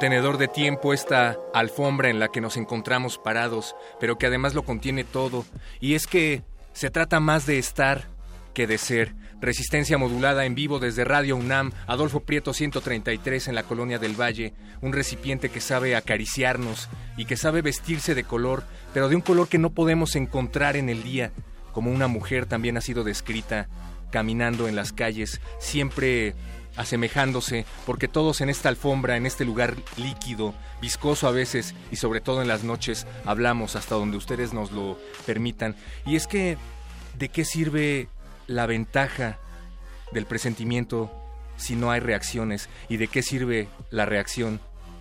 Contenedor de tiempo, esta alfombra en la que nos encontramos parados, pero que además lo contiene todo. Y es que se trata más de estar que de ser. Resistencia modulada en vivo desde Radio UNAM, Adolfo Prieto 133 en la Colonia del Valle, un recipiente que sabe acariciarnos y que sabe vestirse de color, pero de un color que no podemos encontrar en el día, como una mujer también ha sido descrita caminando en las calles, siempre asemejándose, porque todos en esta alfombra, en este lugar líquido, viscoso a veces y sobre todo en las noches, hablamos hasta donde ustedes nos lo permitan. Y es que, ¿de qué sirve la ventaja del presentimiento si no hay reacciones? ¿Y de qué sirve la reacción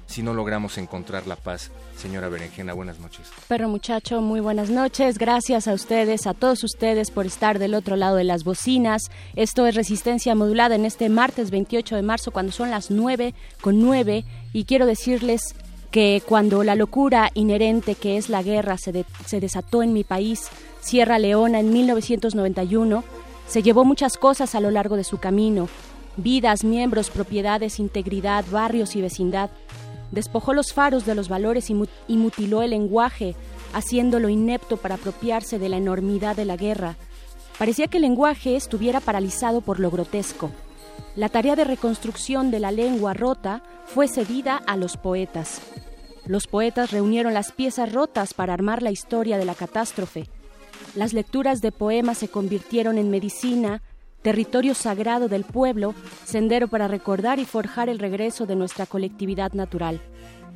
si no logramos encontrar la paz. Señora Berenjena, buenas noches. Perro muchacho, muy buenas noches. Gracias a ustedes, a todos ustedes por estar del otro lado de las bocinas. Esto es Resistencia Modulada en este martes 28 de marzo cuando son las 9 con 9 y quiero decirles que cuando la locura inherente que es la guerra se, se desató en mi país, Sierra Leona, en 1991, se llevó muchas cosas a lo largo de su camino, vidas, miembros, propiedades, integridad, barrios y vecindad despojó los faros de los valores y, mutiló el lenguaje, haciéndolo inepto para apropiarse de la enormidad de la guerra. Parecía que el lenguaje estuviera paralizado por lo grotesco. La tarea de reconstrucción de la lengua rota fue cedida a los poetas. Los poetas reunieron las piezas rotas para armar la historia de la catástrofe. Las lecturas de poemas se convirtieron en medicina territorio sagrado del pueblo, sendero para recordar y forjar el regreso de nuestra colectividad natural.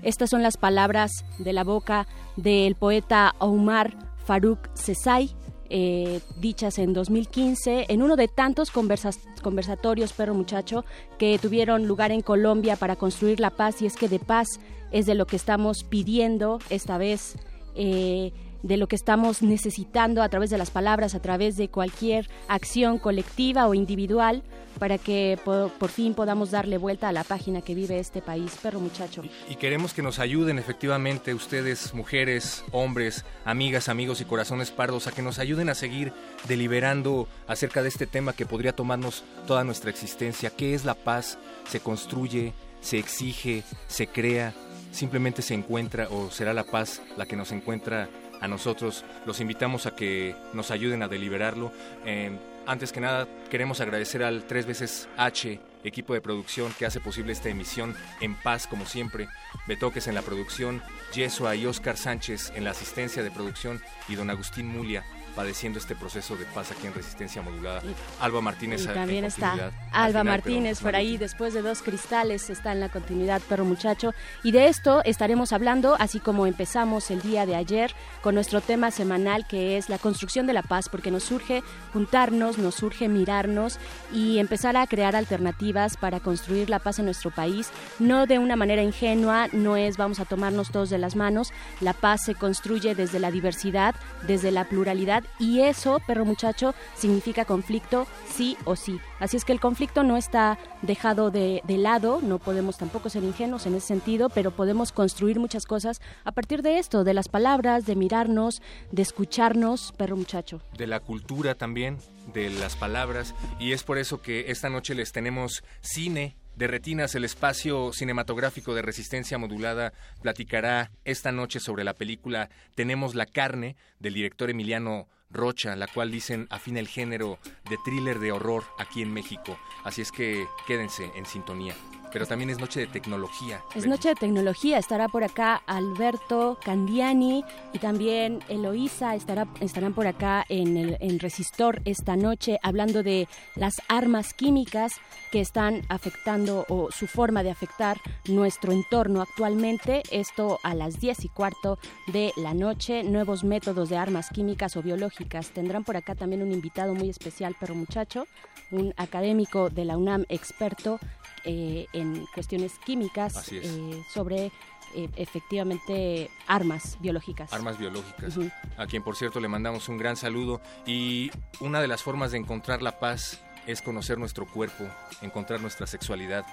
Estas son las palabras de la boca del poeta Omar Farouk Sesay, eh, dichas en 2015 en uno de tantos conversatorios, perro muchacho, que tuvieron lugar en Colombia para construir la paz y es que de paz es de lo que estamos pidiendo esta vez. Eh, de lo que estamos necesitando a través de las palabras, a través de cualquier acción colectiva o individual, para que por, fin podamos darle vuelta a la página que vive este país, perro muchacho. Y, queremos que nos ayuden efectivamente ustedes, mujeres, hombres, amigas, amigos y corazones pardos, a que nos ayuden a seguir deliberando acerca de este tema que podría tomarnos toda nuestra existencia. ¿Qué es la paz? ¿Se construye? ¿Se exige? ¿Se crea? simplemente se encuentra o será la paz la que nos encuentra a nosotros. Los invitamos a que nos ayuden a deliberarlo. Eh, antes que nada, queremos agradecer al tres veces H, equipo de producción que hace posible esta emisión en paz, como siempre. Betoques en la producción, Yesua y Oscar Sánchez en la asistencia de producción y don Agustín Mulia padeciendo este proceso de paz aquí en Resistencia Modulada. Alba Martínez. también está Alba Martínez por ahí, después de dos cristales, está en la continuidad, perro muchacho. Y de esto estaremos hablando, así como empezamos el día de ayer, con nuestro tema semanal que es la construcción de la paz, porque nos surge juntarnos, nos surge mirarnos y empezar a crear alternativas para construir la paz en nuestro país, no de una manera ingenua, no es vamos a tomarnos todos de las manos, la paz se construye desde la diversidad, desde la pluralidad y eso, perro muchacho, significa conflicto sí o sí. Así es que el conflicto no está dejado de, lado, no podemos tampoco ser ingenuos en ese sentido, pero podemos construir muchas cosas a partir de esto, de las palabras, de mirarnos, de escucharnos, perro muchacho. De la cultura también, de las palabras, y es por eso que esta noche les tenemos cine de Retinas, el espacio cinematográfico de resistencia modulada, platicará esta noche sobre la película Tenemos la carne del director Emiliano Rocha, la cual dicen afina el género de thriller de horror aquí en México. Así es que quédense en sintonía pero también es Noche de Tecnología. Es Noche de Tecnología, estará por acá Alberto Candiani y también Eloísa estará, estarán por acá en, el, en Resistor esta noche hablando de las armas químicas que están afectando o su forma de afectar nuestro entorno actualmente. Esto a las 10 y cuarto de la noche. Nuevos métodos de armas químicas o biológicas. Tendrán por acá también un invitado muy especial, perro muchacho, un académico de la UNAM experto eh, en cuestiones químicas eh, sobre eh, efectivamente armas biológicas. Armas biológicas, a quien por cierto le mandamos un gran saludo y una de las formas de encontrar la paz es conocer nuestro cuerpo, encontrar nuestra sexualidad.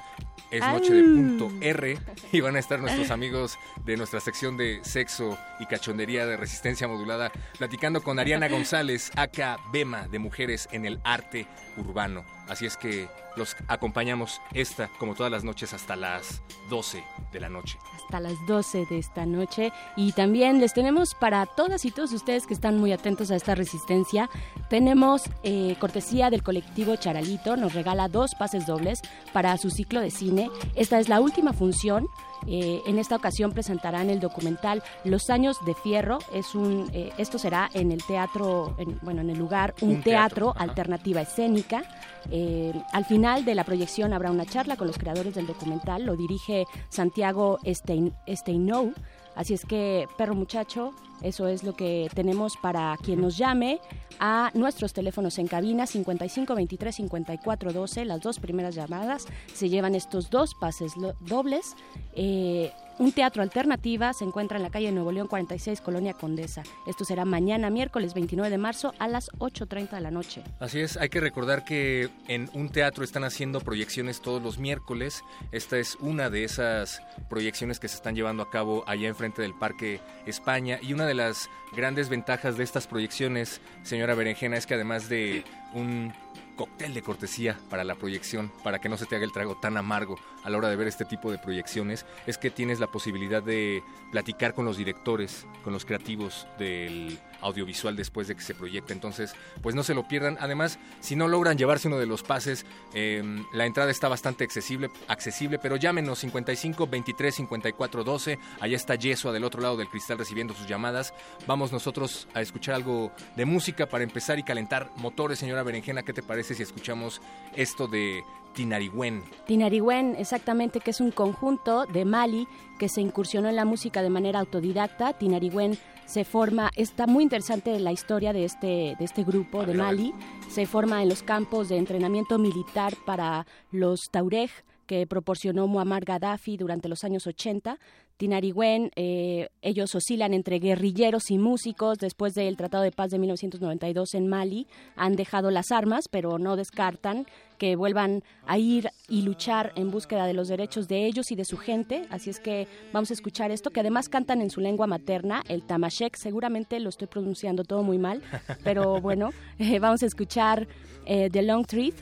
Es noche de punto R y van a estar nuestros amigos de nuestra sección de sexo y cachondería de resistencia modulada platicando con Ariana González, acá Bema de Mujeres en el Arte Urbano. Así es que los acompañamos esta, como todas las noches, hasta las 12 de la noche. Hasta las 12 de esta noche. Y también les tenemos para todas y todos ustedes que están muy atentos a esta resistencia, tenemos eh, cortesía del colectivo Charalito, nos regala dos pases dobles para su ciclo de cine. Esta es la última función eh, en esta ocasión presentarán el documental Los años de Fierro. Es un, eh, esto será en el teatro, bueno, en el lugar un, teatro, alternativa escénica. Eh, al final de la proyección habrá una charla con los creadores del documental. Lo dirige Santiago Stein, Steinou. Así es que, perro muchacho, eso es lo que tenemos para quien nos llame a nuestros teléfonos en cabina 55 23 54 12. Las dos primeras llamadas se llevan estos dos pases dobles. Eh, un teatro alternativa se encuentra en la calle Nuevo León 46, Colonia Condesa. Esto será mañana, miércoles 29 de marzo, a las 8.30 de la noche. Así es, hay que recordar que en un teatro están haciendo proyecciones todos los miércoles. Esta es una de esas proyecciones que se están llevando a cabo allá enfrente del Parque España. Y una de las grandes ventajas de estas proyecciones, señora Berenjena, es que además de un cóctel de cortesía para la proyección, para que no se te haga el trago tan amargo a la hora de ver este tipo de proyecciones, es que tienes la posibilidad de platicar con los directores, con los creativos del audiovisual después de que se proyecte. Entonces, pues no se lo pierdan. Además, si no logran llevarse uno de los pases, em, la entrada está bastante accesible, accesible, pero llámenos 55 23 54 12. Allá está Yesua del otro lado del cristal recibiendo sus llamadas. Vamos nosotros a escuchar algo de música para empezar y calentar motores, señora Berenjena. ¿Qué te parece si escuchamos esto de Tinariwen. Tinariwen, exactamente, que es un conjunto de Mali que se incursionó en la música de manera autodidacta. Tinariwen se forma, está muy interesante la historia de este, de este grupo de Mali, se forma en los campos de entrenamiento militar para los Taurej que proporcionó Muammar Gaddafi durante los años 80. Tinariwen, eh, ellos oscilan entre guerrilleros y músicos. Después del Tratado de Paz de 1992 en Mali, han dejado las armas, pero no descartan que vuelvan a ir y luchar en búsqueda de los derechos de ellos y de su gente. Así es que vamos a escuchar esto, que además cantan en su lengua materna, el tamashek. Seguramente lo estoy pronunciando todo muy mal, pero bueno, eh, vamos a escuchar eh, The Long Truth.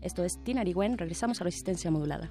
esto es Tinariwen. Regresamos a Resistencia Modulada.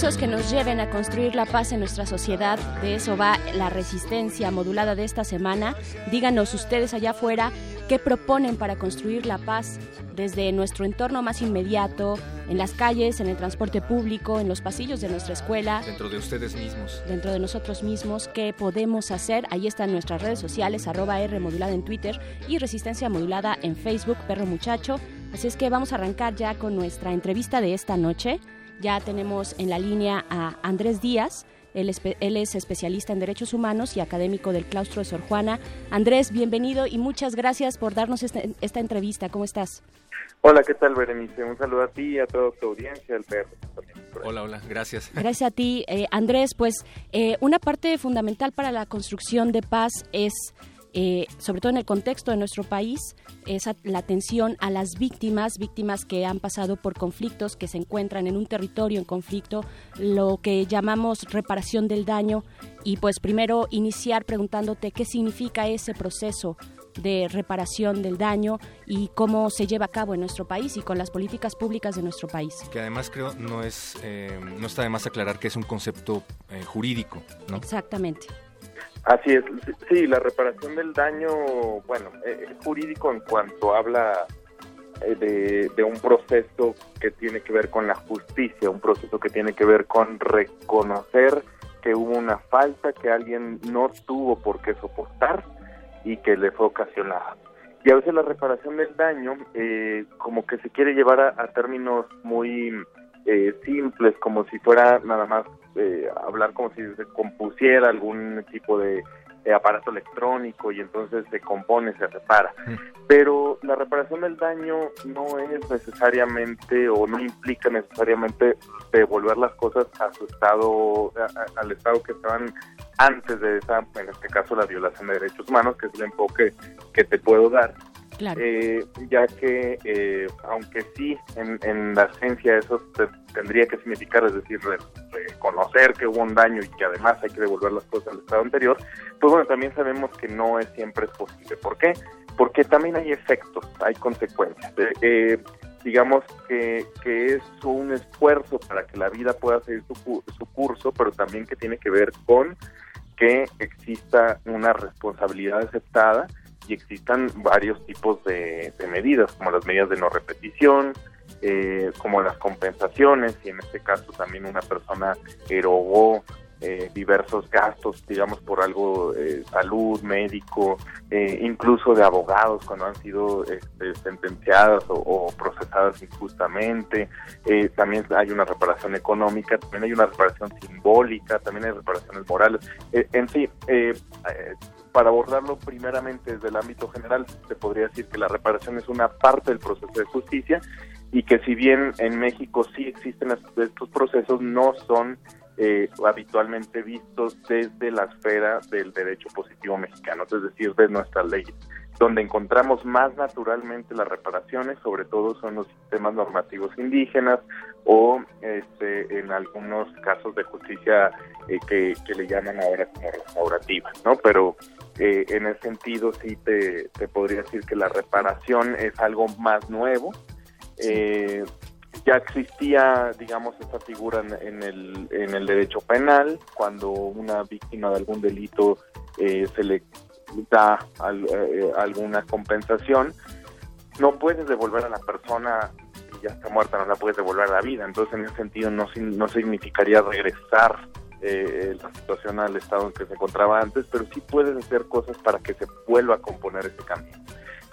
Procesos que nos lleven a construir la paz en nuestra sociedad, de eso va la resistencia modulada de esta semana. Díganos ustedes allá afuera qué proponen para construir la paz desde nuestro entorno más inmediato, en las calles, en el transporte público, en los pasillos de nuestra escuela. Dentro de ustedes mismos. Dentro de nosotros mismos, ¿qué podemos hacer? Ahí están nuestras redes sociales, arroba R modulada en Twitter y Resistencia Modulada en Facebook, Perro Muchacho. Así es que vamos a arrancar ya con nuestra entrevista de esta noche. Ya tenemos en la línea a Andrés Díaz. Él es, especialista en derechos humanos y académico del claustro de Sor Juana. Andrés, bienvenido y muchas gracias por darnos este, esta entrevista. ¿Cómo estás? Hola, ¿qué tal, Berenice? Un saludo a ti y a toda tu audiencia, al perro. Hola, hola, gracias. Gracias a ti, eh, Andrés. Pues eh, una parte fundamental para la construcción de paz es, eh, sobre todo en el contexto de nuestro país, es la atención a las víctimas, víctimas que han pasado por conflictos, que se encuentran en un territorio en conflicto, lo que llamamos reparación del daño. Y pues primero iniciar preguntándote qué significa ese proceso de reparación del daño y cómo se lleva a cabo en nuestro país y con las políticas públicas de nuestro país. Que además creo no es eh, no está de más aclarar que es un concepto eh, jurídico, ¿no? Exactamente. Así es, sí, la reparación del daño, bueno, eh, es jurídico en cuanto habla de, de, un proceso que tiene que ver con la justicia, un proceso que tiene que ver con reconocer que hubo una falta que alguien no tuvo por qué soportar y que le fue ocasionada. Y a veces la reparación del daño eh, como que se quiere llevar a, términos muy eh, simples, como si fuera nada más eh, hablar como si se compusiera algún tipo de, aparato electrónico y entonces se compone, se repara. Pero la reparación del daño no es necesariamente o no implica necesariamente devolver las cosas a su estado, al estado que estaban antes de esa, en este caso, la violación de derechos humanos, que es el enfoque que te puedo dar. Eh, ya que, eh, aunque sí, en, la ciencia eso tendría que significar, es decir, reconocer que hubo un daño y que además hay que devolver las cosas al estado anterior, pues bueno, también sabemos que no es siempre es posible. ¿Por qué? Porque también hay efectos, hay consecuencias. Eh, digamos que, que es un esfuerzo para que la vida pueda seguir su, su curso, pero también que tiene que ver con que exista una responsabilidad aceptada y existan varios tipos de, medidas, como las medidas de no repetición, eh, como las compensaciones, y en este caso también una persona erogó eh, diversos gastos, digamos, por algo, eh, salud, médico, eh, incluso de abogados cuando han sido este, sentenciadas o, procesadas injustamente. también hay una reparación económica, también hay una reparación simbólica, también hay reparaciones morales. en fin, para abordarlo primeramente desde el ámbito general, se podría decir que la reparación es una parte del proceso de justicia y que si bien en México sí existen estos procesos, no son eh, habitualmente vistos desde la esfera del derecho positivo mexicano, es decir, de nuestras leyes. Donde encontramos más naturalmente las reparaciones, sobre todo son los sistemas normativos indígenas o este, en algunos casos de justicia eh, que, le llaman ahora como restaurativa, ¿no? Pero eh, en ese sentido sí te, te podría decir que la reparación es algo más nuevo. Eh, ya existía, digamos, esta figura en, el, en el derecho penal, cuando una víctima de algún delito eh, se le da eh, alguna compensación, no puedes devolver a la persona ya está muerta, no la puedes devolver a la vida. Entonces, en ese sentido, no, no significaría regresar eh, la situación al estado en que se encontraba antes, pero sí puedes hacer cosas para que se vuelva a componer ese camino.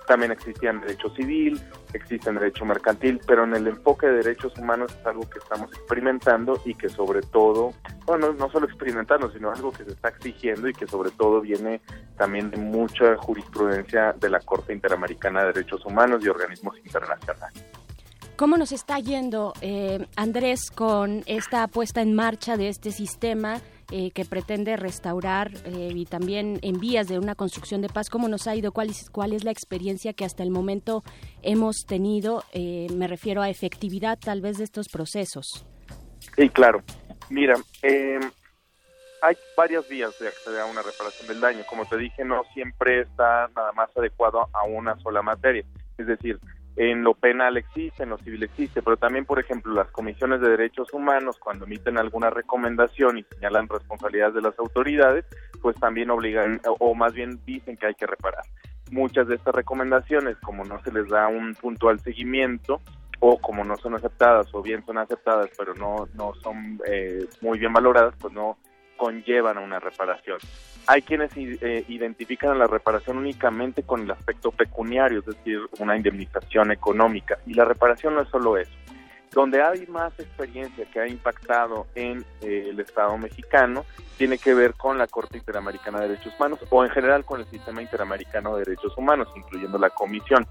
También existían derecho civil, existe derecho mercantil, pero en el enfoque de derechos humanos es algo que estamos experimentando y que sobre todo, bueno, no solo experimentando, sino algo que se está exigiendo y que sobre todo viene también de mucha jurisprudencia de la Corte Interamericana de Derechos Humanos y organismos internacionales. ¿Cómo nos está yendo, eh, Andrés, con esta puesta en marcha de este sistema? Eh, que pretende restaurar eh, y también en vías de una construcción de paz. ¿Cómo nos ha ido? ¿Cuál es, cuál es la experiencia que hasta el momento hemos tenido? Eh, me refiero a efectividad tal vez de estos procesos. Sí, claro. Mira, em, hay varias vías de acceder a una reparación del daño. Como te dije, no siempre está nada más adecuado a una sola materia. Es decir, en lo penal existe, en lo civil existe, pero también, por ejemplo, las comisiones de derechos humanos, cuando emiten alguna recomendación y señalan responsabilidades de las autoridades, pues también obligan, o más bien dicen que hay que reparar. Muchas de estas recomendaciones, como no se les da un puntual seguimiento, o como no son aceptadas, o bien son aceptadas, pero no, no son eh, muy bien valoradas, pues no conllevan a una reparación. Hay quienes eh, identifican la reparación únicamente con el aspecto pecuniario, es decir, una indemnización económica. Y la reparación no es solo eso. Donde hay más experiencia que ha impactado en eh, el Estado mexicano tiene que ver con la Corte Interamericana de Derechos Humanos o en general con el Sistema Interamericano de Derechos Humanos, incluyendo la Comisión.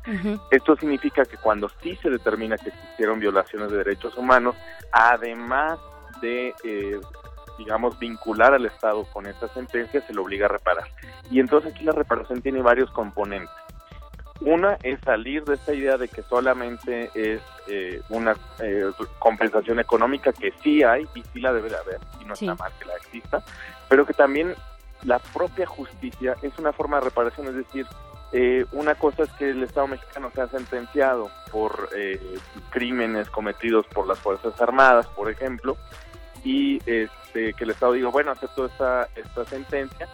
Esto significa que cuando sí se determina que existieron violaciones de derechos humanos, además de eh, digamos, vincular al Estado con esta sentencia, se lo obliga a reparar. Y entonces aquí la reparación tiene varios componentes. Una es salir de esta idea de que solamente es eh, una eh, compensación económica que sí hay y sí la debe de haber, y no está mal que la exista, pero que también la propia justicia es una forma de reparación, es decir, eh, una cosa es que el Estado mexicano sea sentenciado por crímenes cometidos por las Fuerzas Armadas, por ejemplo, y este, que el Estado diga, bueno, acepto esta, esta sentencia,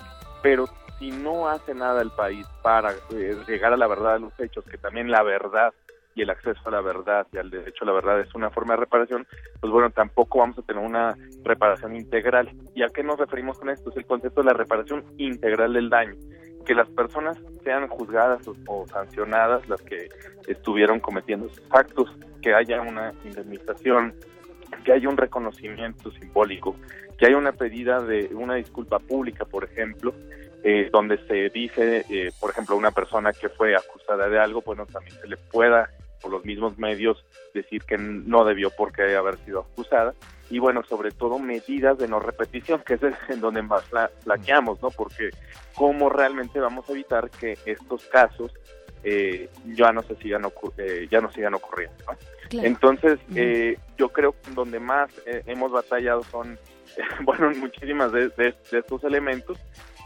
pero si no hace nada el país para eh, llegar a la verdad de los hechos, que también la verdad y el acceso a la verdad y al derecho a la verdad es una forma de reparación, pues bueno, tampoco vamos a tener una reparación integral. ¿Y a qué nos referimos con esto? Es el concepto de la reparación integral del daño. Que las personas sean juzgadas o sancionadas, las que estuvieron cometiendo esos actos, que haya una indemnización que haya un reconocimiento simbólico, que haya una pedida de una disculpa pública, por ejemplo, eh, donde se dice, eh, por ejemplo, una persona que fue acusada de algo, bueno, también se le pueda, por los mismos medios, decir que no debió por qué haber sido acusada. Y bueno, sobre todo medidas de no repetición, que es en donde más la flaqueamos, ¿no? Porque cómo realmente vamos a evitar que estos casos eh, ya no se sigan eh, ya no sigan ocurriendo entonces eh, yo creo que donde más eh, hemos batallado son bueno muchísimas de, estos elementos.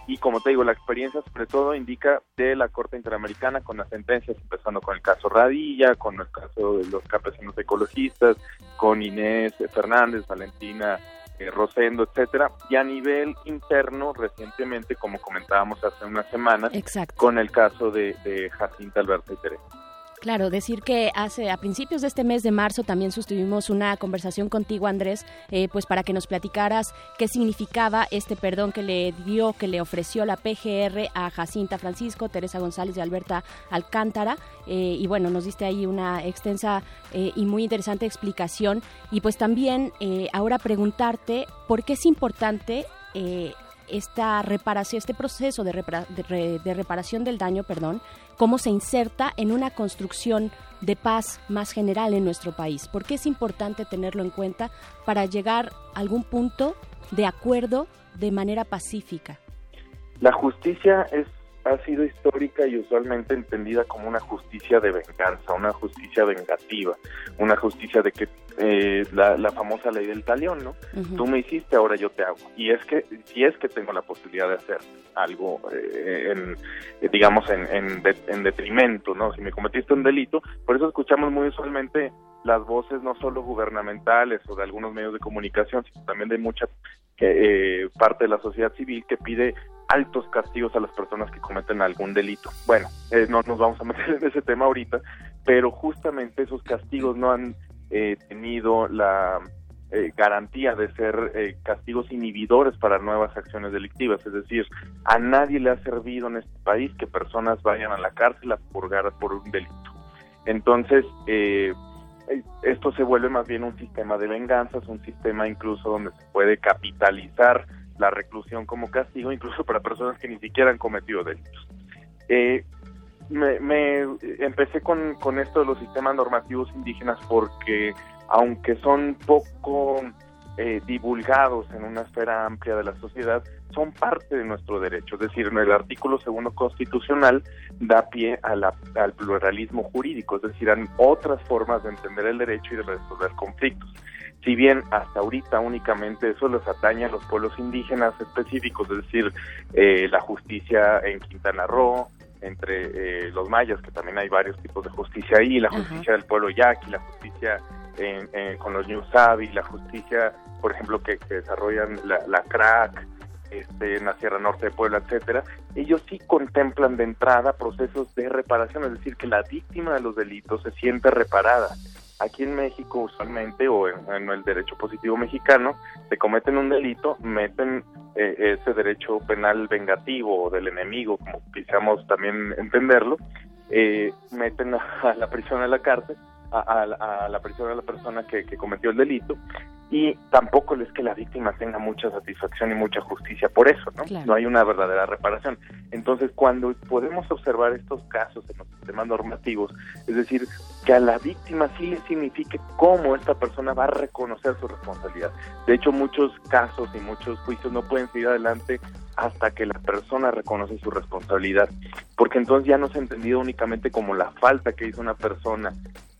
Y como te digo la experiencia sobre todo indica de la corte interamericana con las sentencias empezando con el caso Radilla con el caso de los campesinos ecologistas con Inés Fernández Valentina eh, Rosendo, etcétera, y a nivel interno recientemente, como comentábamos hace unas semanas, con el caso de, de Jacinta Alberto y Teresa. Claro, decir que hace a principios de este mes de marzo también sostuvimos una conversación contigo, Andrés, eh, pues para que nos platicaras qué significaba este perdón que le dio, que le ofreció la PGR a Jacinta Francisco, Teresa González y Alberta Alcántara. Eh, y bueno, nos diste ahí una extensa eh, y muy interesante explicación. Y pues también ahora preguntarte por qué es importante esta reparación, este proceso de, reparación del daño, perdón, cómo se inserta en una construcción de paz más general en nuestro país. ¿Por qué es importante tenerlo en cuenta para llegar a algún punto de acuerdo de manera pacífica? La justicia es ha sido histórica y usualmente entendida como una justicia de venganza, una justicia vengativa, una justicia de que eh, la, famosa ley del talión, ¿no? Tú me hiciste, ahora yo te hago. Y es que, si es que tengo la posibilidad de hacer algo, eh, en, eh, digamos, en, en, detrimento, ¿no? Si me cometiste un delito, por eso escuchamos muy usualmente las voces no solo gubernamentales o de algunos medios de comunicación, sino también de mucha eh, parte de la sociedad civil que pide altos castigos a las personas que cometen algún delito. Bueno, eh, no nos vamos a meter en ese tema ahorita, pero justamente esos castigos no han eh, tenido la eh, garantía de ser castigos inhibidores para nuevas acciones delictivas. Es decir, a nadie le ha servido en este país que personas vayan a la cárcel a purgar por un delito. Entonces, esto se vuelve más bien un sistema de venganzas, un sistema incluso donde se puede capitalizar la reclusión como castigo, incluso para personas que ni siquiera han cometido delitos. Eh, me, empecé con, con esto de los sistemas normativos indígenas porque aunque son poco eh, divulgados en una esfera amplia de la sociedad, son parte de nuestro derecho. Es decir, el artículo segundo constitucional da pie a al pluralismo jurídico, es decir, a otras formas de entender el derecho y de resolver conflictos. Si bien hasta ahorita únicamente eso los atañe a los pueblos indígenas específicos, es decir, eh, la justicia en Quintana Roo, entre eh, los mayas, que también hay varios tipos de justicia ahí, la justicia del pueblo yaqui, la justicia con los Ñusabi, la justicia, por ejemplo, que, desarrollan la, la crack, este, en la Sierra Norte de Puebla, etcétera, ellos sí contemplan de entrada procesos de reparación, es decir, que la víctima de los delitos se siente reparada. Aquí en México usualmente, o en, el derecho positivo mexicano, se cometen un delito, meten eh, ese derecho penal vengativo o del enemigo, como quisiéramos también entenderlo, eh, meten a, la prisión a la cárcel, a, la prisión a la persona que cometió el delito, y tampoco es que la víctima tenga mucha satisfacción y mucha justicia por eso, ¿no? No hay una verdadera reparación. Entonces, cuando podemos observar estos casos en los sistemas normativos, es decir, que a la víctima sí le signifique cómo esta persona va a reconocer su responsabilidad. De hecho, muchos casos y muchos juicios no pueden seguir adelante hasta que la persona reconoce su responsabilidad, porque entonces ya no se ha entendido únicamente como la falta que hizo una persona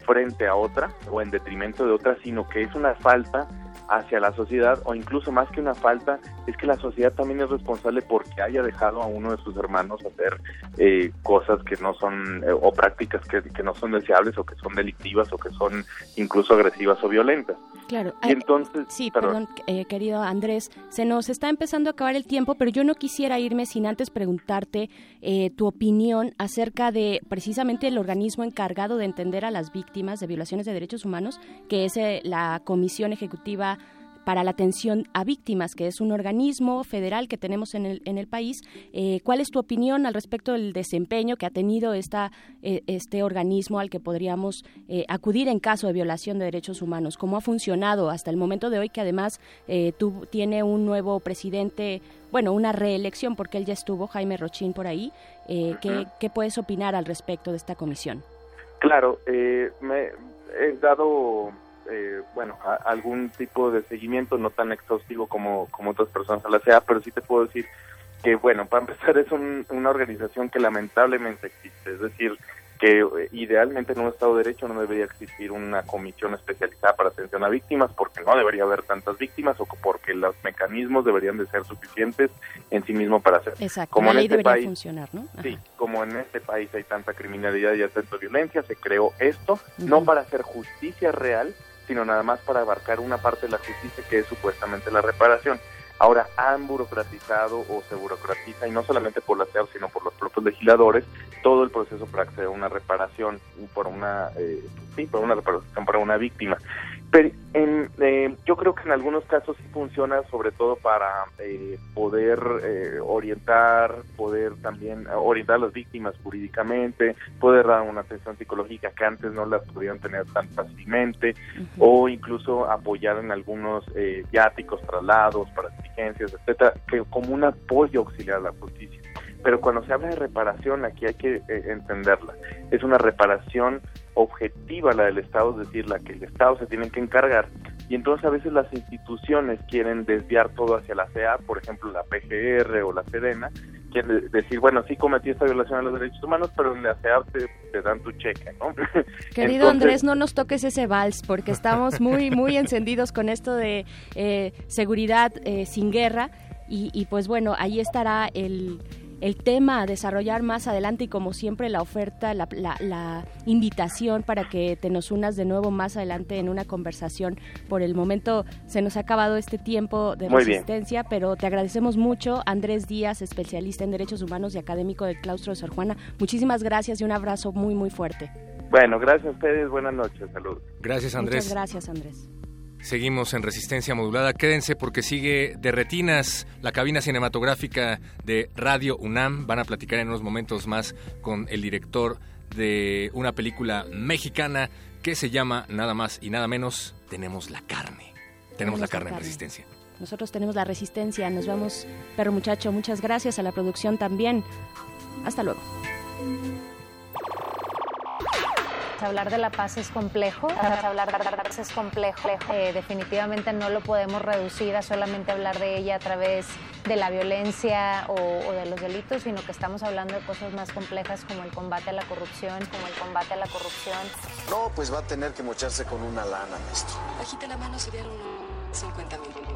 frente a otra o en detrimento de otra, sino que es una falta hacia la sociedad o incluso más que una falta es que la sociedad también es responsable porque haya dejado a uno de sus hermanos hacer eh, cosas que no son eh, o prácticas que, que, no son deseables o que son delictivas o que son incluso agresivas o violentas. Claro. Y entonces, sí, perdón, eh, querido Andrés, se nos está empezando a acabar el tiempo, pero yo no quisiera irme sin antes preguntarte tu opinión acerca de precisamente el organismo encargado de entender a las víctimas de violaciones de derechos humanos, que es la Comisión Ejecutiva para la atención a víctimas, que es un organismo federal que tenemos en el, en el país. Eh, ¿Cuál es tu opinión al respecto del desempeño que ha tenido esta, eh, este organismo al que podríamos eh, acudir en caso de violación de derechos humanos? ¿Cómo ha funcionado hasta el momento de hoy que además tú, tiene un nuevo presidente? Bueno, una reelección porque él ya estuvo, Jaime Rochín, por ahí. ¿qué, ¿qué, puedes opinar al respecto de esta comisión? Claro, me he dado eh, bueno, algún tipo de seguimiento, no tan exhaustivo como, como otras personas a la CEA, pero sí te puedo decir que, bueno, para empezar es una organización que lamentablemente existe, es decir, que eh, idealmente en un Estado de Derecho no debería existir una comisión especializada para atención a víctimas porque no debería haber tantas víctimas o porque los mecanismos deberían de ser suficientes en sí mismo para hacer. Exacto, como en este país, funcionar, ¿no? Sí, como en este país hay tanta criminalidad y tanta violencia, se creó esto no para hacer justicia real, sino nada más para abarcar una parte de la justicia que es supuestamente la reparación. Ahora han burocratizado o se burocratiza, y no solamente por la CEA, sino por los propios legisladores, todo el proceso para acceder a una reparación, por una, eh, sí, por una reparación para una víctima. Pero en, eh, yo creo que en algunos casos sí funciona, sobre todo para eh, poder eh, orientar, poder también orientar a las víctimas jurídicamente, poder dar una atención psicológica que antes no las podían tener tan fácilmente, o incluso apoyar en algunos viáticos, traslados, para exigencias, etcétera, que como un apoyo auxiliar a la justicia. Pero cuando se habla de reparación, aquí hay que entenderla. Es una reparación objetiva la del Estado, es decir, la que el Estado se tiene que encargar. Y entonces a veces las instituciones quieren desviar todo hacia la CEA, por ejemplo la PGR o la Sedena, quieren decir, bueno, sí cometí esta violación a los derechos humanos, pero en la CEA te, dan tu cheque, ¿no? Querido Andrés, no nos toques ese vals, porque estamos muy, muy encendidos con esto de eh, seguridad eh, sin guerra. Y, y pues bueno, ahí estará el el tema a desarrollar más adelante y como siempre la oferta, la, la, invitación para que te nos unas de nuevo más adelante en una conversación. Por el momento se nos ha acabado este tiempo de resistencia, pero te agradecemos mucho, Andrés Díaz, especialista en derechos humanos y académico del claustro de Sor Juana. Muchísimas gracias y un abrazo muy, muy fuerte. Bueno, gracias a ustedes, buenas noches, salud. Gracias, Andrés. Muchas gracias, Andrés. Seguimos en resistencia modulada. Quédense porque sigue de retinas la cabina cinematográfica de Radio UNAM. Van a platicar en unos momentos más con el director de una película mexicana que se llama nada más y nada menos Tenemos la carne. Tenemos, la, carne, en resistencia. Nosotros tenemos la resistencia. Nos vamos, perro muchacho. Muchas gracias a la producción también. Hasta luego. Hablar de la paz es complejo, hablar de la paz es complejo. Eh, definitivamente no lo podemos reducir a solamente hablar de ella a través de la violencia o, o, de los delitos, sino que estamos hablando de cosas más complejas como el combate a la corrupción, como el combate a la corrupción. No, pues va a tener que mocharse con una lana, maestro. Agita la mano, serían unos 50 mil.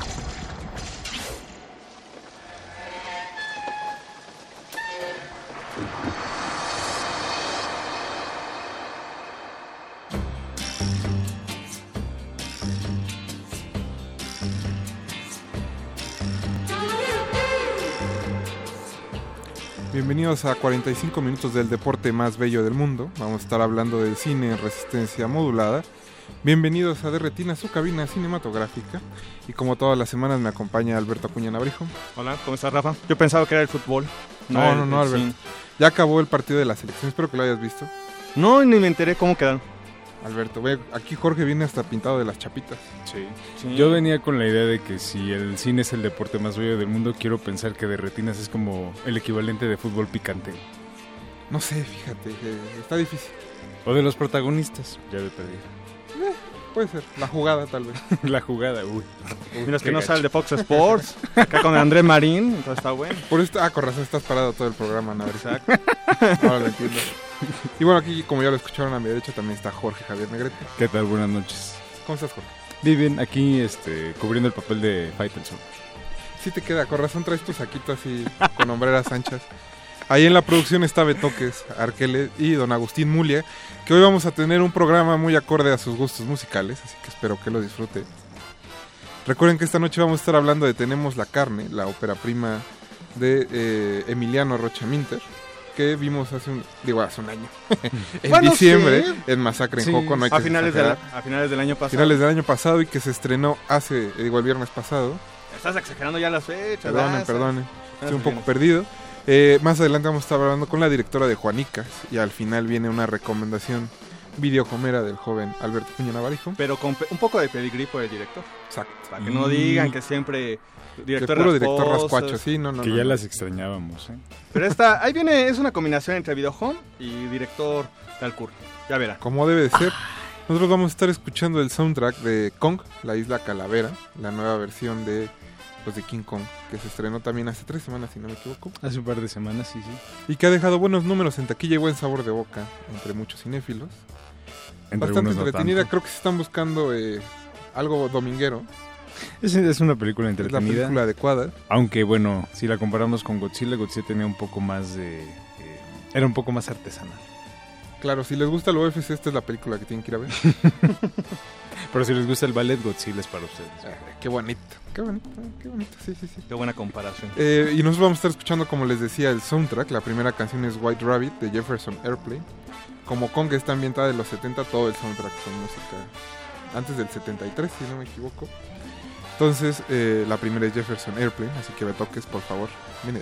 Bienvenidos a 45 minutos del deporte más bello del mundo. Vamos a estar hablando del cine en resistencia modulada. Bienvenidos a Derretina, su cabina cinematográfica. Y como todas las semanas me acompaña Alberto Acuña Nabrijo. Hola, ¿cómo estás, Rafa? Yo pensaba que era el fútbol. No, no, no, Alberto. Ya acabó el partido de la selección, espero que lo hayas visto. No, ni me enteré cómo quedaron. Alberto, ve, aquí Jorge viene hasta pintado de las chapitas. Sí. sí. Yo venía con la idea de que si el cine es el deporte más bello del mundo, quiero pensar que de retinas es como el equivalente de fútbol picante. No sé, fíjate, eh, está difícil. O de los protagonistas, ya de pedir. Puede ser, la jugada tal vez. la jugada, uy. Mira, es que no sale de Fox Sports, acá con André Marín, entonces está bueno. Por esto, ah, con razón estás parado todo el programa, ¿no? Exacto. Ahora lo entiendo. Y bueno, aquí, como ya lo escucharon a mi derecha, también está Jorge Javier Negrete. ¿Qué tal? Buenas noches. ¿Cómo estás, Jorge? Bien, bien, aquí este, cubriendo el papel de Faitelson. Sí te queda, con razón traes tu saquito así con hombreras anchas. Ahí en la producción está Betoques, Arqueles y don Agustín Mulia, que hoy vamos a tener un programa muy acorde a sus gustos musicales, así que espero que lo disfrute. Recuerden que esta noche vamos a estar hablando de Tenemos la carne, la ópera prima de eh, Emiliano Rocha Minter, que vimos hace un, digo, hace un año. en Bueno, diciembre, sí. en Masacre en Sí, Joco, no hay que a, finales del, a finales del año pasado. Finales del año pasado y que se estrenó hace, digo, el viernes pasado. Estás exagerando ya las fechas. Perdonen, Lázaro. perdonen. Estoy un poco perdido. Eh, más adelante vamos a estar hablando con la directora de Juanicas y al final viene una recomendación videocomera del joven Alberto Piña Navarijo. Pero con un poco de pedigrí por el director. Exacto. Para que no digan que siempre director puro director rascuacho, sí, no, no. que no, ya no. las extrañábamos, ¿eh? Pero esta, ahí viene, es una combinación entre videohome y director Talcur. Ya verá. Como debe de ser. Nosotros vamos a estar escuchando el soundtrack de Kong, la isla Calavera, la nueva versión de, pues, de King Kong, que se estrenó también hace tres semanas, si no me equivoco. Hace un par de semanas, sí, sí. Y que ha dejado buenos números en taquilla y buen sabor de boca entre muchos cinéfilos. Entre Bastante no entretenida, creo que se están buscando eh, algo dominguero. Es, es una película Es la entretenida. película adecuada. Aunque bueno, si la comparamos con Godzilla, Godzilla tenía un poco más de... eh, era un poco más artesanal. Claro, si les gusta el UFC, esta es la película que tienen que ir a ver. Pero si les gusta el ballet, Godzilla es para ustedes. Eh, qué bonito, qué bonito, qué bonito, sí, sí, sí. Qué buena comparación. Eh, y nosotros vamos a estar escuchando, como les decía, el soundtrack. La primera canción es White Rabbit de Jefferson Airplane. Como Kong está ambientada de los 70, todo el soundtrack son música antes del 73, si no me equivoco. Entonces, eh, la primera es Jefferson Airplane, así que me toques, por favor. Mire.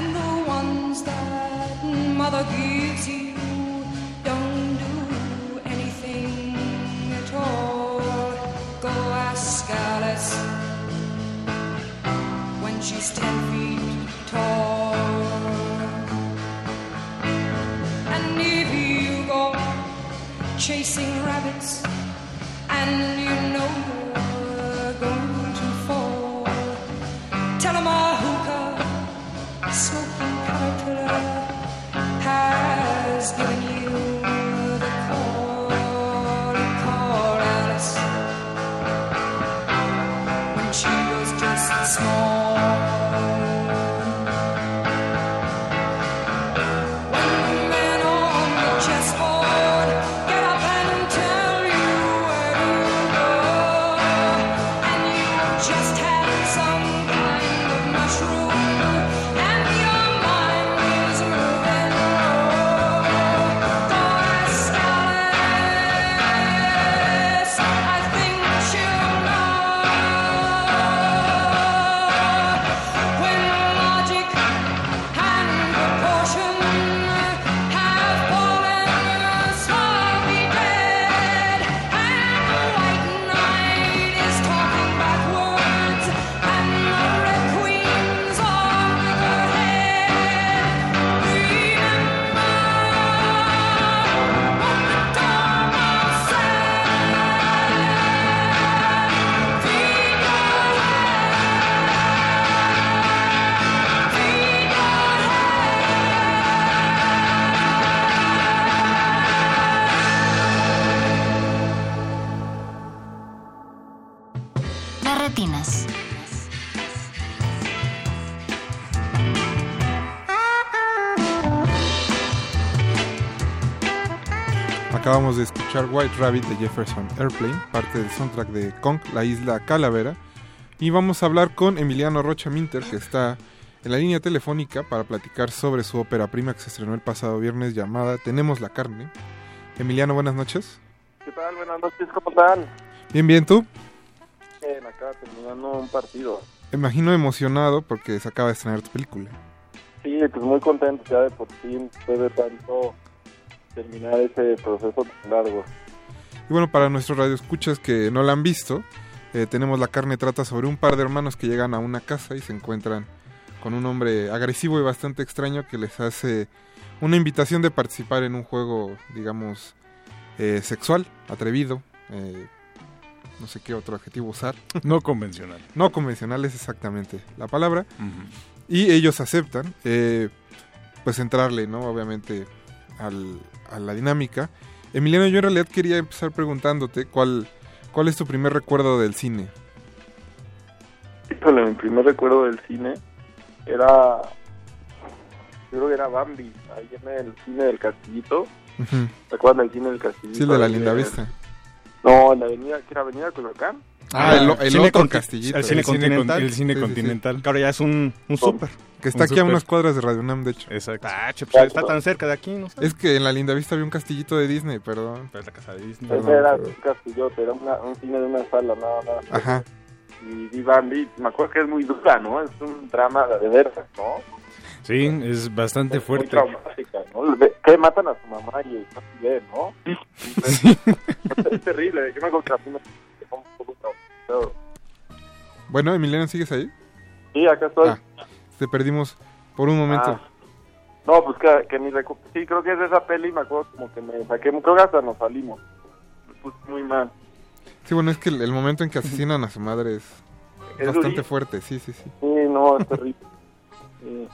and the ones that mother gives you don't do anything at all. Go ask Alice when she's ten feet tall. And if you go chasing rabbits and you know you're So escuchar White Rabbit de Jefferson Airplane, parte del soundtrack de Kong, la isla Calavera. Y vamos a hablar con Emiliano Rocha Minter, que está en la línea telefónica para platicar sobre su ópera prima que se estrenó el pasado viernes llamada Tenemos la carne. Emiliano, buenas noches. ¿Qué tal? Buenas noches, ¿cómo están? Bien, bien, ¿tú? Bien, acá terminando un partido. Imagino emocionado porque se acaba de estrenar tu película. Sí, pues muy contento ya de por fin, después de tanto terminar ese proceso tan largo. Y bueno, para nuestros radioescuchas que no la han visto, eh, tenemos la carne trata sobre un par de hermanos que llegan a una casa y se encuentran con un hombre agresivo y bastante extraño que les hace una invitación de participar en un juego, digamos, eh, sexual, atrevido, eh, no sé qué otro adjetivo usar. No convencional. No convencional es exactamente la palabra. Y ellos aceptan, eh, pues entrarle, ¿no? Obviamente al- a la dinámica. Emiliano, yo en realidad quería empezar preguntándote cuál, cuál es tu primer recuerdo del cine. Híjole, mi primer recuerdo del cine era. Yo creo que era Bambi, ahí en el cine del Castillito. Ujú. ¿Te acuerdas del cine del Castillito? Sí, de la linda vista. No, en la avenida, ¿qué era Avenida Coyoacán? Ah, el, el Cine otro castillito. El cine El cine continental. con- el cine continental. Que ahora ya es un, un súper. Que está aquí a unas cuadras de Radio UNAM, de hecho. Exacto. Ah, che, pues está tan cerca de aquí, ¿no? Es que en la linda vista había un castillito de Disney, perdón. Pero es la casa de Disney. Ese era un castillote, era una- un cine de una sala, nada más. Ajá. Y vi Bambi, me acuerdo que es muy dura, ¿no? Es un drama de veras, ¿no? Sí, es bastante Muy fuerte. traumática, ¿no? Que matan a su mamá y casi ve, ¿no? Es terrible, yo me acuerdo que un poco. Bueno, Emiliano, ¿sigues ahí? Sí, acá estoy. Ah, te perdimos por un momento. Ah. No, pues que, que mi recu- Sí, creo que es de esa peli, me acuerdo como que me saqué, creo que hasta nos salimos. Me puse muy mal. Sí, bueno, es que el, el momento en que asesinan a su madre es, Es bastante durísimo. fuerte, sí, sí, sí. Sí, no, es terrible. Sí.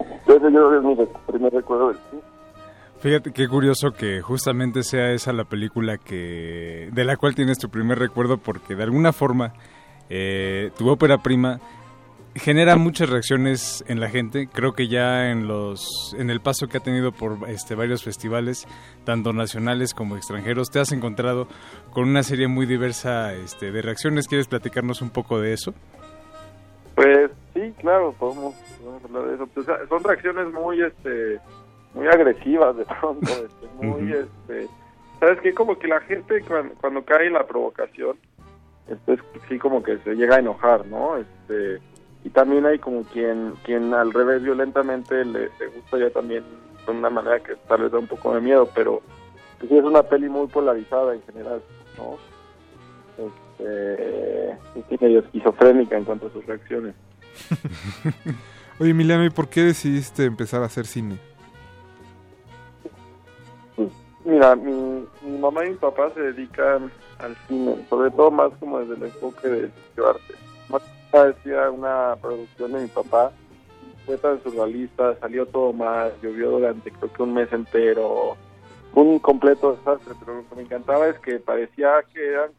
Entonces yo creo que es mi rec- primer recuerdo del cine. Fíjate qué curioso que justamente sea esa la película que de la cual tienes tu primer recuerdo porque de alguna forma eh, tu ópera prima genera muchas reacciones en la gente. Creo que ya en los en el paso que ha tenido por este varios festivales, tanto nacionales como extranjeros, te has encontrado con una serie muy diversa este, de reacciones. ¿Quieres platicarnos un poco de eso? Pues sí, claro, podemos, podemos hablar de eso. Pues, son reacciones muy, este, muy agresivas de pronto, este, muy, este, sabes que como que la gente cuando, cuando cae en la provocación, este, es- sí como que se llega a enojar, ¿no? Este, y también hay como quien quien al revés violentamente le, le gusta ya también de una manera que tal vez da un poco de miedo, pero pues sí es una peli muy polarizada en general, ¿no? Este, y medio esquizofrénica en cuanto a sus reacciones. Oye, Emiliano, ¿y por qué decidiste empezar a hacer cine? Mira, mi, mi mamá y mi papá se dedican al cine, sobre todo más como desde el enfoque de sitio arte. Más decía una producción de mi papá, fue tan surrealista, salió todo mal, llovió durante creo que un mes entero, fue un completo desastre, pero lo que me encantaba es que parecía que eran,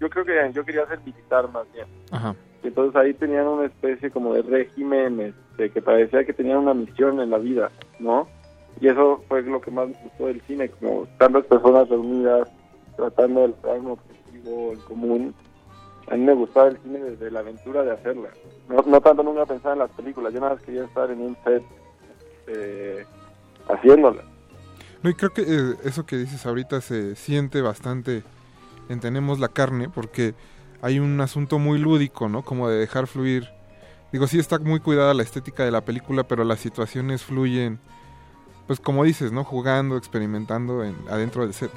yo creo que yo quería ser militar más bien. Ajá. Entonces ahí tenían una especie como de régimen este, que parecía que tenían una misión en la vida, ¿no? Y eso fue lo que más me gustó del cine, como tantas personas reunidas, tratando de lograr un objetivo en común. A mí me gustaba el cine desde la aventura de hacerla. No, no tanto nunca pensaba en las películas, yo nada más quería estar en un set eh, haciéndola. No, y creo que eh, eso que dices ahorita se siente bastante en Tenemos la carne, porque hay un asunto muy lúdico, ¿no? Como de dejar fluir. Digo, sí está muy cuidada la estética de la película, pero las situaciones fluyen, pues como dices, ¿no? Jugando, experimentando en, adentro del set.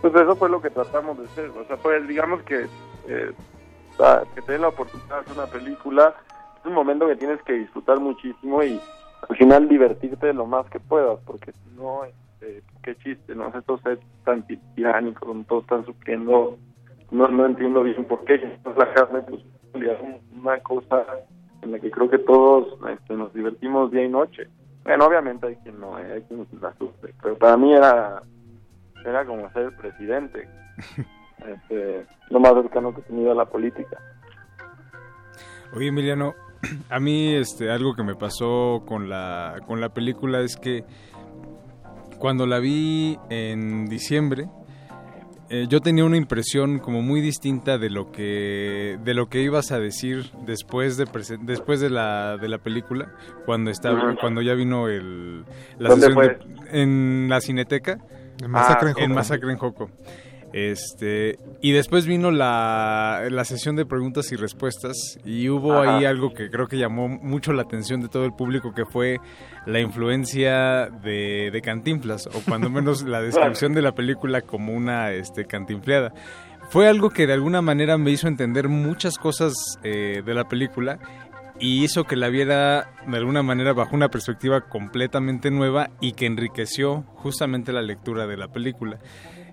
Pues eso fue lo que tratamos de hacer. O sea, pues digamos que, eh, que te den la oportunidad de hacer una película, es un momento que tienes que disfrutar muchísimo y al final divertirte lo más que puedas, porque si no, este, qué chiste, ¿no? Estos sets tan ti- tiránicos, todos están sufriendo, no, no entiendo bien por qué. Entonces la carne, pues, una cosa en la que creo que todos este, nos divertimos día y noche. Bueno, obviamente hay quien no, eh, hay quien la sufre, pero para mí era era como ser presidente. Este, lo más cercano que he tenido a la política. Oye, Emiliano, a mí este algo que me pasó con la con la película es que cuando la vi en diciembre eh, yo tenía una impresión como muy distinta de lo que de lo que ibas a decir después de después de la de la película cuando estaba Ujú. cuando ya vino el la ¿Dónde sesión de- fue? en la Cineteca En Masacre en en Joco. Masacre en Joco. Este, y después vino la, la sesión de preguntas y respuestas y hubo Ajá. ahí algo que creo que llamó mucho la atención de todo el público que fue la influencia de, de Cantinflas o cuando menos la descripción de la película como una este, cantinfleada. Fue algo que de alguna manera me hizo entender muchas cosas eh, de la película y hizo que la viera de alguna manera bajo una perspectiva completamente nueva y que enriqueció justamente la lectura de la película.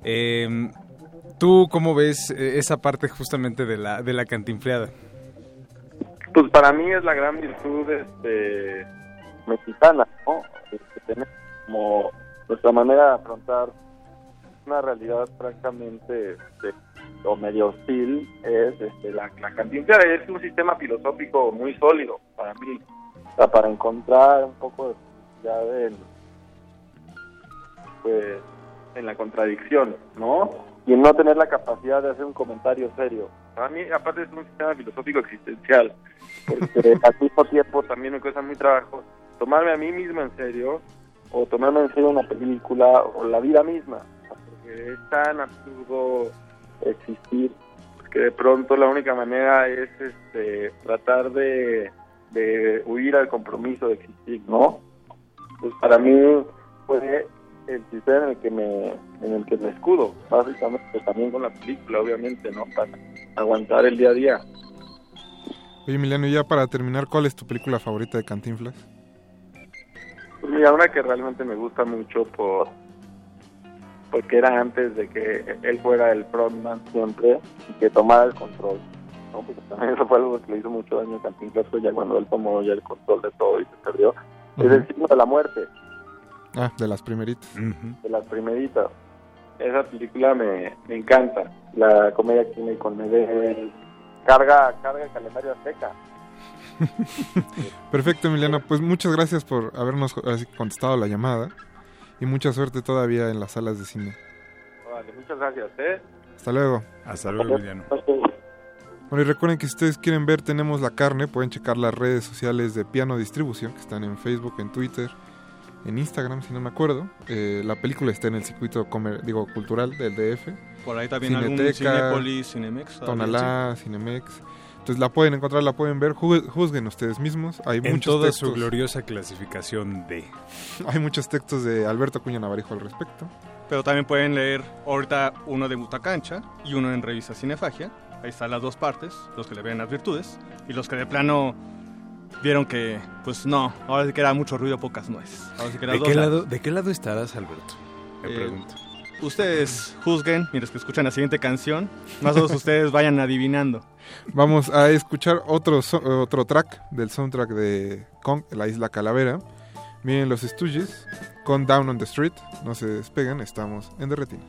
Eh, ¿Tú cómo ves eh, esa parte justamente de la, de la cantinfleada? Pues para mí es la gran virtud este, mexicana, ¿no? Este, como nuestra manera de afrontar una realidad francamente este, o medio hostil es este, la, la. Es un sistema filosófico muy sólido para mí, para encontrar un poco de felicidad en, pues, en la contradicción, ¿no? Y no tener la capacidad de hacer un comentario serio. Para mí, aparte es un sistema filosófico existencial, porque al mismo tiempo también me cuesta muy trabajo tomarme a mí mismo en serio o tomarme en serio una película o la vida misma, porque es tan absurdo existir que de pronto la única manera es este tratar de, de huir al compromiso de existir, ¿no? Pues para mí fue el sistema en el que me en el que me escudo, básicamente también con la película, obviamente, ¿no? Para aguantar el día a día. Oye, Emiliano, y ya para terminar, ¿cuál es tu película favorita de Cantinflas? Pues mira, una que realmente me gusta mucho por porque era antes de que él fuera el frontman siempre y que tomara el control. ¿no? Porque también eso fue algo que le hizo mucho daño a Cantinflas, fue ya cuando él tomó ya el control de todo y se perdió. Es el signo de la muerte, Ah, de las primeritas. de las primeritas. Esa película me, me encanta. La comedia que tiene con Medel. Carga, carga el calendario azteca. Perfecto, Emiliano. Pues muchas gracias por habernos contestado la llamada. Y mucha suerte todavía en las salas de cine. Vale, muchas gracias, ¿eh? Hasta luego. Hasta luego, Emiliano. Bueno, y recuerden que si ustedes quieren ver Tenemos la Carne, pueden checar las redes sociales de Piano Distribución, que están en Facebook, en Twitter, en Instagram, si no me acuerdo. Eh, la película está en el circuito comer- digo, cultural del DF. Por ahí también algún Cineteca, Cinépolis, Cinemex, Tonalá, Cinemex. Entonces la pueden encontrar, la pueden ver, ju- juzguen ustedes mismos. Hay En muchos toda textos. su gloriosa clasificación de... Hay muchos textos de Alberto Cuña Navarijo al respecto. Pero también pueden leer ahorita uno de Butacancha y uno en revista Cinefagia. Ahí están las dos partes, los que le ven las virtudes y los que de plano vieron que, pues no, ahora sí que era mucho ruido, pocas nueces. Ahora sí que era ¿De qué, lados. lado, ¿De qué lado estarás, Alberto? Me Eh, pregunto. Ustedes juzguen mientras que escuchan la siguiente canción. Más o menos ustedes vayan adivinando. Vamos a escuchar otro, so- otro track del soundtrack de Kong, La Isla Calavera. Miren los Stooges con Down on the Street. No se despeguen, estamos en Derretina.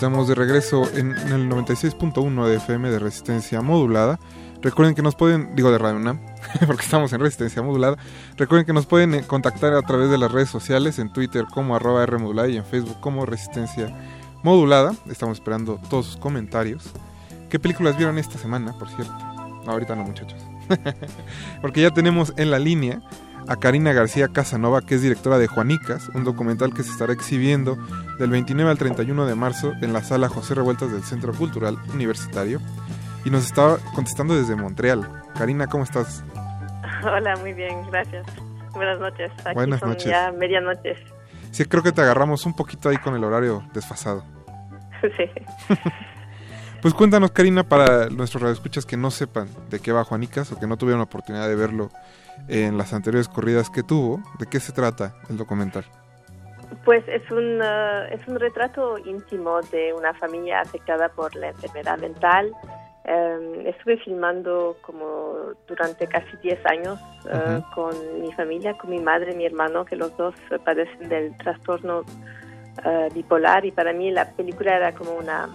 Estamos de regreso en, el 96.1 de FM de resistencia modulada. Recuerden que nos pueden, digo de Radio UNAM, porque estamos en resistencia modulada. Recuerden que nos pueden eh, contactar a través de las redes sociales, en Twitter como arroba R modulada y en Facebook como resistencia modulada. Estamos esperando todos sus comentarios. ¿Qué películas vieron esta semana, por cierto? Ahorita no, muchachos. porque ya tenemos en la línea a Karina García Casanova, que es directora de Juanicas, un documental que se estará exhibiendo del 29 al 31 de marzo en la sala José Revueltas del Centro Cultural Universitario. Y nos está contestando desde Montreal. Karina, ¿cómo estás? Hola, muy bien, gracias. Buenas noches. Aquí Buenas son noches. ya medianoches. Sí, creo que te agarramos un poquito ahí con el horario desfasado. sí. Pues cuéntanos, Karina, para nuestros radioescuchas que no sepan de qué va Juanicas o que no tuvieron la oportunidad de verlo en las anteriores corridas que tuvo, ¿de qué se trata el documental? Pues es un, eh, es un retrato íntimo de una familia afectada por la enfermedad mental. Eh, estuve filmando como durante casi 10 años eh, con mi familia, con mi madre y mi hermano, que los dos eh, padecen del trastorno bipolar y para mí la película era como una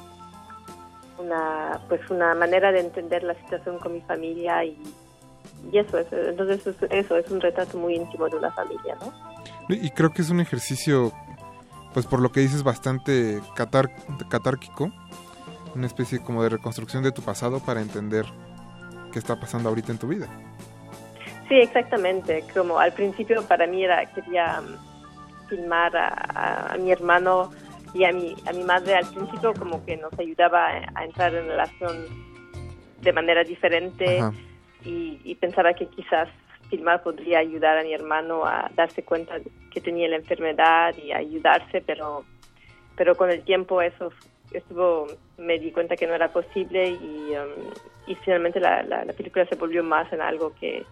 una pues una manera de entender la situación con mi familia y, y eso es entonces es- eso es un retrato muy íntimo de una familia no Y creo que es un ejercicio, pues por lo que dices, bastante catar catárquico, una especie como de reconstrucción de tu pasado para entender qué está pasando ahorita en tu vida. Sí, exactamente. Como al principio para mí era quería mm, filmar a, a- a mi hermano y a mi a mi madre al principio como que nos ayudaba a, a entrar en relación de manera diferente Ajá. Y, y pensaba que quizás filmar podría ayudar a mi hermano a darse cuenta que tenía la enfermedad y ayudarse, pero pero con el tiempo eso estuvo me di cuenta que no era posible y, um, y finalmente la, la, la película se volvió más en algo que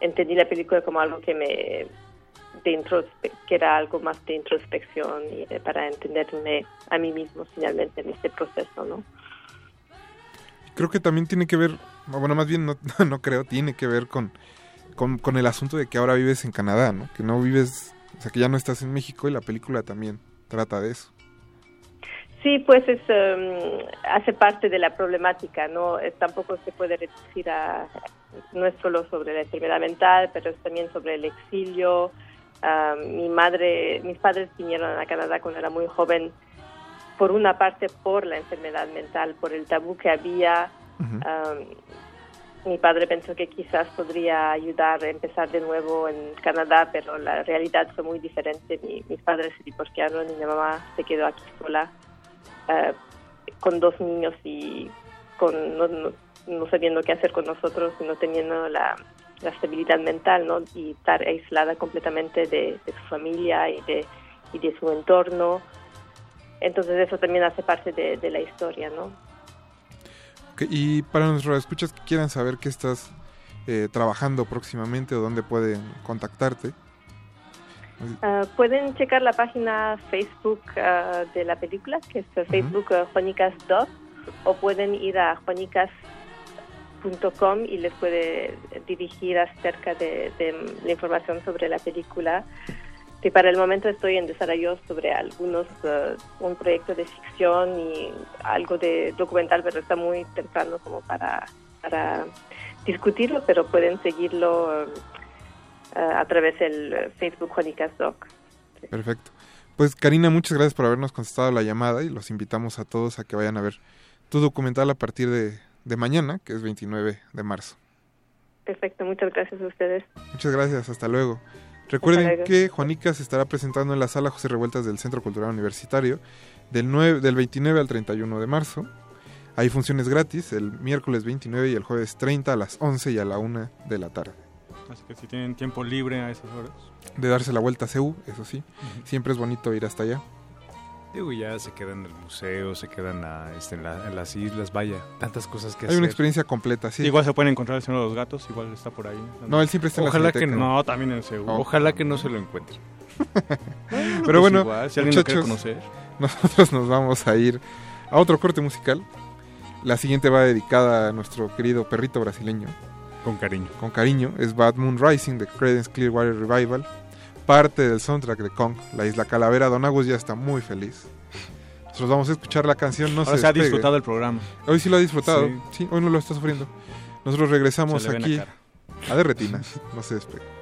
entendí la película como algo que me de introspe- que era algo más de introspección y para entenderme a mí mismo finalmente en este proceso, ¿no? Creo que también tiene que ver, bueno, más bien no, no creo, tiene que ver con, con, el asunto de que ahora vives en Canadá, ¿no? Que no vives, o sea, que ya no estás en México y la película también trata de eso. Sí, pues es, um, hace parte de la problemática, ¿no? Eh, tampoco se puede reducir a, no es solo sobre la enfermedad mental, pero es también sobre el exilio. Ah, mi madre, mis padres vinieron a Canadá cuando era muy joven, por una parte por la enfermedad mental, por el tabú que había. Ah, mi padre pensó que quizás podría ayudar a empezar de nuevo en Canadá, pero la realidad fue muy diferente. Mi- mis padres se divorciaron y mi mamá se quedó aquí sola eh, con dos niños y con no, no- no sabiendo qué hacer con nosotros y no teniendo la, la estabilidad mental, ¿no? Y estar aislada completamente de, de su familia y de, y de su entorno. Entonces eso también hace parte de, de la historia, ¿no? Y para nuestros escuchas que quieran saber qué estás eh, trabajando próximamente o dónde pueden contactarte, Ah, pueden checar la página Facebook ah, de la película, que es Facebook uh, Juanicas 2, o pueden ir a juanicas.com y les puede dirigir acerca de, de la información sobre la película. Que para el momento estoy en desarrollo sobre algunos, eh, un proyecto de ficción y algo de documental, pero está muy temprano como para, para discutirlo, pero pueden seguirlo. eh, eh, a través del Facebook Juanicas Doc. perfecto. Pues Karina, muchas gracias por habernos contestado la llamada y los invitamos a todos a que vayan a ver tu documental a partir de, de mañana, que es 29 de marzo. Perfecto, muchas gracias a ustedes. Muchas gracias, hasta luego. Recuerden que Juanica se estará presentando en la sala José Revueltas del Centro Cultural Universitario del, 9, del 29 al 31 de marzo. Hay funciones gratis el miércoles 29 y el jueves 30 a las 11 y a la 1 de la tarde. Así que si tienen tiempo libre a esas horas. De darse la vuelta a CEU, eso sí. Siempre es bonito ir hasta allá. Digo, ya se quedan en el museo, se quedan a, este, en, la- en las islas, vaya, tantas cosas que Hay una experiencia completa, sí. Igual se pueden encontrar el Señor de los Gatos, igual está por ahí. No, él siempre está en la Ojalá que no. También en el Seúl. Ojalá que no se lo encuentre. Pero Pues bueno, igual, si alguien lo quiere muchachos, conocer. nosotros nos vamos a ir a otro corte musical. La siguiente va dedicada a nuestro querido perrito brasileño. Con cariño. Con cariño. Es Bad Moon Rising de Creedence Clearwater Revival. Parte del soundtrack de Kong, La Isla Calavera. Don Agus ya está muy feliz. Nosotros vamos a escuchar la canción No Ahora se se ha despegue. disfrutado el programa. Hoy sí lo ha disfrutado. Sí. Sí, hoy no lo está sufriendo. Nosotros regresamos aquí a de retinas. No se despegue.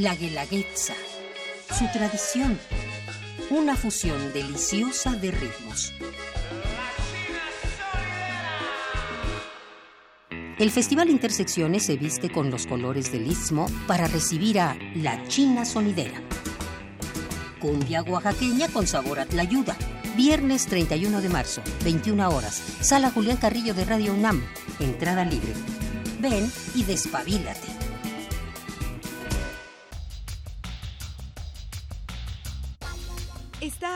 La Guelaguetza. Su tradición. Una fusión deliciosa de ritmos. El Festival Intersecciones se viste con los colores del Istmo para recibir a La China Sonidera. Cumbia oaxaqueña con sabor a tlayuda. Viernes 31 de marzo, 21 horas. Sala Julián Carrillo de Radio UNAM. Entrada libre. Ven y despabilate.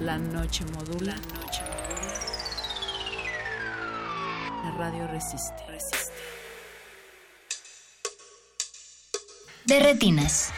La noche modula. La noche modula. La radio resiste. Resiste. De retinas.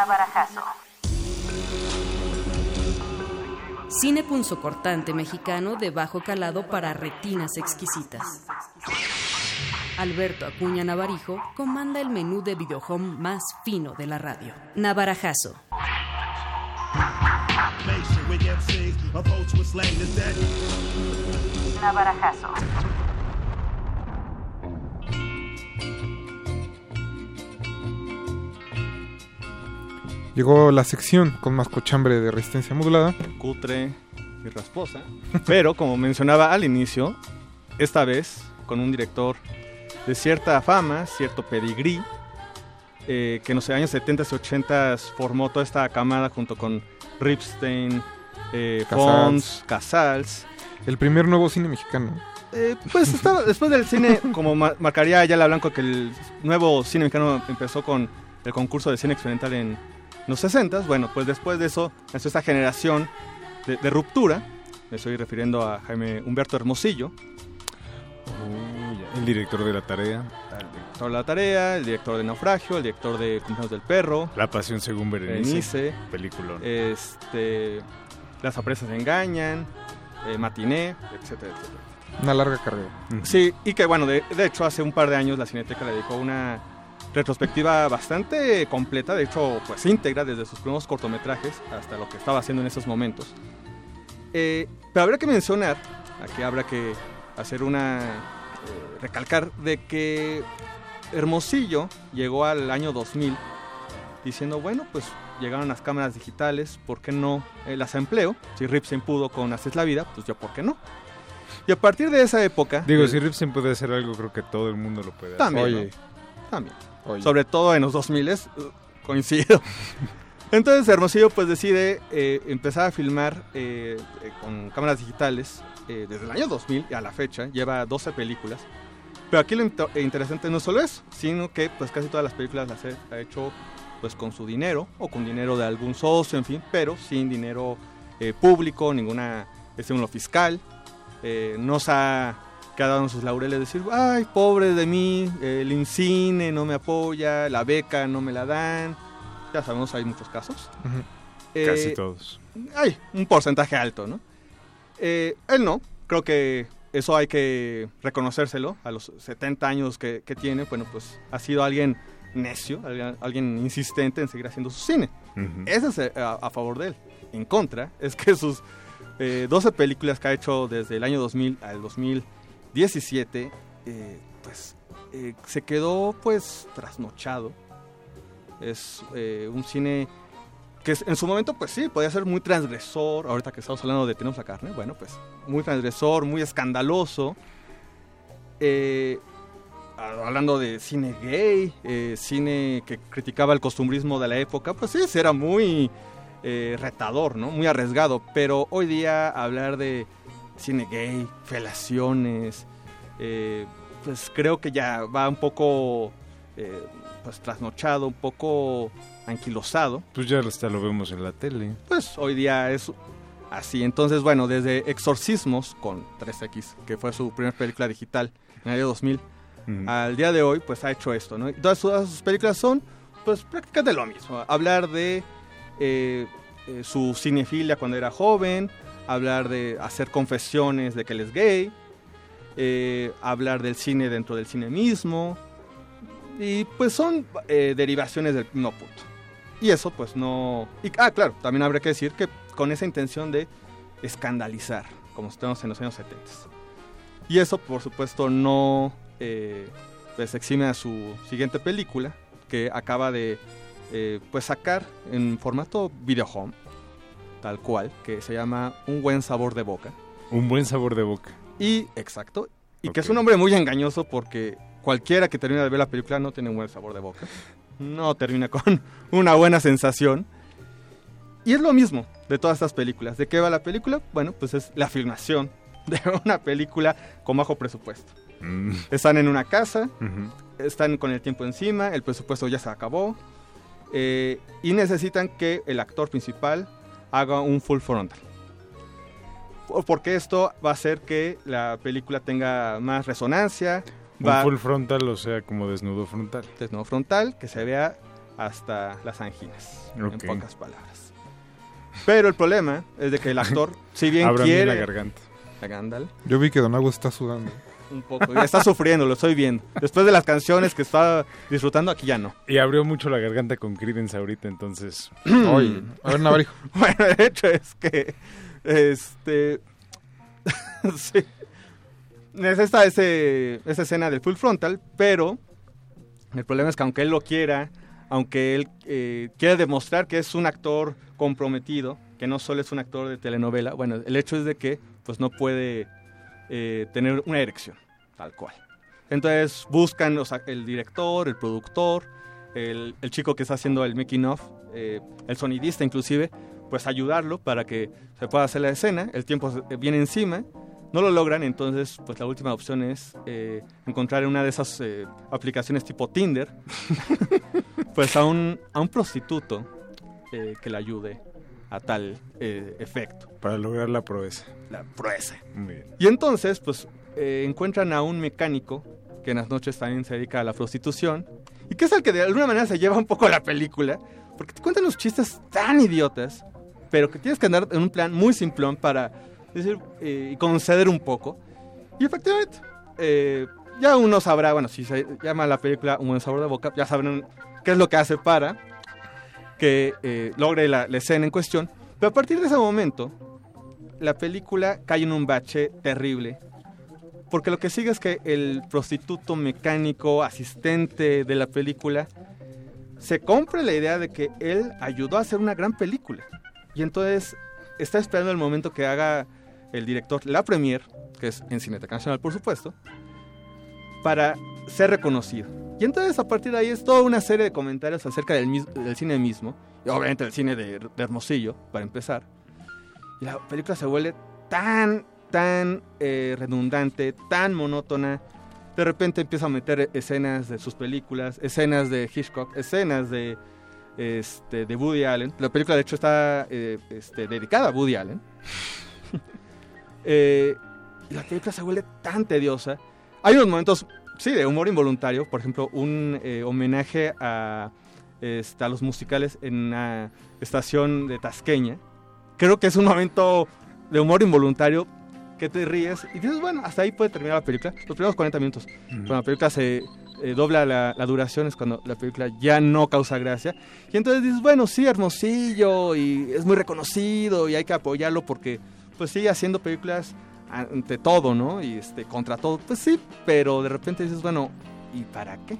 Navarajazo. Cine punzocortante mexicano de bajo calado para retinas exquisitas. Alberto Acuña Navarijo comanda el menú de videohome más fino de la radio. Navarajazo. Navarajazo. Llegó la sección con más cochambre de resistencia modulada. Cutre y rasposa. Pero, como mencionaba al inicio, esta vez con un director de cierta fama, cierto pedigrí, eh, que en los años 70 y 80 formó toda esta camada junto con Ripstein, eh. Fons, Casals. El primer nuevo cine mexicano. Eh, pues estaba- después del cine, como ma- marcaría Ayala Blanco, que el nuevo cine mexicano empezó con el concurso de cine experimental en los 60, bueno, pues después de eso, nació esta generación de, de ruptura, me estoy refiriendo a Jaime Humberto Hermosillo, El director de la tarea. El director de la tarea, el director de Naufragio, el director de Cumpleaños del Perro. La pasión según Berenice. Berenice. Película. Este, Las apresas engañan, eh, Matiné, etcétera, etcétera. Una larga carrera. Sí, y que bueno, de, de hecho hace un par de años la Cineteca le dedicó una retrospectiva bastante completa, de hecho pues íntegra desde sus primeros cortometrajes hasta lo que estaba haciendo en esos momentos. Eh, pero habrá que mencionar, aquí habrá que hacer una, eh, recalcar de que Hermosillo llegó al año 2000 diciendo, bueno, pues llegaron las cámaras digitales, ¿por qué no eh, las empleo? Si Ripsen pudo con Así es la vida, pues yo, ¿por qué no? Y a partir de esa época... Digo, el- si Ripsen puede hacer algo, creo que todo el mundo lo puede hacer. También, ¿no? También. Sobre todo en los 2000 s coincido. Entonces Hermosillo pues decide eh, empezar a filmar eh, eh, con cámaras digitales eh, desde el año 2000 a la fecha. Lleva 12 películas. Pero aquí lo into- eh, interesante no es solo eso, sino que pues casi todas las películas las he- ha hecho pues con su dinero o con dinero de algún socio, en fin, pero sin dinero eh, público, ninguna estímulo fiscal. No se ha quedado en sus laureles decir, ay, pobre de mí, el INCINE no me apoya, la beca no me la dan. Ya sabemos, hay muchos casos. Eh, Casi todos. Hay un porcentaje alto, ¿no? Eh, él no, creo que eso hay que reconocérselo. A los 70 años que, que tiene, bueno, pues ha sido alguien necio, alguien, alguien insistente en seguir haciendo su cine. Ese es eh, a, a favor de él. En contra, es que sus eh, 12 películas que ha hecho desde el año 2000 al 2017, eh, pues eh, se quedó pues trasnochado. Es eh, un cine que en su momento pues sí, podía ser muy transgresor, ahorita que estamos hablando de Tenemos la carne, bueno pues muy transgresor, muy escandaloso. Eh, hablando de cine gay, eh, cine que criticaba el costumbrismo de la época, pues sí, era muy retador, ¿no? Muy arriesgado, pero hoy día hablar de cine gay, felaciones, eh, pues creo que ya va un poco eh, pues trasnochado, un poco anquilosado. Pues ya hasta lo vemos en la tele. Pues hoy día es así. Entonces, bueno, desde Exorcismos con 3X, que fue su primera película digital en el año 2000, al día de hoy, pues ha hecho esto, ¿no? Todas, sus- todas sus películas son, pues prácticamente lo mismo. Hablar de eh, eh, su cinefilia cuando era joven, hablar de hacer confesiones de que él es gay, eh, hablar del cine dentro del cine mismo, y pues son eh, derivaciones del mismo punto. Y eso pues no... Y, ah, claro, también habría que decir que con esa intención de escandalizar, como estamos en los años 70. Y eso por supuesto no eh, pues exime a su siguiente película, que acaba de eh, pues sacar en formato videohome, tal cual, que se llama Un buen sabor de boca. Un buen sabor de boca. Y, exacto, y que es un nombre muy engañoso porque cualquiera que termina de ver la película no tiene un buen sabor de boca. No termina con una buena sensación. Y es lo mismo de todas estas películas. ¿De qué va la película? Bueno, pues es la filmación de una película con bajo presupuesto. Mm. Están en una casa, están con el tiempo encima, el presupuesto ya se acabó eh, y necesitan que el actor principal haga un full frontal. Por- Porque esto va a hacer que la película tenga más resonancia. Un va full frontal, o sea, como desnudo frontal. desnudo frontal, que se vea hasta las anginas, en pocas palabras. Pero el problema es de que el actor, si bien bien quiere... la garganta. Ándale. Yo vi que Don Agus está sudando. Un poco. Ya está sufriendo, lo estoy viendo. Después de las canciones que está disfrutando, aquí ya no. Y abrió mucho la garganta con Creedence ahorita, entonces... Oye, a ver, Navarijo. Bueno, el hecho es que. Este. sí. Necesita ese, esa escena del full frontal, pero. El problema es que aunque él lo quiera, aunque él eh, quiera demostrar que es un actor comprometido, que no solo es un actor de telenovela, bueno, el hecho es de que pues no puede eh, tener una erección, tal cual. Entonces buscan o sea, el director, el productor, el, el chico que está haciendo el making of, eh, el sonidista inclusive, pues ayudarlo para que se pueda hacer la escena, el tiempo se- viene encima, no lo logran, entonces pues la última opción es eh, encontrar en una de esas eh, aplicaciones tipo Tinder, pues a un, a un prostituto eh, que le ayude a tal eh, efecto. Para lograr la proeza. La proeza. Muy bien. Y entonces, pues, eh, encuentran a un mecánico que en las noches también se dedica a la prostitución, y que es el que de alguna manera se lleva un poco la película, porque te cuentan los chistes tan idiotas, pero que tienes que andar en un plan muy simplón para decir eh, conceder un poco. Y efectivamente, eh, ya uno sabrá, bueno, si se llama la película Un buen sabor de boca, ya sabrán qué es lo que hace para que eh, logre la, la escena en cuestión. Pero a partir de ese momento, la película cae en un bache terrible. Porque lo que sigue es que el prostituto mecánico, asistente de la película, se compre la idea de que él ayudó a hacer una gran película. Y entonces está esperando el momento que haga el director la premier, que es en Cineteca Nacional, por supuesto, para ser reconocido. Y entonces a partir de ahí es toda una serie de comentarios acerca del, del cine mismo, y obviamente el cine de, de Hermosillo, para empezar. Y la película se vuelve tan, tan eh, redundante, tan monótona. De repente empieza a meter escenas de sus películas, escenas de Hitchcock, escenas de, este, de Woody Allen. La película, de hecho, está eh, este, dedicada a Woody Allen. Eh, y la película se vuelve tan tediosa. Hay unos momentos, sí, de humor involuntario. Por ejemplo, un eh, homenaje a, este, a los musicales en una estación de Tasqueña. Creo que es un momento de humor involuntario que te ríes y dices, bueno, hasta ahí puede terminar la película. Los primeros 40 minutos. Cuando la película se eh, dobla la, la duración es cuando la película ya no causa gracia. Y entonces dices, bueno, sí, hermosillo y es muy reconocido y hay que apoyarlo porque pues sigue haciendo películas ante todo, ¿no? Y este, contra todo. Pues sí, pero de repente dices, bueno, ¿y para qué?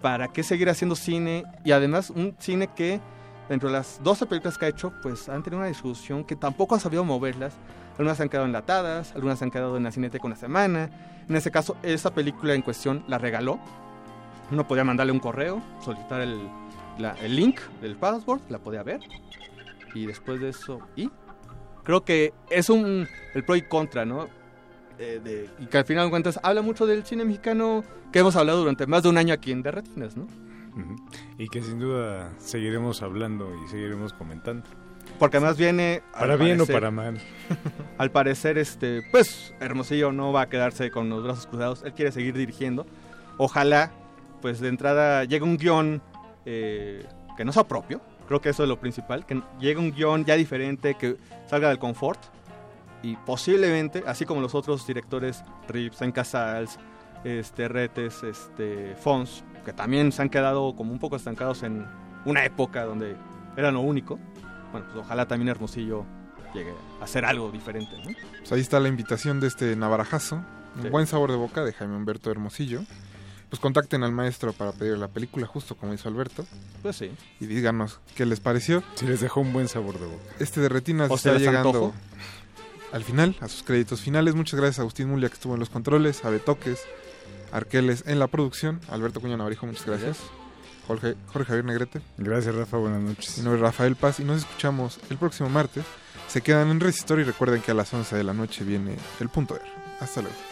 ¿Para qué seguir haciendo cine? Y además un cine que dentro de las 12 películas que ha hecho, pues han tenido una discusión que tampoco ha sabido moverlas. Algunas se han quedado enlatadas, algunas se han quedado en la cineteca una semana. En ese caso, esa película en cuestión la regaló. Uno podía mandarle un correo, solicitar el, el link del password, la podía ver. Y después de eso, ¿y? Creo que es un el pro y contra, ¿no? Eh, de- y que al final de cuentas habla mucho del cine mexicano que hemos hablado durante más de un año aquí en De Retinas, ¿no? Y que sin duda seguiremos hablando y seguiremos comentando. Porque además viene... Para bien o para mal. Al parecer, este, pues, Hermosillo no va a quedarse con los brazos cruzados. Él quiere seguir dirigiendo. Ojalá, pues, de entrada llegue un guion eh, que no sea propio. Creo que eso es lo principal. Que llegue un guion ya diferente, que salga del confort. Y posiblemente, así como los otros directores, Reeves, en Casals, este, Retes, este, Fons, que también se han quedado como un poco estancados en una época donde eran lo único. Bueno, pues ojalá también Hermosillo llegue a hacer algo diferente, ¿no? Pues ahí está la invitación de este navarajazo. Un Sí. buen sabor de boca de Jaime Humberto Hermosillo. Pues contacten al maestro para pedir la película, justo como hizo Alberto. Pues sí. Y díganos qué les pareció. Si les dejó un buen sabor de boca. Este de retinas O está llegando antojo. al final, a sus créditos finales. Muchas gracias a Agustín Mulia que estuvo en los controles, a Betoques, Arqueles en la producción, Alberto Cuña Navarijo, muchas gracias. Jorge, Jorge Javier Negrete. Gracias, Rafa. Buenas noches. Mi nombre es Rafael Paz y nos escuchamos el próximo martes. Se quedan en Resistor y recuerden que a las 11 de la noche viene el punto R. Hasta luego.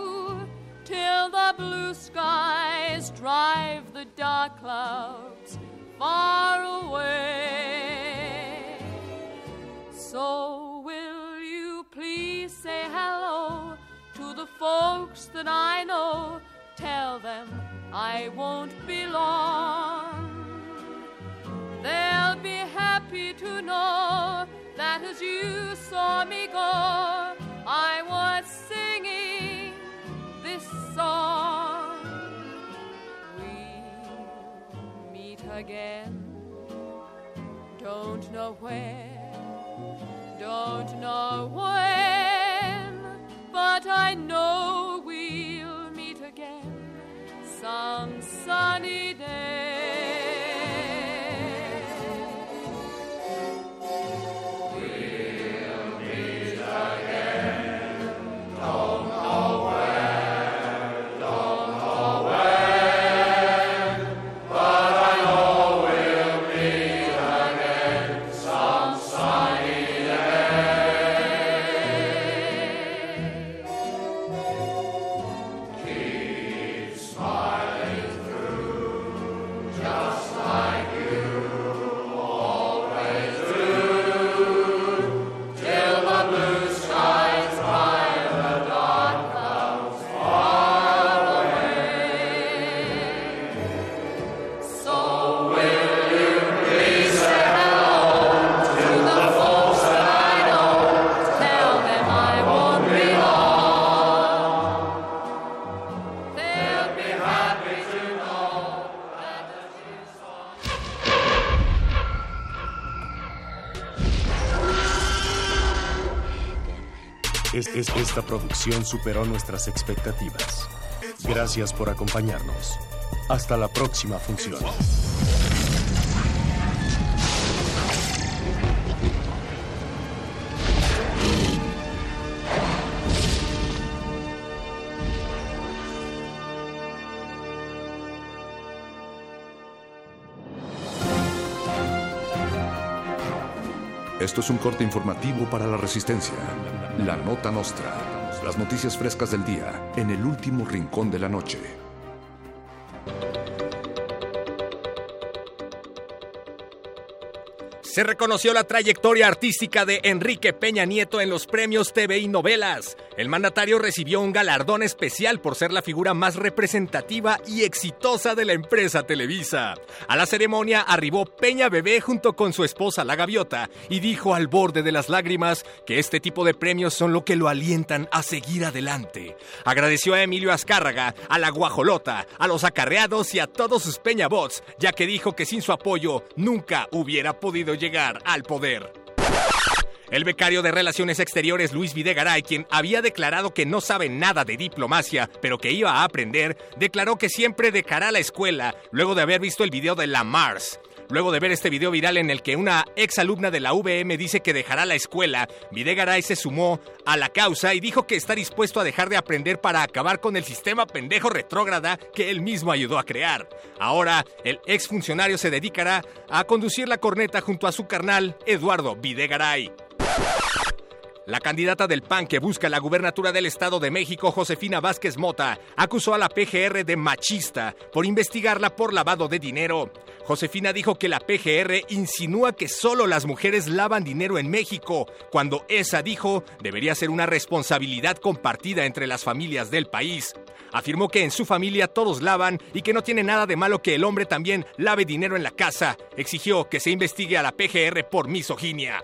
till the blue skies drive the dark clouds far away. So, will you please say hello to the folks that I know? Tell them I won't be long. They'll be happy to know that as you saw me go, I was song. We'll meet again. Don't know where, don't know when, but I know we'll meet again some sunny day. Esta producción superó nuestras expectativas. Gracias por acompañarnos. Hasta la próxima función. Esto es un corte informativo para la resistencia. La nota nostra. Las noticias frescas del día en el último rincón de la noche. Se reconoció la trayectoria artística de Enrique Peña Nieto en los premios TV y novelas. El mandatario recibió un galardón especial por ser la figura más representativa y exitosa de la empresa Televisa. A la ceremonia arribó Peña Bebé junto con su esposa La Gaviota y dijo al borde de las lágrimas que este tipo de premios son lo que lo alientan a seguir adelante. Agradeció a Emilio Azcárraga, a la Guajolota, a los acarreados y a todos sus Peñabots, ya que dijo que sin su apoyo nunca hubiera podido llegar al poder. El becario de Relaciones Exteriores Luis Videgaray, quien había declarado que no sabe nada de diplomacia, pero que iba a aprender, declaró que siempre dejará la escuela luego de haber visto el video de la Mars. Luego de ver este video viral en el que una exalumna de la VM dice que dejará la escuela, Videgaray se sumó a la causa y dijo que está dispuesto a dejar de aprender para acabar con el sistema pendejo retrógrada que él mismo ayudó a crear. Ahora, el exfuncionario se dedicará a conducir la corneta junto a su carnal Eduardo Videgaray. La candidata del PAN que busca la gubernatura del Estado de México, Josefina Vázquez Mota, acusó a la PGR de machista por investigarla por lavado de dinero. Josefina dijo que la PGR insinúa que solo las mujeres lavan dinero en México, cuando esa, dijo, debería ser una responsabilidad compartida entre las familias del país. Afirmó que en su familia todos lavan y que no tiene nada de malo que el hombre también lave dinero en la casa. Exigió que se investigue a la PGR por misoginia.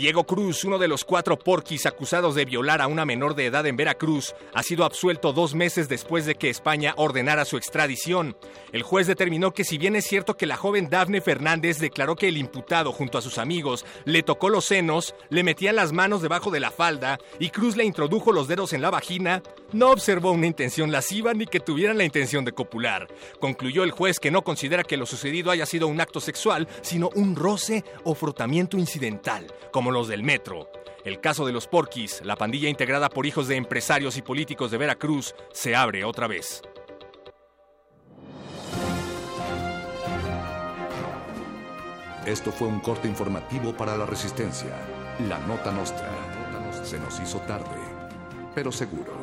Diego Cruz, uno de los cuatro porquis acusados de violar a una menor de edad en Veracruz, ha sido absuelto dos meses después de que España ordenara su extradición. El juez determinó que si bien es cierto que la joven Dafne Fernández declaró que el imputado junto a sus amigos le tocó los senos, le metían las manos debajo de la falda y Cruz le introdujo los dedos en la vagina, no observó una intención lasciva ni que tuvieran la intención de copular. Concluyó el juez que no considera que lo sucedido haya sido un acto sexual, sino un roce o frotamiento incidental, como los del metro. El caso de los Porquis, la pandilla integrada por hijos de empresarios y políticos de Veracruz, se abre otra vez. Esto fue un corte informativo para la resistencia. La nota nostra. Se nos hizo tarde, pero seguro.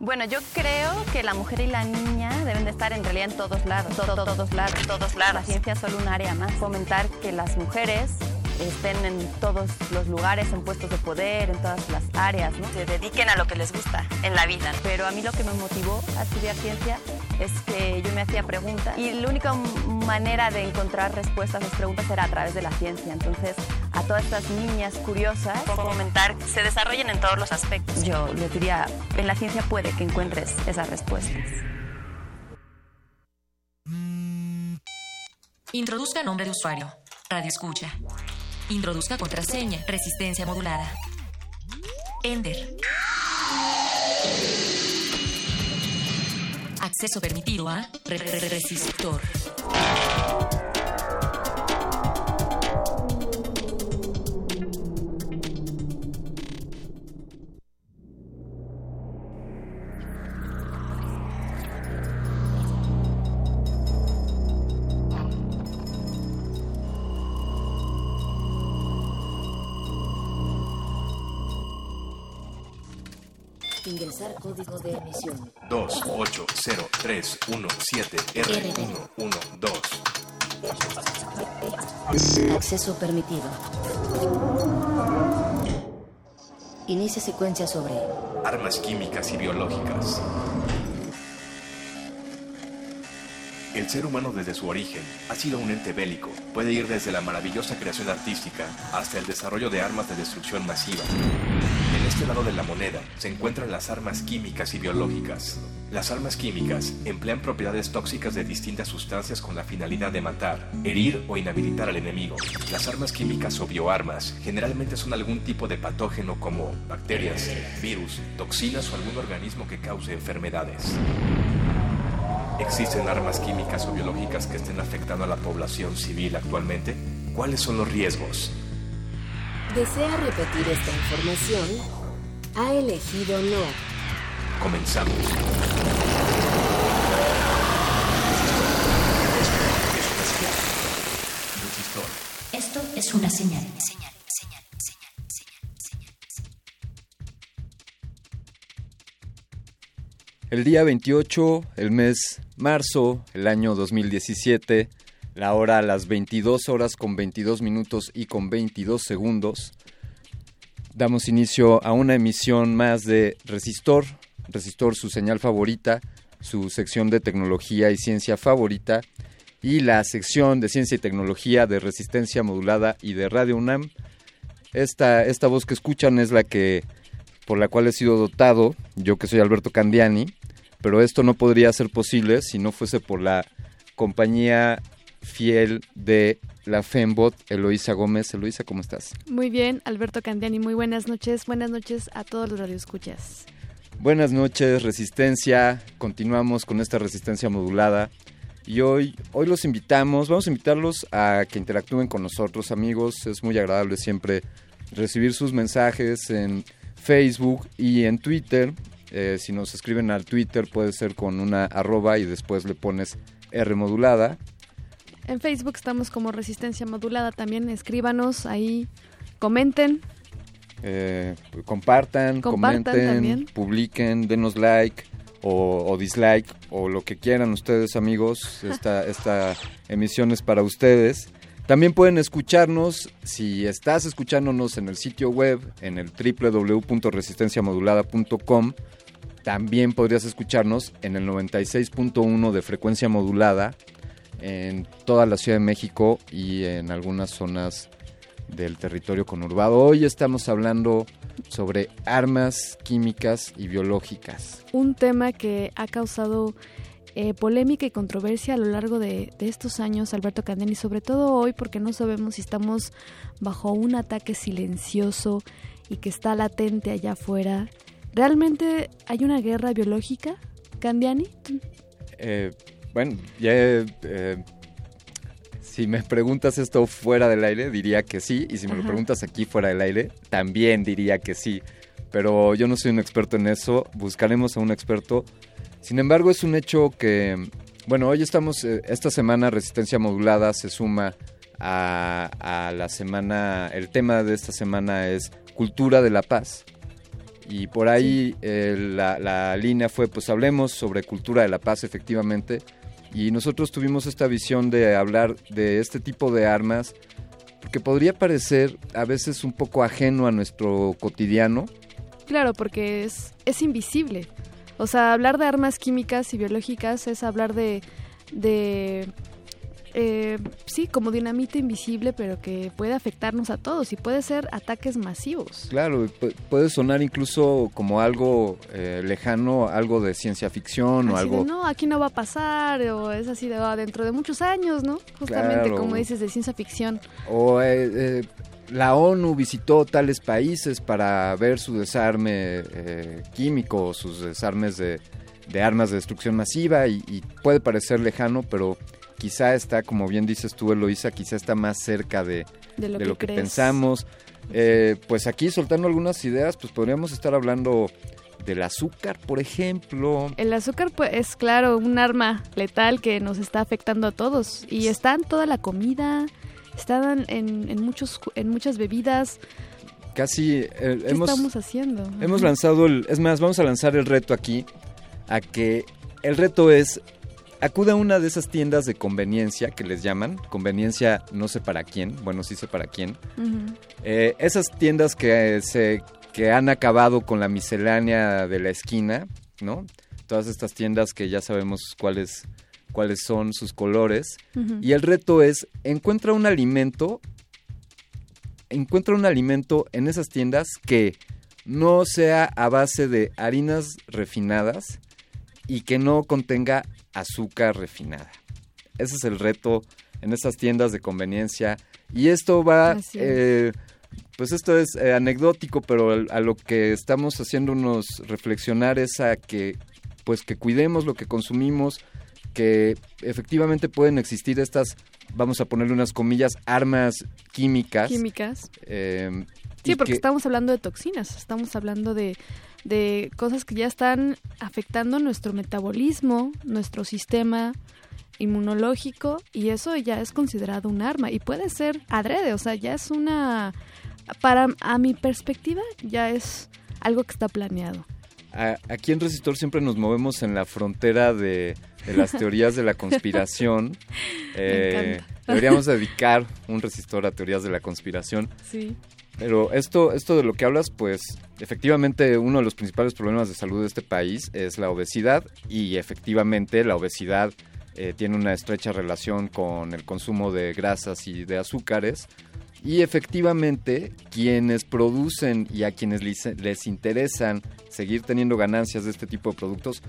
Bueno, yo creo que la mujer y la niña deben de estar en realidad en todos lados, to- to- todos lados, todos lados. La ciencia es solo un área más. Fomentar que las mujeres estén en todos los lugares, en puestos de poder, en todas las áreas, ¿no? Se dediquen a lo que les gusta en la vida. Pero a mí lo que me motivó a estudiar ciencia es que yo me hacía preguntas y la única manera de encontrar respuestas a esas preguntas era a través de la ciencia. Entonces, a todas estas niñas curiosas, fomentar que se desarrollen en todos los aspectos. Yo les diría, en la ciencia puede que encuentres esas respuestas. Introduzca nombre de usuario. Radio escucha. Introduzca contraseña. Resistencia modulada. Ender. Acceso permitido a re- re- re- resistor. Código de emisión. 2803117R112. Acceso permitido. Inicia secuencia sobre Armas químicas y biológicas. El ser humano desde su origen ha sido un ente bélico. Puede ir desde la maravillosa creación artística hasta el desarrollo de armas de destrucción masiva. Este lado de la moneda se encuentran las armas químicas y biológicas. Las armas químicas emplean propiedades tóxicas de distintas sustancias con la finalidad de matar, herir o inhabilitar al enemigo. Las armas químicas o bioarmas generalmente son algún tipo de patógeno como bacterias, virus, toxinas o algún organismo que cause enfermedades. ¿Existen armas químicas o biológicas que estén afectando a la población civil actualmente? ¿Cuáles son los riesgos? ¿Desea repetir esta información? Ha elegido no. Comenzamos. Esto es una señal. El día 28, el mes marzo, el año 2017, la hora a las 22 horas con 22 minutos y con 22 segundos, damos inicio a una emisión más de Resistor, Resistor su señal favorita, su sección de tecnología y ciencia favorita y la sección de ciencia y tecnología de resistencia modulada y de Radio UNAM. Esta, esta voz que escuchan es la que por la cual he sido dotado, yo que soy Alberto Candiani, pero esto no podría ser posible si no fuese por la compañía fiel de la Fembot, Eloísa Gómez. Eloísa, ¿cómo estás? Muy bien, Alberto Candiani, muy buenas noches. Buenas noches a todos los radioescuchas. Buenas noches, Resistencia. Continuamos con esta resistencia modulada. Y hoy, hoy los invitamos, vamos a invitarlos a que interactúen con nosotros, amigos. Es muy agradable siempre recibir sus mensajes en Facebook y en Twitter. Eh, si nos escriben al Twitter puede ser con una arroba y después le pones R modulada. En Facebook estamos como Resistencia Modulada también. Escríbanos ahí, comenten. Eh, compartan, Compartan comenten, también. publiquen, denos like o, o dislike o lo que quieran ustedes amigos. Esta, esta emisión es para ustedes. También pueden escucharnos si estás escuchándonos en el sitio web, en el www.resistenciamodulada.com. También podrías escucharnos en el 96.1 de frecuencia modulada en toda la Ciudad de México y en algunas zonas del territorio conurbado. Hoy estamos hablando sobre armas químicas y biológicas. Un tema que ha causado eh, polémica y controversia a lo largo de, de estos años, Alberto Candeni, sobre todo hoy porque no sabemos si estamos bajo un ataque silencioso y que está latente allá afuera. ¿Realmente hay una guerra biológica, Candiani? Eh, bueno, ya eh, si me preguntas esto fuera del aire, diría que sí, y si me lo preguntas aquí fuera del aire, también diría que sí. Pero yo no soy un experto en eso, buscaremos a un experto. Sin embargo, es un hecho que, bueno, hoy estamos, eh, esta semana Resistencia Modulada se suma a, a la semana, el tema de esta semana es Cultura de la Paz. Y por ahí eh, la, la línea fue, pues hablemos sobre cultura de la paz, efectivamente. Y nosotros tuvimos esta visión de hablar de este tipo de armas, porque podría parecer a veces un poco ajeno a nuestro cotidiano. Claro, porque es, es invisible. O sea, hablar de armas químicas y biológicas es hablar de, de eh, sí, como dinamita invisible, pero que puede afectarnos a todos y puede ser ataques masivos. Claro, pu- puede sonar incluso como algo eh, lejano, algo de ciencia ficción o algo... de, no, aquí no va a pasar, o es así de, "Ah, dentro de muchos años, ¿no? Justamente Claro. como dices, de ciencia ficción. O eh, eh, la ONU visitó tales países para ver su desarme eh, químico, o sus desarmes de, de armas de destrucción masiva y, y puede parecer lejano, pero quizá está, como bien dices tú, Eloisa, quizá está más cerca de, De lo que pensamos. Eh, pues aquí soltando algunas ideas, pues podríamos estar hablando del azúcar, por ejemplo. El azúcar pues, es, claro, un arma letal que nos está afectando a todos. Y está en toda la comida, están en, en, muchos, en muchas bebidas. Casi eh, ¿Qué hemos... estamos haciendo? Hemos Ajá. lanzado el, es más, vamos a lanzar el reto aquí, a que el reto es acuda a una de esas tiendas de conveniencia que les llaman, conveniencia no sé para quién, bueno sí sé para quién. Eh, esas tiendas que eh, se que han acabado con la miscelánea de la esquina, ¿no? Todas estas tiendas que ya sabemos cuáles cuáles son sus colores y el reto es encuentra un alimento encuentra un alimento en esas tiendas que no sea a base de harinas refinadas y que no contenga azúcar refinada. Ese es el reto en estas tiendas de conveniencia y esto va, eh, pues esto es eh, anecdótico, pero a lo que estamos haciéndonos reflexionar es a que, pues que cuidemos lo que consumimos, que efectivamente pueden existir estas, vamos a ponerle unas comillas, armas químicas. Químicas. eh, Sí, porque que- estamos hablando de toxinas, estamos hablando de, de cosas que ya están afectando nuestro metabolismo, nuestro sistema inmunológico y eso ya es considerado un arma y puede ser adrede, o sea, ya es una, para a mi perspectiva, ya es algo que está planeado. Aquí en Resistor siempre nos movemos en la frontera de, de las teorías de la conspiración. Eh, deberíamos dedicar un resistor a teorías de la conspiración. Sí. Pero esto, esto de lo que hablas, pues efectivamente uno de los principales problemas de salud de este país es la obesidad y efectivamente la obesidad eh, tiene una estrecha relación con el consumo de grasas y de azúcares. Y efectivamente, quienes producen y a quienes les, les interesan seguir teniendo ganancias de este tipo de productos,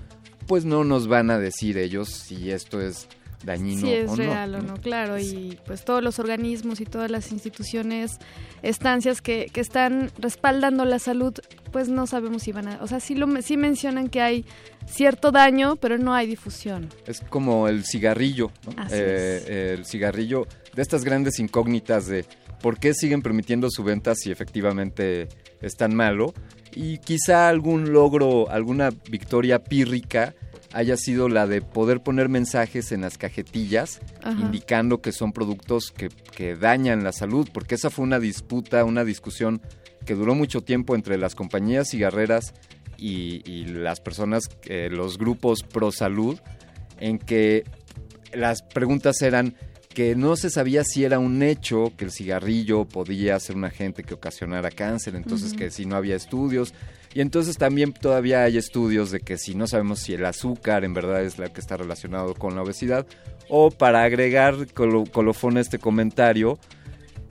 pues no nos van a decir ellos si esto es dañino si es o no. real o no, claro, y pues todos los organismos y todas las instituciones, estancias que, que están respaldando la salud, pues no sabemos si van a, o sea, sí, lo, sí mencionan que hay cierto daño, pero no hay difusión. Es como el cigarrillo, ¿no? Así Eh, El cigarrillo, de estas grandes incógnitas de por qué siguen permitiendo su venta si efectivamente es tan malo. Y quizá algún logro, alguna victoria pírrica haya sido la de poder poner mensajes en las cajetillas Ajá. indicando que son productos que, que dañan la salud, porque esa fue una disputa, una discusión que duró mucho tiempo entre las compañías cigarreras y, y las personas, eh, los grupos pro salud, en que las preguntas eran que no se sabía si era un hecho que el cigarrillo podía ser un agente que ocasionara cáncer, entonces que si no había estudios. Y entonces también todavía hay estudios de que si no sabemos si el azúcar en verdad es la que está relacionado con la obesidad. O para agregar colo- colofón a este comentario,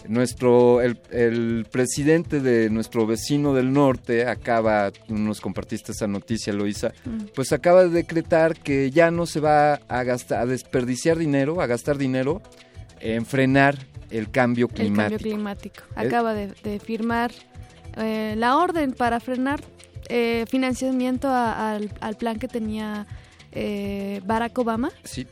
nuestro el, el presidente de nuestro vecino del norte acaba, nos compartiste esa noticia, Loisa, Mm. pues acaba de decretar que ya no se va a gastar, a desperdiciar dinero, a gastar dinero en frenar el cambio El cambio climático. climático. Acaba de, de firmar eh, la orden para frenar eh, financiamiento a- al, al plan que tenía eh, Barack Obama. Sí.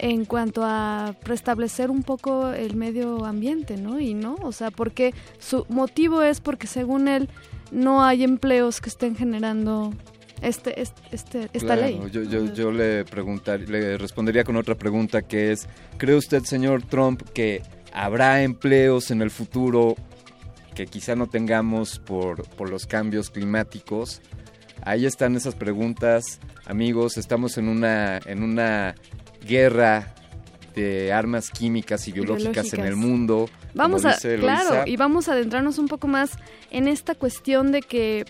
en cuanto a restablecer un poco el medio ambiente, ¿no? Y no, o sea, porque su motivo es porque según él no hay empleos que estén generando este, este, este- esta Claro, ley. Yo, yo, yo le preguntar, le respondería con otra pregunta que es, ¿cree usted, señor Trump, que habrá empleos en el futuro que quizá no tengamos por, por los cambios climáticos? Ahí están esas preguntas, amigos, estamos en una, en una guerra de armas químicas y biológicas, en Biológicas. el mundo. Vamos a, claro, y vamos a adentrarnos un poco más en esta cuestión de que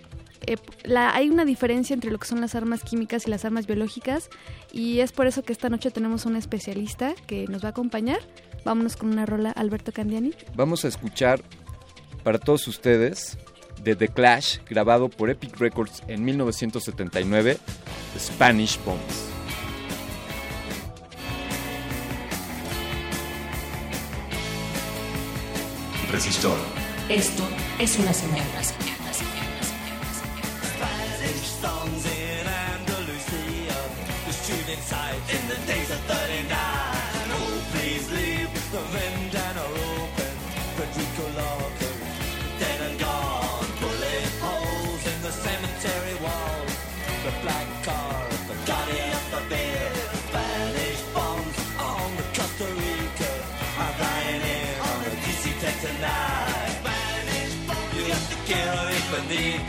eh, la, hay una diferencia entre lo que son las armas químicas y las armas biológicas y es por eso que esta noche tenemos un especialista que nos va a acompañar. Vámonos con una rola, Alberto Candiani. Vamos a escuchar para todos ustedes de The Clash, grabado por Epic Records en 1979, Spanish Bombs. Resistor. Esto es una señal. Spanish songs in Andalusia. The shooting sight quiero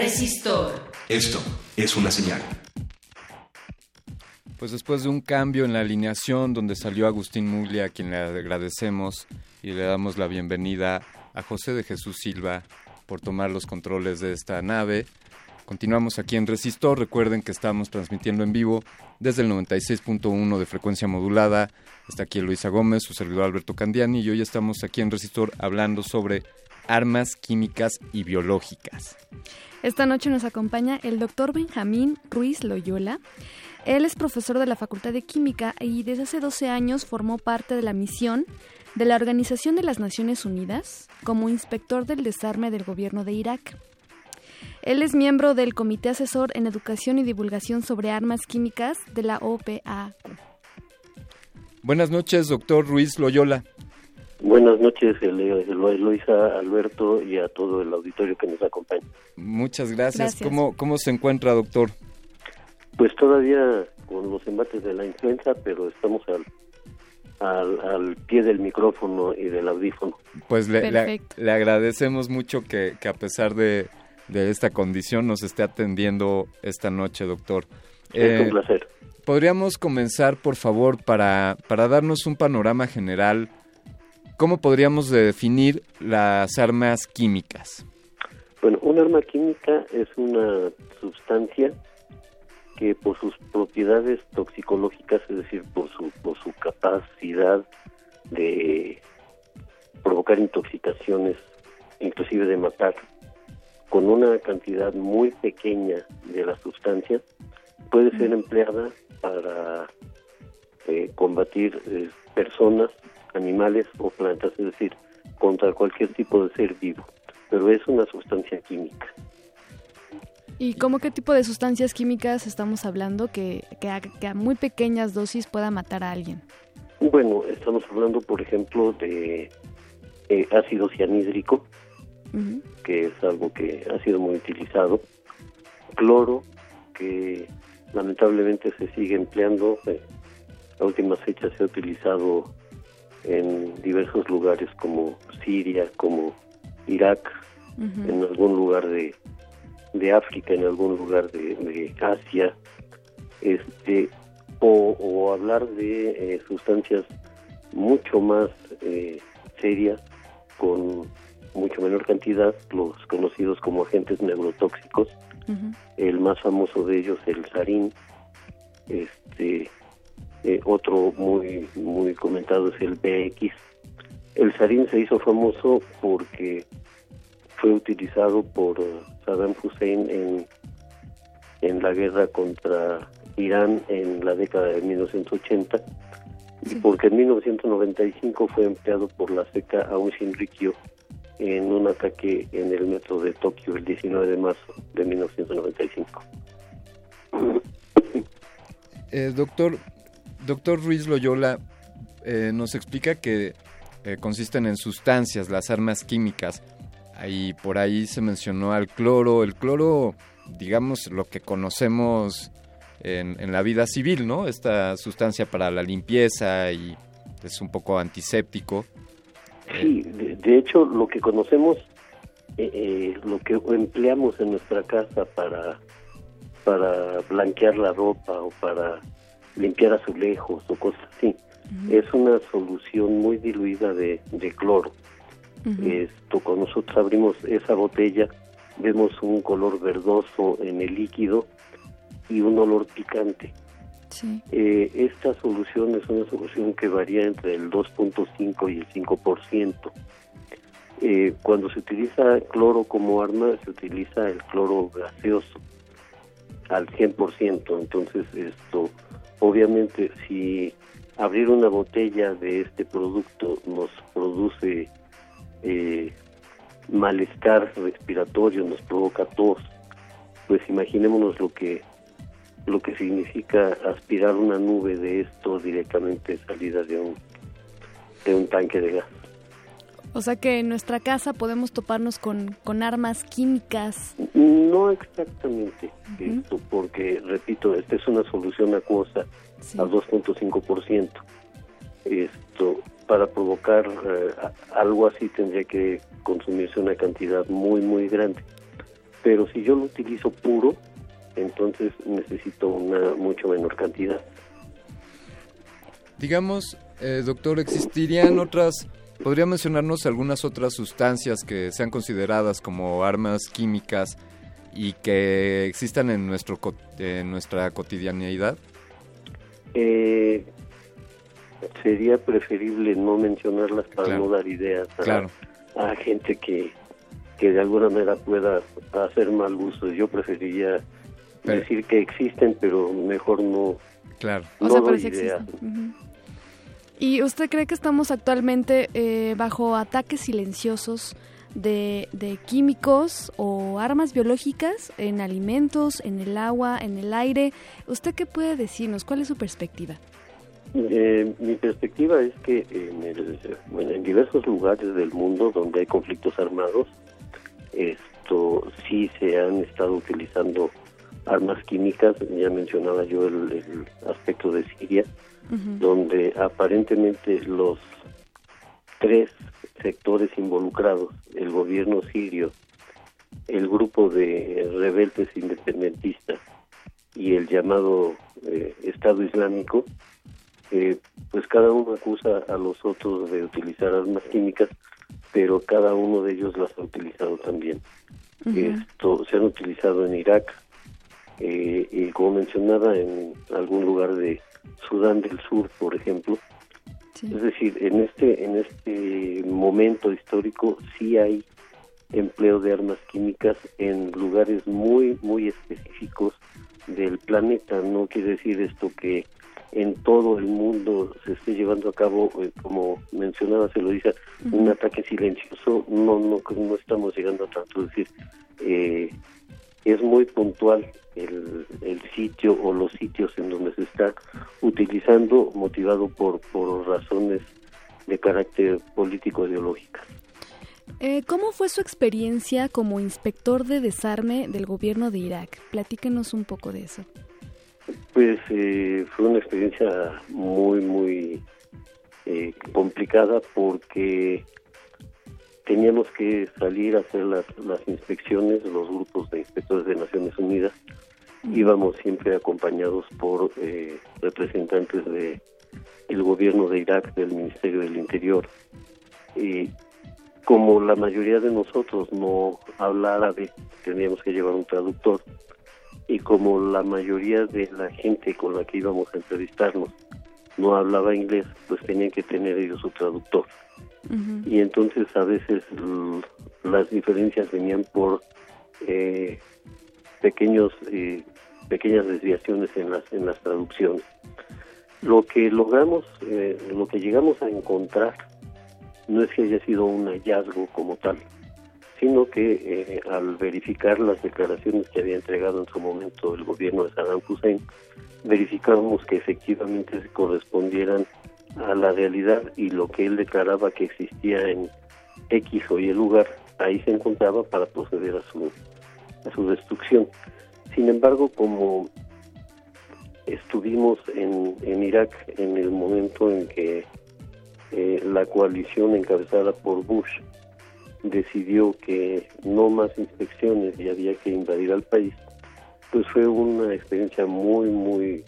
Resistor. Esto es una señal. Pues después de un cambio en la alineación donde salió Agustín Muglia, a quien le agradecemos y le damos la bienvenida a José de Jesús Silva por tomar los controles de esta nave. Continuamos aquí en Resistor. Recuerden que estamos transmitiendo en vivo desde el 96.1 de frecuencia modulada. Está aquí Luisa Gómez, su servidor Alberto Candiani, y hoy estamos aquí en Resistor hablando sobre armas químicas y biológicas. Esta noche nos acompaña el doctor Benjamín Ruiz Loyola. Él es profesor de la Facultad de Química y desde hace 12 años formó parte de la misión de la Organización de las Naciones Unidas como inspector del desarme del gobierno de Irak. Él es miembro del Comité Asesor en Educación y Divulgación sobre Armas Químicas de la OPAQ. Buenas noches, doctor Ruiz Loyola. Buenas noches, Eloisa, Alberto y a todo el auditorio que nos acompaña. Muchas gracias. Gracias. ¿Cómo, ¿Cómo se encuentra, doctor? Pues todavía con los embates de la influenza, pero estamos al, al, al pie del micrófono y del audífono. Pues le, le- Perfecto. le agradecemos mucho que, que a pesar de, de esta condición nos esté atendiendo esta noche, doctor. Es un placer. Podríamos comenzar, por favor, para, para darnos un panorama general. ¿Cómo podríamos definir las armas químicas? Bueno, un arma química es una sustancia que por sus propiedades toxicológicas, es decir, por su, por su capacidad de provocar intoxicaciones, inclusive de matar, con una cantidad muy pequeña de la sustancia, puede ser empleada para eh, combatir eh, personas, animales o plantas, es decir, contra cualquier tipo de ser vivo. Pero es una sustancia química. ¿Y cómo qué tipo de sustancias químicas estamos hablando que, que, a, que a muy pequeñas dosis pueda matar a alguien? Bueno, estamos hablando, por ejemplo, de eh, ácido cianhídrico, Que es algo que ha sido muy utilizado, cloro, que lamentablemente se sigue empleando, eh, a últimas fechas se ha utilizado en diversos lugares como Siria, como Irak, en algún lugar de, de África, en algún lugar de, de Asia, este, o, o hablar de eh, sustancias mucho más eh, serias, con mucho menor cantidad, los conocidos como agentes neurotóxicos, el más famoso de ellos, el sarín, este, Eh, otro muy muy comentado es el BX. El sarín se hizo famoso porque fue utilizado por Saddam Hussein en, en la guerra contra Irán en la década de 1980 y porque en 1995 fue empleado por la SECA Aung Shinrikyo en un ataque en el metro de Tokio el 19 de marzo de 1995. Eh, doctor, doctor Ruiz Loyola eh, nos explica que eh, consisten en sustancias las armas químicas. Ahí por ahí se mencionó al cloro. El cloro, digamos, lo que conocemos en, en la vida civil, ¿no? Esta sustancia para la limpieza y es un poco antiséptico. Sí, de, de hecho lo que conocemos, eh, eh, lo que empleamos en nuestra casa para, para blanquear la ropa o para limpiar azulejos o cosas así, es una solución muy diluida de, de cloro. Esto, cuando nosotros abrimos esa botella, vemos un color verdoso en el líquido y un olor picante. Eh, esta solución es una solución que varía entre el 2.5 y el 5%. Eh, cuando se utiliza cloro como arma, se utiliza el cloro gaseoso al 100%. Entonces, esto, obviamente, si abrir una botella de este producto nos produce eh, malestar respiratorio, nos provoca tos, pues imaginémonos lo que lo que significa aspirar una nube de esto directamente salida de un de un tanque de gas. O sea que en nuestra casa podemos toparnos con, con armas químicas. No exactamente esto, porque repito, esta es una solución acuosa a 2.5%. Esto para provocar eh, algo así tendría que consumirse una cantidad muy muy grande. Pero si yo lo utilizo puro, entonces necesito una mucho menor cantidad. Digamos, eh, doctor, ¿existirían otras, podría mencionarnos algunas otras sustancias que sean consideradas como armas químicas y que existan en, nuestro, en nuestra cotidianidad? Eh, sería preferible no mencionarlas para Claro. no dar ideas a, Claro. a gente que, que de alguna manera pueda hacer mal uso. Yo preferiría Pero- decir que existen, pero mejor no, Claro. O no sea, pero doy sí ideas. existen. Ujú. ¿Y usted cree que estamos actualmente eh, bajo ataques silenciosos de, de químicos o armas biológicas en alimentos, en el agua, en el aire? ¿Usted qué puede decirnos? ¿Cuál es su perspectiva? Eh, mi perspectiva es que en, el- bueno, en diversos lugares del mundo donde hay conflictos armados, esto sí se han estado utilizando armas químicas. Ya mencionaba yo el, el aspecto de Siria, donde aparentemente los tres sectores involucrados, el gobierno sirio, el grupo de rebeldes independentistas y el llamado eh, Estado Islámico, eh, pues cada uno acusa a los otros de utilizar armas químicas, pero cada uno de ellos las ha utilizado también. Esto se han utilizado en Irak eh, y como mencionaba en algún lugar de Sudán del Sur, por ejemplo. Es decir, en este en este momento histórico sí hay empleo de armas químicas en lugares muy muy específicos del planeta. No quiere decir esto que en todo el mundo se esté llevando a cabo, eh, como mencionaba, se lo dice, un ataque silencioso. No, no, no estamos llegando a tanto. Es decir, eh, es muy puntual el, el sitio o los sitios en donde se está utilizando, motivado por, por razones de carácter político ideológico. Eh, ¿Cómo fue su experiencia como inspector de desarme del gobierno de Irak? Platíquenos un poco de eso. Pues eh, fue una experiencia muy, muy eh, complicada porque teníamos que salir a hacer las, las inspecciones, los grupos de inspectores de Naciones Unidas. Íbamos siempre acompañados por eh, representantes de el gobierno de Irak, del Ministerio del Interior. Y como la mayoría de nosotros no habla árabe, teníamos que llevar un traductor y como la mayoría de la gente con la que íbamos a entrevistarnos no hablaba inglés, pues tenían que tener ellos su traductor. Y entonces a veces l- las diferencias venían por eh, pequeños eh, pequeñas desviaciones en las en las traducciones. Lo que logramos, eh, lo que llegamos a encontrar, no es que haya sido un hallazgo como tal, sino que eh, al verificar las declaraciones que había entregado en su momento el gobierno de Saddam Hussein, verificamos que efectivamente se correspondieran a la realidad y lo que él declaraba que existía en X o Y lugar, ahí se encontraba para proceder a su, a su destrucción. Sin embargo, como estuvimos en, en Irak en el momento en que eh, la coalición encabezada por Bush decidió que no más inspecciones y había que invadir al país, pues fue una experiencia muy, muy,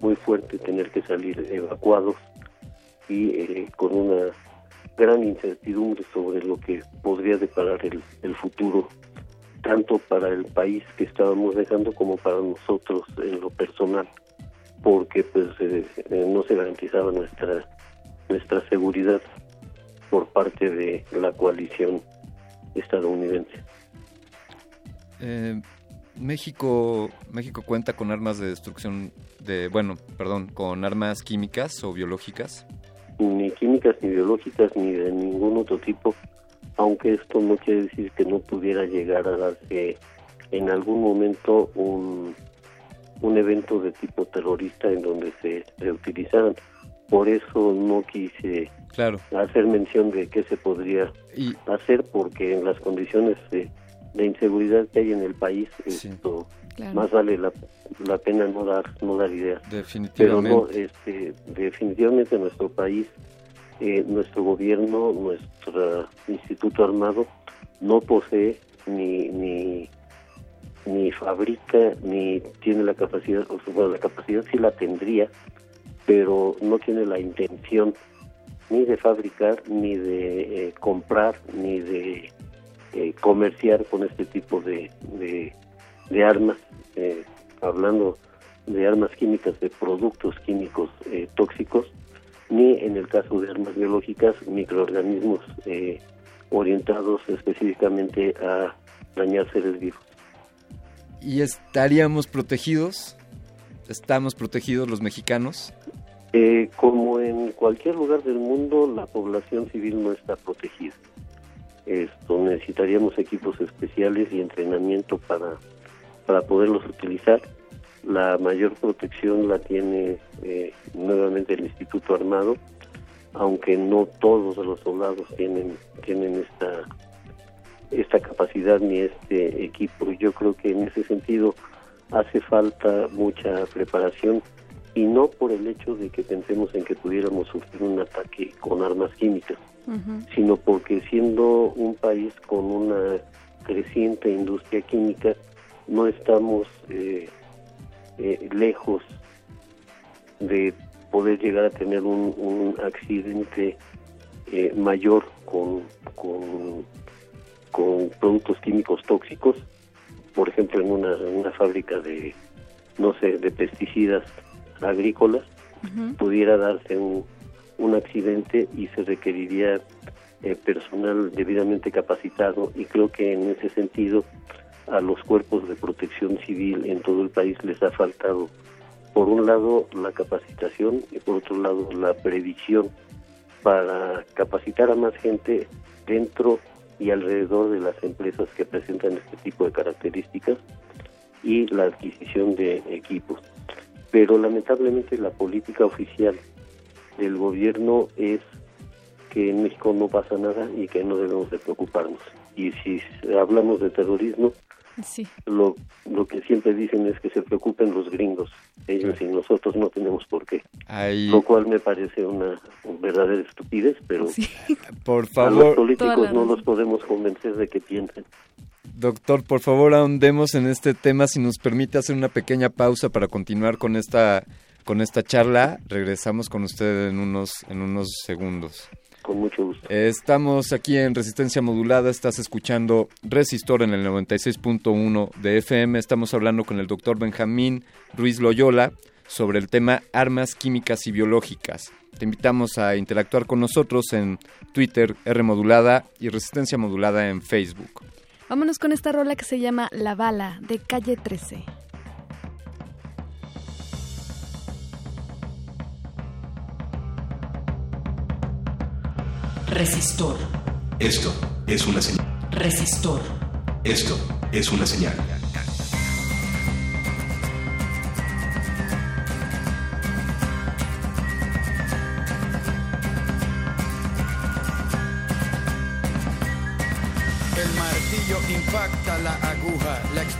muy fuerte tener que salir evacuados y eh, con una gran incertidumbre sobre lo que podría deparar el, el futuro, tanto para el país que estábamos dejando como para nosotros en lo personal, porque pues eh, eh, no se garantizaba nuestra nuestra seguridad por parte de la coalición estadounidense. Eh, México, México cuenta con armas de destrucción de, bueno, perdón, con armas químicas o biológicas. Ni químicas ni biológicas ni de ningún otro tipo, aunque esto no quiere decir que no pudiera llegar a darse en algún momento un, un evento de tipo terrorista en donde se, se utilizaran. Por eso no quise Claro. hacer mención de qué se podría hacer, porque en las condiciones de, de inseguridad que hay en el país, esto Claro. más vale la, la pena no dar no dar ideas. Pero Definitivamente. no, este, definitivamente nuestro país, eh, nuestro gobierno, nuestro instituto armado no posee ni ni ni fabrica ni tiene la capacidad, o sea, bueno, la capacidad sí la tendría, pero no tiene la intención ni de fabricar, ni de eh, comprar, ni de eh, comerciar con este tipo de, de, de armas, eh, hablando de armas químicas, de productos químicos eh, tóxicos, ni en el caso de armas biológicas, microorganismos eh, orientados específicamente a dañar seres vivos. ¿Y estaríamos protegidos? ¿Estamos protegidos los mexicanos? Eh, como en cualquier lugar del mundo, la población civil no está protegida. Esto necesitaríamos equipos especiales y entrenamiento para, para poderlos utilizar. La mayor protección la tiene eh, nuevamente el Instituto Armado, aunque no todos los soldados tienen tienen esta esta capacidad ni este equipo. Yo creo que en ese sentido hace falta mucha preparación y no por el hecho de que pensemos en que pudiéramos sufrir un ataque con armas químicas, sino porque siendo un país con una creciente industria química, no estamos eh, eh, lejos de poder llegar a tener un, un accidente eh, mayor con, con, con productos químicos tóxicos, por ejemplo en una, en una fábrica de, no sé, de pesticidas agrícolas, pudiera darse un, un accidente y se requeriría eh, personal debidamente capacitado. Y creo que en ese sentido a los cuerpos de protección civil en todo el país les ha faltado por un lado la capacitación y por otro lado la previsión para capacitar a más gente dentro y alrededor de las empresas que presentan este tipo de características y la adquisición de equipos. Pero lamentablemente la política oficial del gobierno es que en México no pasa nada y que no debemos de preocuparnos. Y si hablamos de terrorismo, Sí. lo, lo que siempre dicen es que se preocupen los gringos, ellos y nosotros no tenemos por qué. Ahí, Lo cual me parece una verdadera estupidez, pero por a los favor, Toda políticos la no los podemos convencer de que piensen. doctor, por favor ahondemos en este tema. Si nos permite hacer una pequeña pausa para continuar con esta, con esta charla, regresamos con usted en unos, en unos segundos. Con mucho gusto. Estamos aquí en Resistencia Modulada, estás escuchando Resistor en el 96.1 de FM, estamos hablando con el doctor Benjamín Ruiz Loyola sobre el tema armas químicas y biológicas. Te invitamos a interactuar con nosotros en Twitter, R Modulada y Resistencia Modulada en Facebook. Vámonos con esta rola que se llama La Bala de Calle 13. Resistor. Esto es una señal. Resistor. Esto es una señal.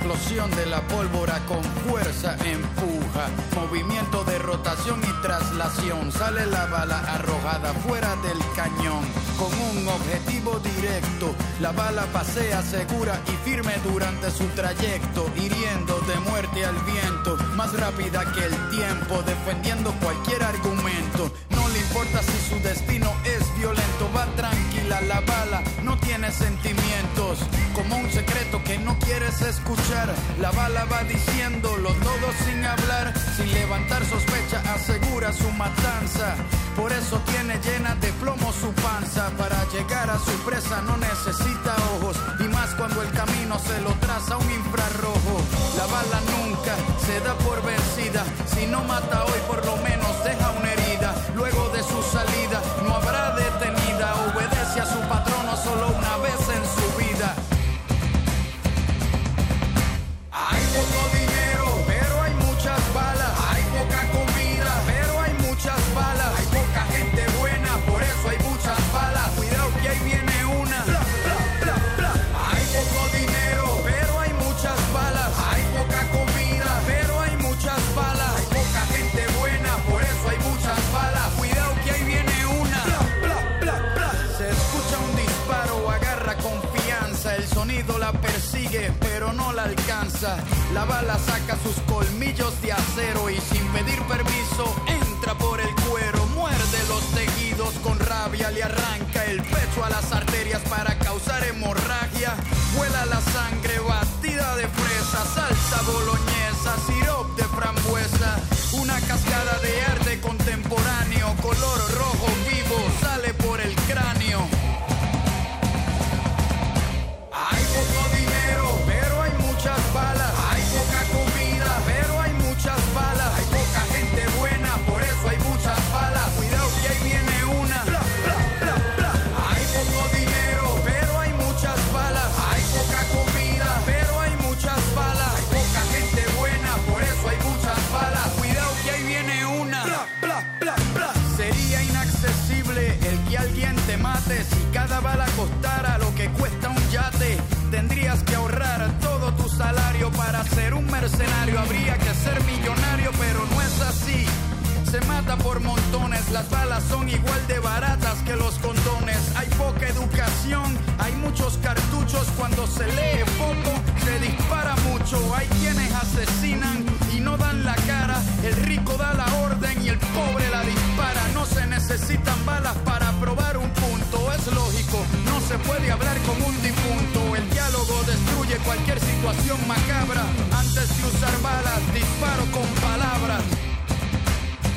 Explosión de la pólvora con fuerza empuja, movimiento de rotación y traslación, sale la bala arrojada fuera del cañón, con un objetivo directo, la bala pasea segura y firme durante su trayecto, hiriendo de muerte al viento, más rápida que el tiempo, defendiendo cualquier argumento, no le importa si su destino es violento, va tranquila la bala, no tiene sentimientos, como un secreto quieres escuchar. La bala va diciéndolo todo sin hablar, sin levantar sospecha, asegura su matanza. Por eso tiene llena de plomo su panza. Para llegar a su presa no necesita ojos, y más cuando el camino se lo traza un infrarrojo. La bala nunca se da por vencida, si no mata hoy por lo menos deja una herida. Luego de su La bala saca sus colmillos de acero y sin pedir permiso entra por el cuero. Muerde los tejidos con rabia, le arranca el pecho a las arterias para causar hemorragia. Vuela la sangre batida de fresa, salsa boloñesa, si cada bala costara lo que cuesta un yate. Tendrías que ahorrar todo tu salario para ser un mercenario. Habría que ser millonario, pero no es así. Se mata por montones, las balas son igual de baratas que los condones. Hay poca educación, hay muchos cartuchos. Cuando se lee poco, se dispara mucho. Hay quienes asesinan y no dan la cara. Cualquier situación macabra. Antes de usar balas, disparo con palabras.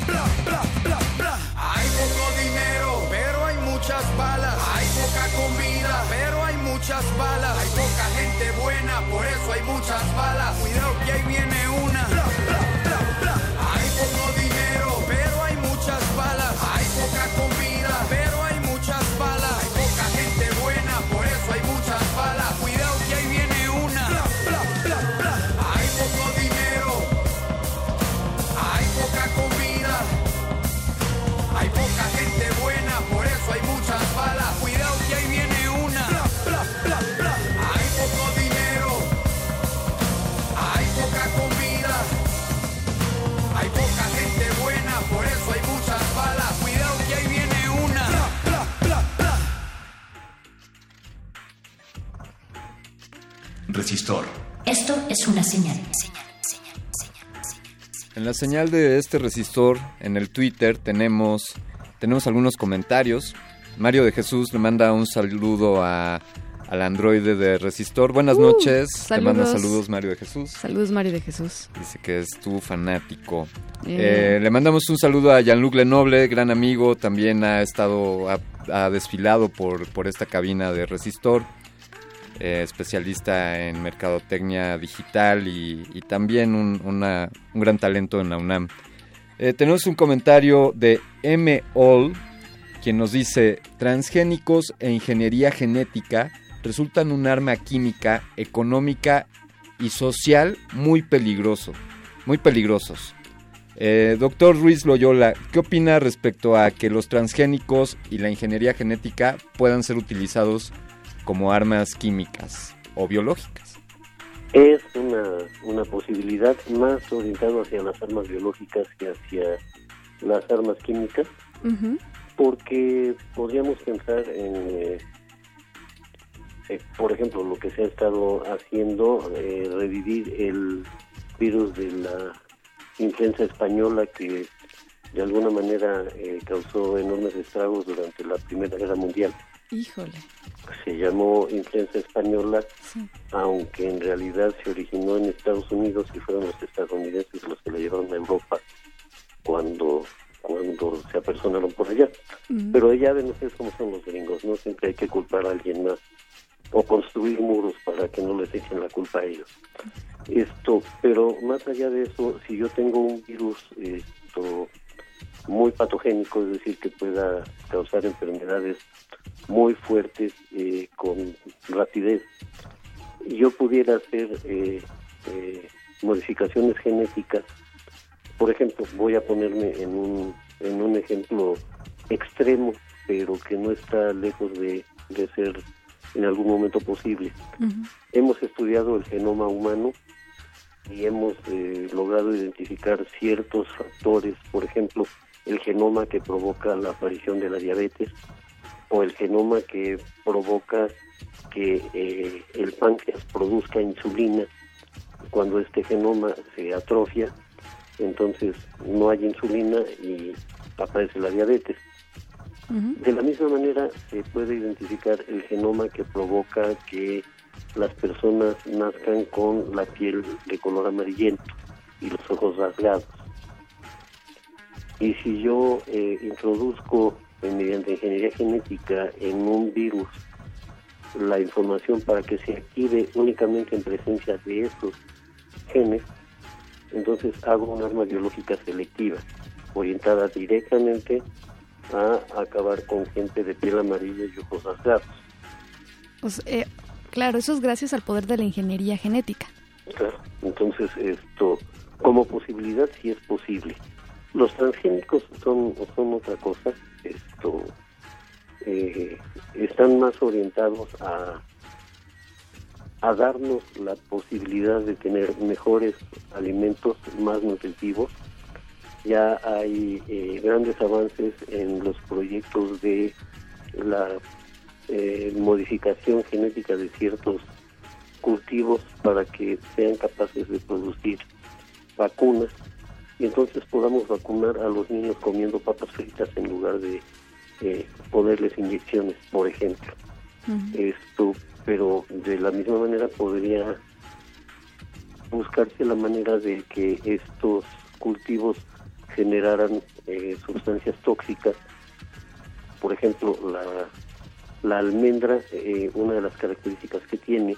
Bla, bla, bla, bla. Hay poco dinero, pero hay muchas balas. Hay poca comida, pero hay muchas balas. Hay poca gente buena, por eso hay muchas balas. Cuidado que ahí viene una. Bla, bla. Una señal. En la señal de este resistor, en el Twitter, tenemos, tenemos algunos comentarios. Mario de Jesús le manda un saludo a al androide de Resistor. Buenas Uh, noches. Te saludos. manda saludos Mario de Jesús. Saludos, Mario de Jesús. Dice que es tu fanático. Eh. Eh, le mandamos un saludo a Jean-Luc Lenoble, gran amigo. También ha estado, ha, ha desfilado por, por esta cabina de Resistor. Eh, especialista en mercadotecnia digital y, también un gran talento en la UNAM. Eh, tenemos un comentario de M. All, quien nos dice, transgénicos e ingeniería genética resultan un arma química, económica y social muy peligroso, muy peligrosos. Eh, doctor Ruiz Loyola, ¿qué opina respecto a que los transgénicos y la ingeniería genética puedan ser utilizados como armas químicas o biológicas? Es una, una posibilidad más orientado hacia las armas biológicas que hacia las armas químicas, porque podríamos pensar en, eh, eh, por ejemplo, lo que se ha estado haciendo, eh, revivir el virus de la influenza española que de alguna manera eh, causó enormes estragos durante la Primera Guerra Mundial. Híjole. Se llamó influenza española, aunque en realidad se originó en Estados Unidos y fueron los estadounidenses los que la llevaron a Europa cuando cuando se apersonaron por allá. Ujú. Pero ya ven ustedes cómo son los gringos, ¿no? Siempre hay que culpar a alguien más o construir muros para que no les echen la culpa a ellos. Esto, pero más allá de eso, si yo tengo un virus esto, muy patogénico, es decir, que pueda causar enfermedades muy fuertes eh, con rapidez, yo pudiera hacer eh, eh, modificaciones genéticas. Por ejemplo, voy a ponerme en un, en un ejemplo extremo, pero que no está lejos de, de ser en algún momento posible. Hemos estudiado el genoma humano y hemos eh, logrado identificar ciertos factores, por ejemplo, el genoma que provoca la aparición de la diabetes o el genoma que provoca que eh, el páncreas produzca insulina. Cuando este genoma se atrofia, entonces no hay insulina y aparece la diabetes. De la misma manera se puede identificar el genoma que provoca que las personas nazcan con la piel de color amarillento y los ojos rasgados. Y si yo eh, introduzco mediante ingeniería genética en un virus la información para que se active únicamente en presencia de esos genes, entonces hago un arma biológica selectiva, orientada directamente a acabar con gente de piel amarilla y ojos rasgados. Pues, eh, claro, eso es gracias al poder de la ingeniería genética. Claro. Entonces, esto, como posibilidad, sí es posible. Los transgénicos son, son otra cosa. Esto, eh, están más orientados a, a darnos la posibilidad de tener mejores alimentos más nutritivos. Ya hay eh, grandes avances en los proyectos de la eh, modificación genética de ciertos cultivos para que sean capaces de producir vacunas y entonces podamos vacunar a los niños comiendo papas fritas en lugar de eh, ponerles inyecciones, por ejemplo. Esto, pero de la misma manera podría buscarse la manera de que estos cultivos generaran eh, sustancias tóxicas. Por ejemplo, la, la almendra, eh, una de las características que tiene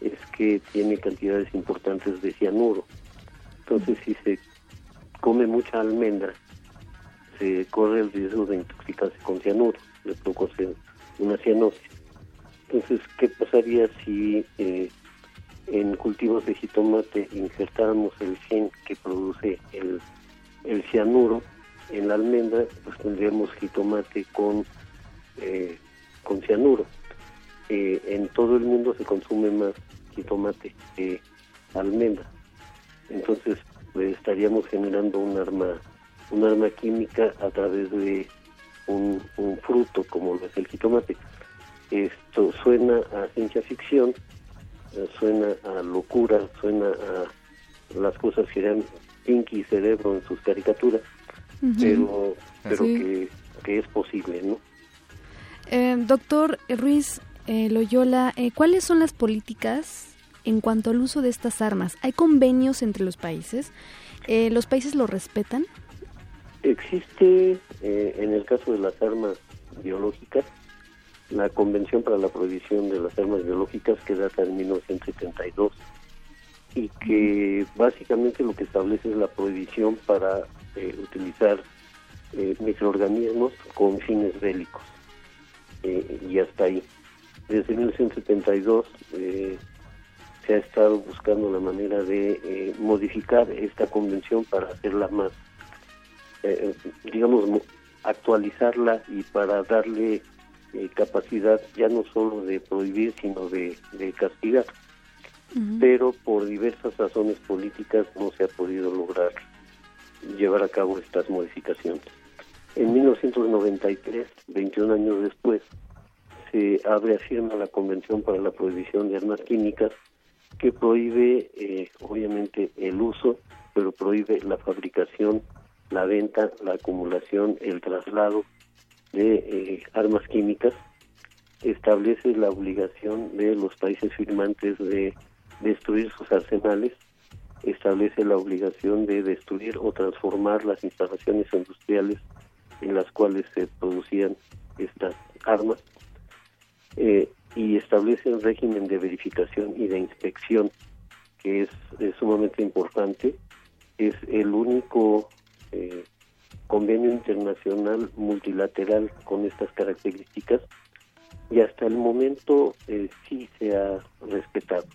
es que tiene cantidades importantes de cianuro. Entonces, si se come mucha almendra, se corre el riesgo de intoxicarse con cianuro, le produce una cianosis. Entonces, ¿qué pasaría si eh, en cultivos de jitomate injertáramos el gen que produce el, el cianuro en la almendra? Pues tendríamos jitomate con, eh, con cianuro. Eh, en todo el mundo se consume más jitomate que almendra. Entonces, pues, estaríamos generando un arma un arma química a través de un, un fruto como lo es el jitomate. Esto suena a ciencia ficción, eh, suena a locura, suena a las cosas que dan Pinky Cerebro en sus caricaturas, pero, pero Sí. que, que es posible, ¿no? Eh, doctor Ruiz, eh, Loyola, eh, ¿cuáles son las políticas en cuanto al uso de estas armas? ¿Hay convenios entre los países? Eh, ¿Los países lo respetan? Existe, eh, en el caso de las armas biológicas, la Convención para la Prohibición de las Armas Biológicas que data de 1972 y que básicamente lo que establece es la prohibición para eh, utilizar eh, microorganismos con fines bélicos. Y hasta ahí. Desde 1972 eh, se ha estado buscando la manera de eh, modificar esta convención para hacerla más, eh, digamos, mo- actualizarla y para darle eh, capacidad ya no solo de prohibir, sino de, de castigar. Pero por diversas razones políticas no se ha podido lograr llevar a cabo estas modificaciones. En 1993, 21 años después, se reafirma la Convención para la Prohibición de Armas Químicas que prohíbe, eh, obviamente, el uso, pero prohíbe la fabricación, la venta, la acumulación, el traslado de eh, armas químicas. Establece la obligación de los países firmantes de destruir sus arsenales. Establece la obligación de destruir o transformar las instalaciones industriales en las cuales se producían estas armas eh, y establece un régimen de verificación y de inspección que es, sumamente importante. Es el único eh, convenio internacional multilateral con estas características y hasta el momento eh, sí se ha respetado.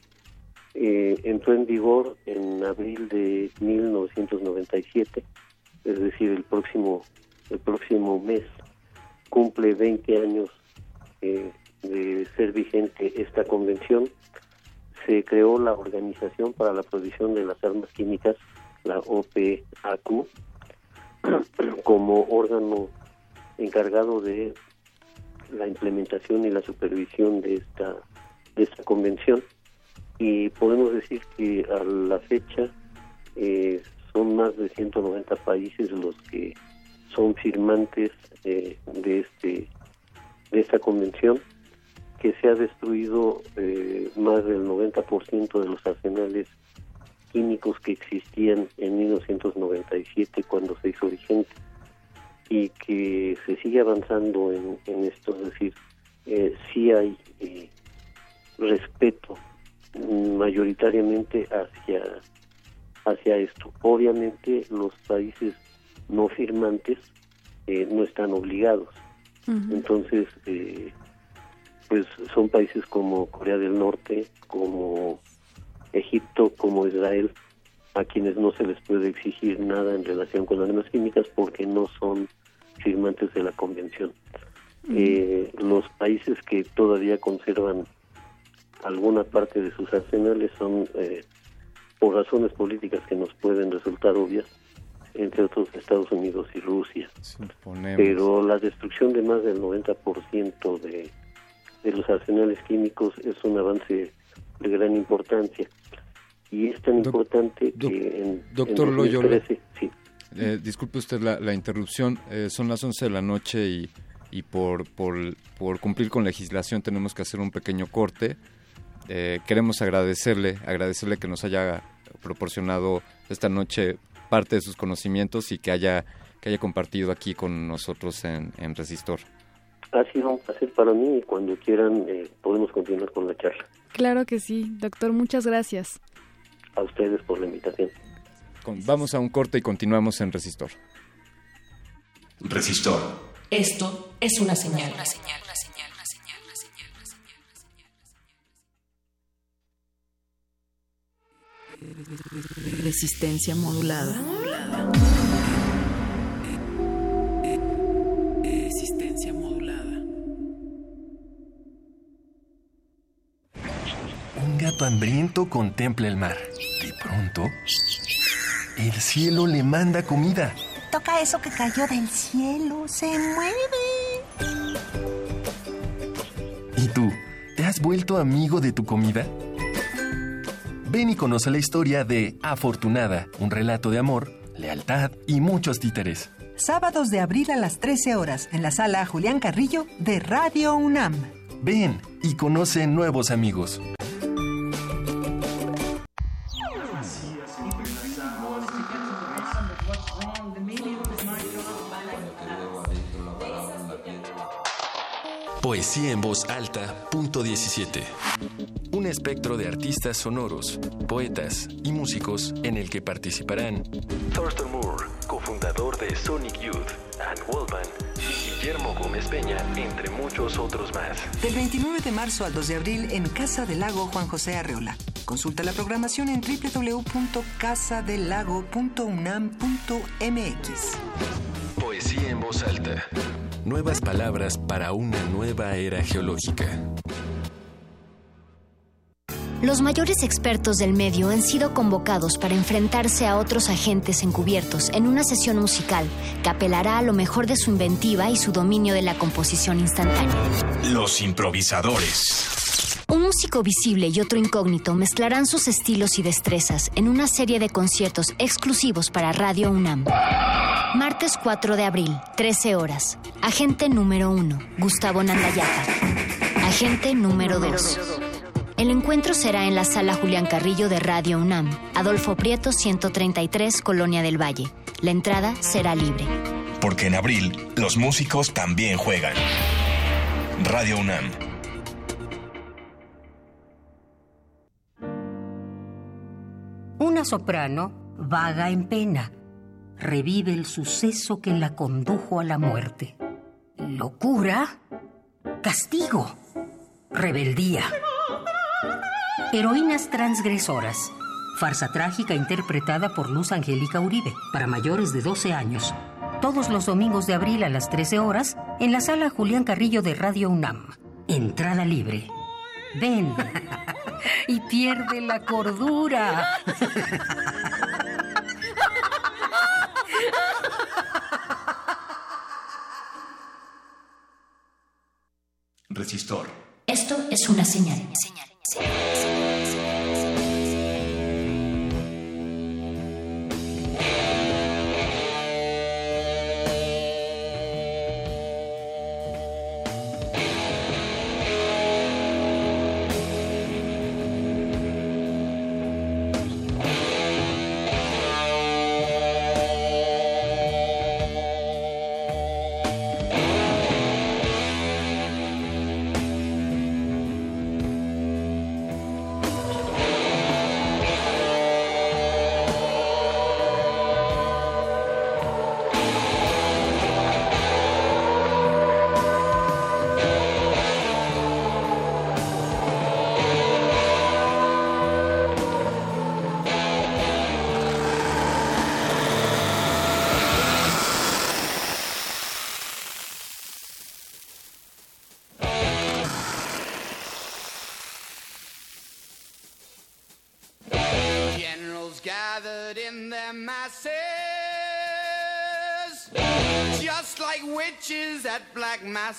Eh, entró en vigor en abril de 1997, es decir, el próximo el próximo mes cumple 20 años eh, de ser vigente esta convención. Se creó la Organización para la Prohibición de las Armas Químicas, la OPAQ, como órgano encargado de la implementación y la supervisión de esta de esta convención y podemos decir que a la fecha eh, son más de 190 países los que son firmantes eh, de este de esta convención que se ha destruido eh, más del 90% de los arsenales químicos que existían en 1997 cuando se hizo vigente y que se sigue avanzando en, en esto, es decir, eh, sí hay eh, respeto mayoritariamente hacia hacia esto. Obviamente los países no firmantes eh, no están obligados. Entonces, eh, pues son países como Corea del Norte, como Egipto, como Israel, a quienes no se les puede exigir nada en relación con las armas químicas porque no son firmantes de la convención. Eh, los países que todavía conservan alguna parte de sus arsenales son, eh, por razones políticas que nos pueden resultar obvias, entre otros Estados Unidos y Rusia. Suponemos. Pero la destrucción de más del 90% de, de los arsenales químicos es un avance de gran importancia. Y es tan importante que en, Doctor en Loyola. 2013, sí, Eh, disculpe usted la, la interrupción. Eh, son las 11 de la noche y, y por, por, por cumplir con legislación tenemos que hacer un pequeño corte. Eh, queremos agradecerle, agradecerle que nos haya proporcionado esta noche parte de sus conocimientos y que haya, que haya compartido aquí con nosotros en, en Resistor. Ha sido un placer para mí y cuando quieran eh, podemos continuar con la charla. Claro que sí, doctor, muchas gracias. A ustedes por la invitación. Con- vamos a un corte y continuamos en Resistor. Resistor. Esto es una señal. Resistencia modulada. Gato hambriento contempla el mar. De pronto, el cielo le manda comida. Toca eso que cayó del cielo, se mueve. ¿Y tú? ¿Te has vuelto amigo de tu comida? Ven y conoce la historia de Afortunada, un relato de amor, lealtad y muchos títeres. Sábados de abril a las 13 horas en la sala Julián Carrillo de Radio UNAM. Ven y conoce nuevos amigos. Poesía en voz alta, punto 17. Un espectro de artistas sonoros, poetas y músicos en el que participarán Thurston Moore, cofundador de Sonic Youth, and Wallman, y Guillermo Gómez Peña, entre muchos otros más. Del 29 de marzo al 2 de abril en Casa del Lago Juan José Arreola. Consulta la programación en www.casadelago.unam.mx. Poesía en voz alta. Nuevas palabras para una nueva era geológica. Los mayores expertos del medio han sido convocados para enfrentarse a otros agentes encubiertos en una sesión musical que apelará a lo mejor de su inventiva y su dominio de la composición instantánea. Los improvisadores. Un músico visible y otro incógnito mezclarán sus estilos y destrezas en una serie de conciertos exclusivos para Radio UNAM. Martes 4 de abril, 13 horas. Agente número 1, Gustavo Nandayata. Agente número 2. El encuentro será en la sala Julián Carrillo de Radio UNAM, Adolfo Prieto 133, Colonia del Valle. La entrada será libre. Porque en abril los músicos también juegan. Radio UNAM. Una soprano vaga en pena. Revive el suceso que la condujo a la muerte. Locura, castigo, rebeldía. Heroínas transgresoras. Farsa trágica interpretada por Luz Angélica Uribe, para mayores de 12 años. Todos los domingos de abril a las 13 horas en la sala Julián Carrillo de Radio UNAM. Entrada libre. Ven y pierde la cordura. Resistor. Esto es una señal. Generals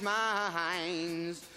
Minds. my hands.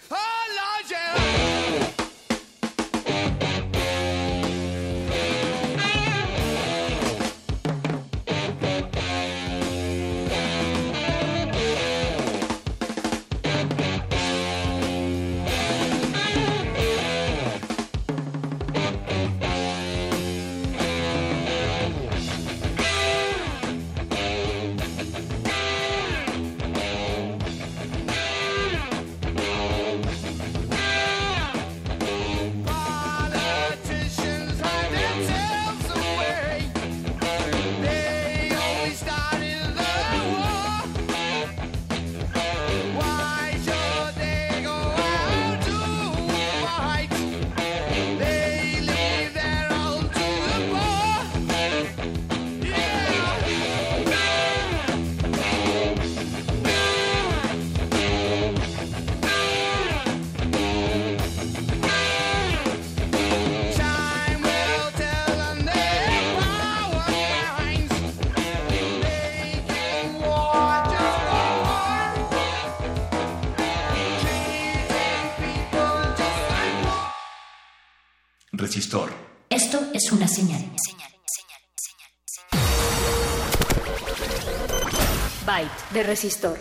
Resistor.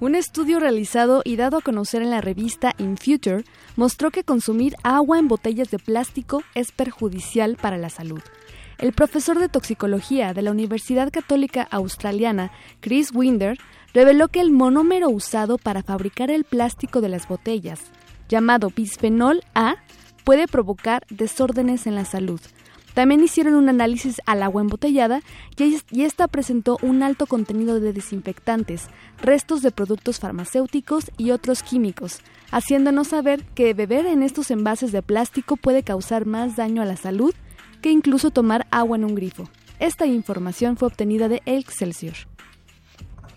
Un estudio realizado y dado a conocer en la revista In Future mostró que consumir agua en botellas de plástico es perjudicial para la salud. El profesor de toxicología de la Universidad Católica Australiana, Chris Winder, reveló que el monómero usado para fabricar el plástico de las botellas, llamado bisfenol A, puede provocar desórdenes en la salud. También hicieron un análisis al agua embotellada y, es- y esta presentó un alto contenido de desinfectantes, restos de productos farmacéuticos y otros químicos, haciéndonos saber que beber en estos envases de plástico puede causar más daño a la salud que incluso tomar agua en un grifo. Esta información fue obtenida de Excelsior.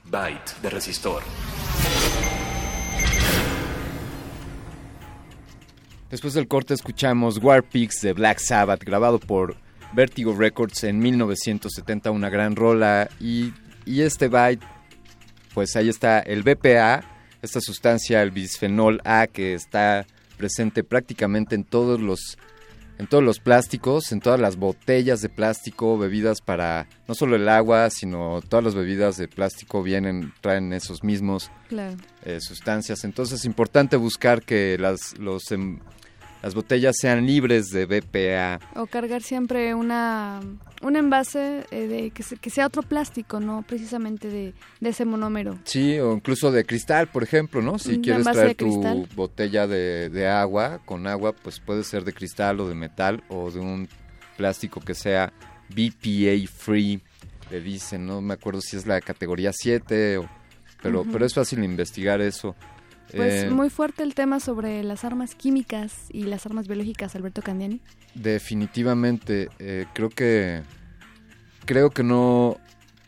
Byte de resistor. Después del corte escuchamos War Pigs de Black Sabbath, grabado por Vertigo Records en 1970, una gran rola. Y, y este byte, pues ahí está el BPA, esta sustancia, el bisfenol A, que está presente prácticamente en todos los en todos los plásticos, en todas las botellas de plástico, bebidas para no solo el agua, sino todas las bebidas de plástico vienen traen esos mismos Claro. eh, sustancias. Entonces es importante buscar que las, los, em, las botellas sean libres de BPA. O cargar siempre una, un envase eh, de que, se- que sea otro plástico, no precisamente de, de ese monómero. Sí, o incluso de cristal, por ejemplo, ¿no? Si quieres traer tu cristal. botella de, de agua con agua, pues puede ser de cristal o de metal o de un plástico que sea BPA free, le dicen, no me acuerdo si es la categoría 7, o- pero, pero es fácil investigar eso. Pues Eh, muy fuerte el tema sobre las armas químicas y las armas biológicas, Alberto Candiani. Definitivamente, eh, creo que creo que no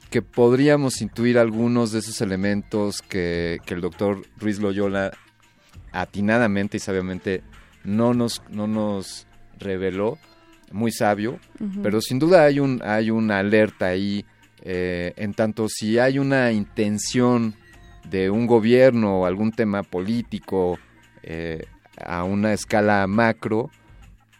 que podríamos intuir algunos de esos elementos que, que el doctor Ruiz Loyola atinadamente y sabiamente no nos no nos reveló, muy sabio, pero sin duda hay un hay una alerta ahí eh, en tanto si hay una intención de un gobierno o algún tema político eh, a una escala macro,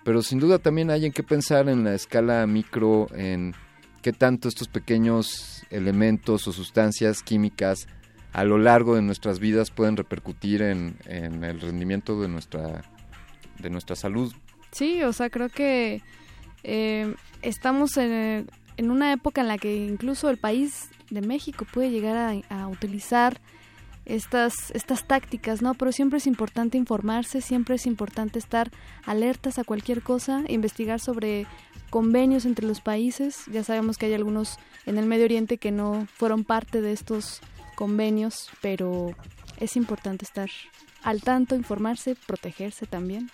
pero sin duda también hay en qué pensar en la escala micro, en qué tanto estos pequeños elementos o sustancias químicas a lo largo de nuestras vidas pueden repercutir en, en el rendimiento de nuestra, de nuestra salud. Sí, o sea, creo que eh, estamos en, en una época en la que incluso el país de México puede llegar a, a utilizar estas, estas tácticas, ¿no? Pero siempre es importante informarse, siempre es importante estar alertas a cualquier cosa, investigar sobre convenios entre los países. Ya sabemos que hay algunos en el Medio Oriente que no fueron parte de estos convenios, pero es importante estar al tanto, informarse, protegerse también.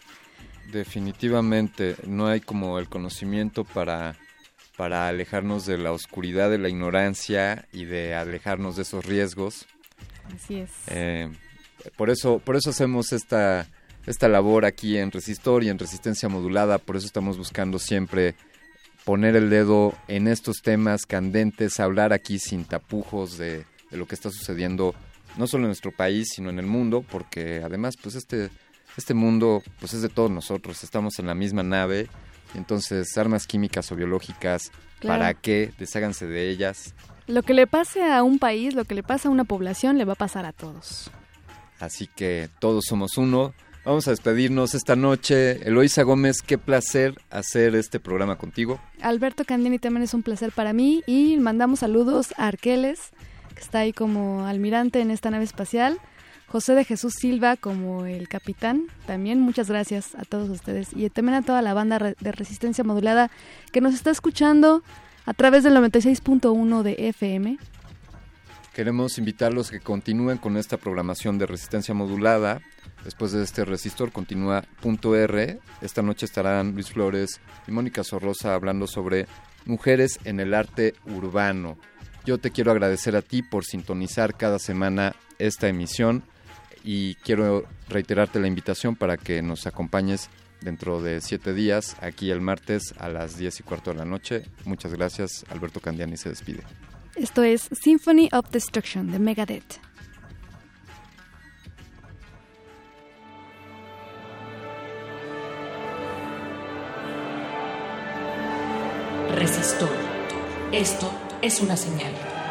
Definitivamente no hay como el conocimiento para, para alejarnos de la oscuridad, de la ignorancia y de alejarnos de esos riesgos. Así es. Eh, por eso, por eso hacemos esta, esta labor aquí en Resistor y en Resistencia Modulada, por eso estamos buscando siempre poner el dedo en estos temas candentes, hablar aquí sin tapujos de, de lo que está sucediendo, no solo en nuestro país, sino en el mundo, porque además, pues este, este mundo, pues es de todos nosotros, estamos en la misma nave, entonces armas químicas o biológicas, Claro. ¿para qué? Desháganse de ellas. Lo que le pase a un país, lo que le pasa a una población, le va a pasar a todos. Así que todos somos uno. Vamos a despedirnos esta noche. Eloisa Gómez, qué placer hacer este programa contigo. Alberto Candini también es un placer para mí y mandamos saludos a Arqueles, que está ahí como almirante en esta nave espacial. José de Jesús Silva como el capitán. También muchas gracias a todos ustedes y también a toda la banda de resistencia modulada que nos está escuchando a través del 96.1 de FM. Queremos invitarlos que continúen con esta programación de resistencia modulada. Después de este resistor continúa punto R. Esta noche estarán Luis Flores y Mónica Sorrosa hablando sobre mujeres en el arte urbano. Yo te quiero agradecer a ti por sintonizar cada semana esta emisión y quiero reiterarte la invitación para que nos acompañes dentro de siete días, aquí el martes a las 10 y cuarto de la noche. Muchas gracias. Alberto Candiani se despide. Esto es Symphony of Destruction de Megadeth. Resistor. Esto es una señal.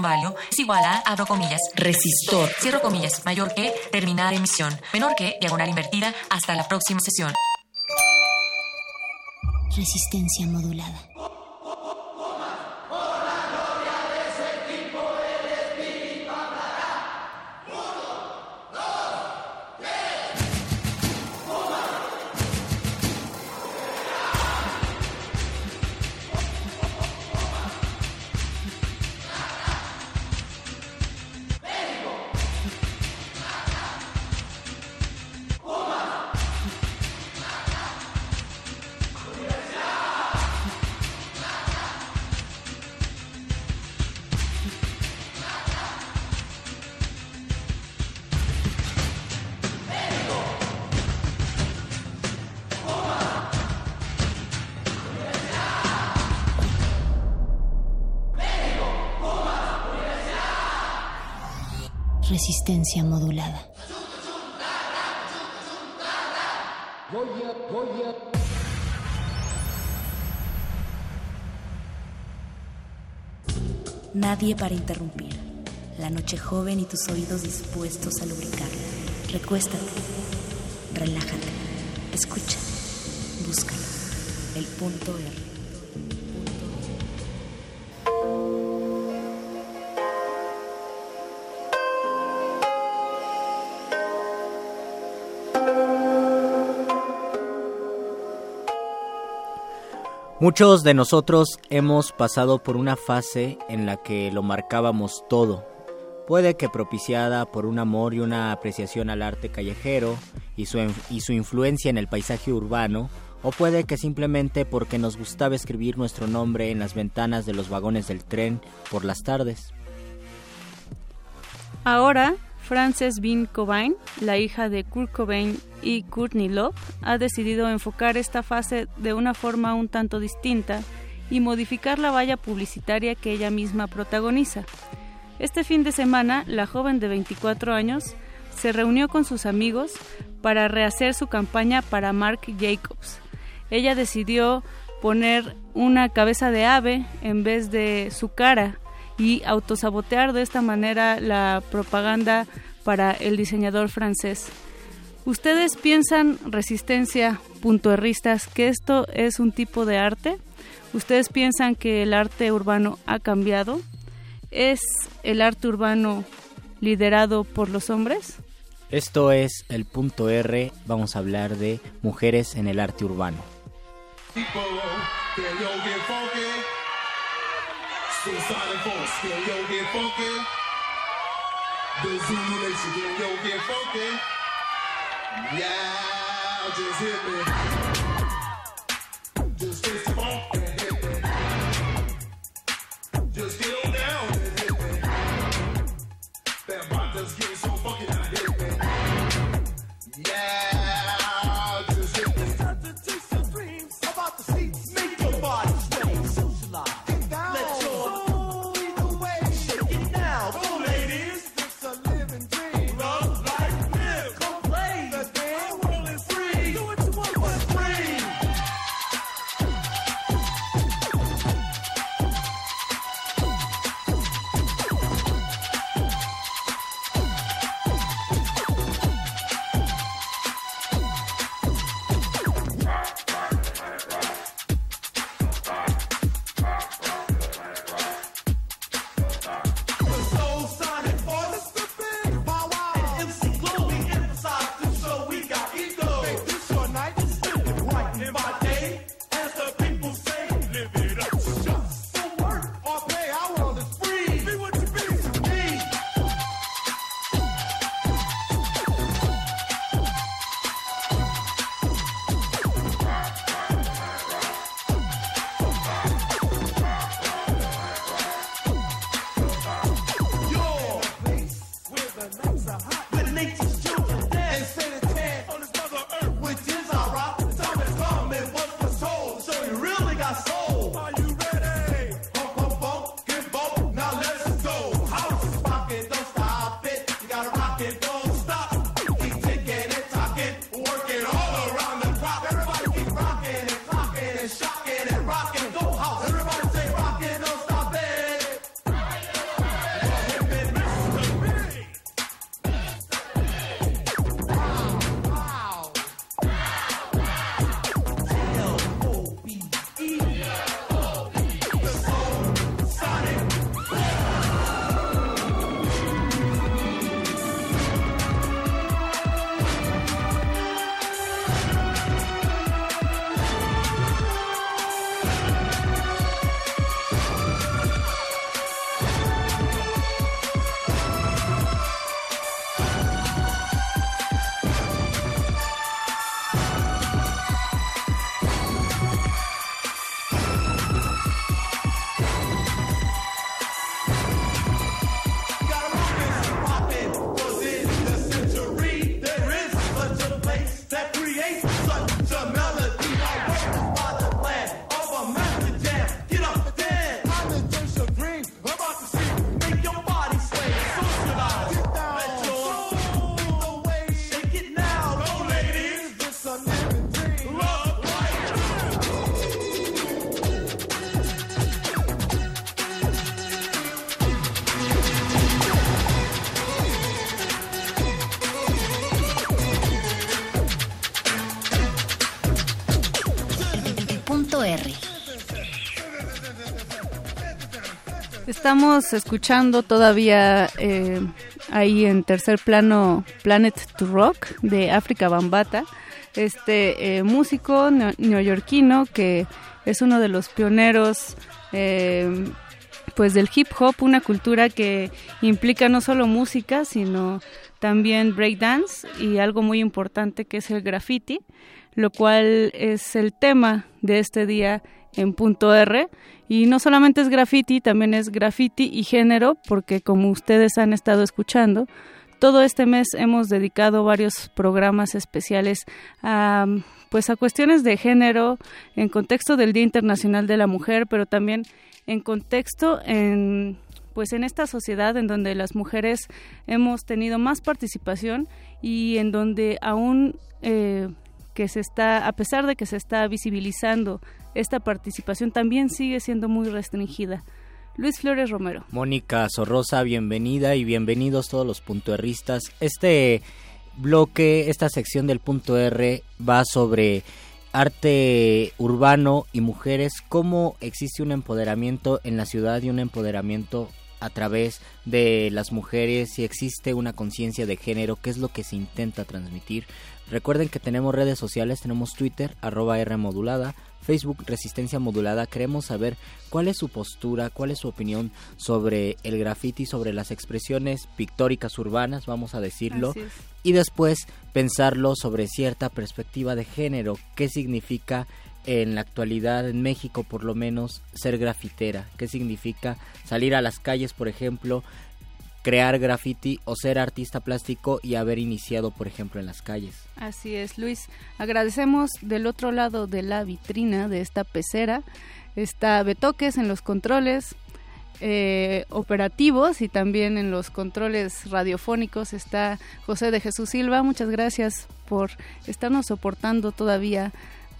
value es igual a, abro comillas, resistor, cierro comillas, mayor que, terminar emisión, menor que, diagonal invertida, hasta la próxima sesión. Resistencia modulada. Modulada. Nadie para interrumpir. La noche joven y tus oídos dispuestos a lubricarla. Recuéstate. Relájate. Escucha. Búscalo. El punto R. Muchos de nosotros hemos pasado por una fase en la que lo marcábamos todo. Puede que propiciada por un amor y una apreciación al arte callejero y su, y su influencia en el paisaje urbano, o puede que simplemente porque nos gustaba escribir nuestro nombre en las ventanas de los vagones del tren por las tardes. Ahora, Frances Bean Cobain, la hija de Kurt Cobain y Courtney Love, ha decidido enfocar esta fase de una forma un tanto distinta y modificar la valla publicitaria que ella misma protagoniza. Este fin de semana, la joven de 24 años se reunió con sus amigos para rehacer su campaña para Marc Jacobs. Ella decidió poner una cabeza de ave en vez de su cara y autosabotear de esta manera la propaganda para el diseñador francés. ¿Ustedes piensan, resistencia puntuerristas, que esto es un tipo de arte? ¿Ustedes piensan que el arte urbano ha cambiado? ¿Es el arte urbano liderado por los hombres? Esto es el punto R, vamos a hablar de mujeres en el arte urbano. Suicide and force, can yo get funky? The Zulu Nation, yo get funky? Yeah, just hit me. Estamos escuchando todavía eh, ahí en tercer plano Planet to Rock de África Bambata, este eh, músico neo- neoyorquino que es uno de los pioneros eh, pues del hip hop, una cultura que implica no solo música, sino también breakdance y algo muy importante que es el graffiti, lo cual es el tema de este día en punto R. Y no solamente es graffiti, también es graffiti y género, porque como ustedes han estado escuchando, todo este mes hemos dedicado varios programas especiales a pues a cuestiones de género en contexto del Día Internacional de la Mujer, pero también en contexto en pues en esta sociedad en donde las mujeres hemos tenido más participación y en donde aún eh, que se está a pesar de que se está visibilizando esta participación también sigue siendo muy restringida. Luis Flores Romero. Mónica Sorrosa, bienvenida y bienvenidos todos los puntoerristas. Este bloque, esta sección del punto R va sobre arte urbano y mujeres, cómo existe un empoderamiento en la ciudad y un empoderamiento a través de las mujeres, si existe una conciencia de género, qué es lo que se intenta transmitir. Recuerden que tenemos redes sociales, tenemos Twitter, arroba R modulada, Facebook Resistencia Modulada. Queremos saber cuál es su postura, cuál es su opinión sobre el graffiti, sobre las expresiones pictóricas urbanas, vamos a decirlo. Y después pensarlo sobre cierta perspectiva de género, qué significa en la actualidad en México por lo menos ser grafitera, qué significa salir a las calles, por ejemplo, crear graffiti o ser artista plástico y haber iniciado, por ejemplo, en las calles. Así es, Luis. Agradecemos del otro lado de la vitrina de esta pecera. Está Betoques en los controles eh, operativos y también en los controles radiofónicos está José de Jesús Silva. Muchas gracias por estarnos soportando todavía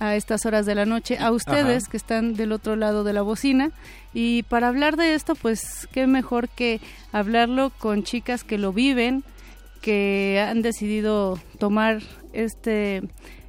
a estas horas de la noche, a ustedes Ajá. que están del otro lado de la bocina. Y para hablar de esto, pues qué mejor que hablarlo con chicas que lo viven, que han decidido tomar este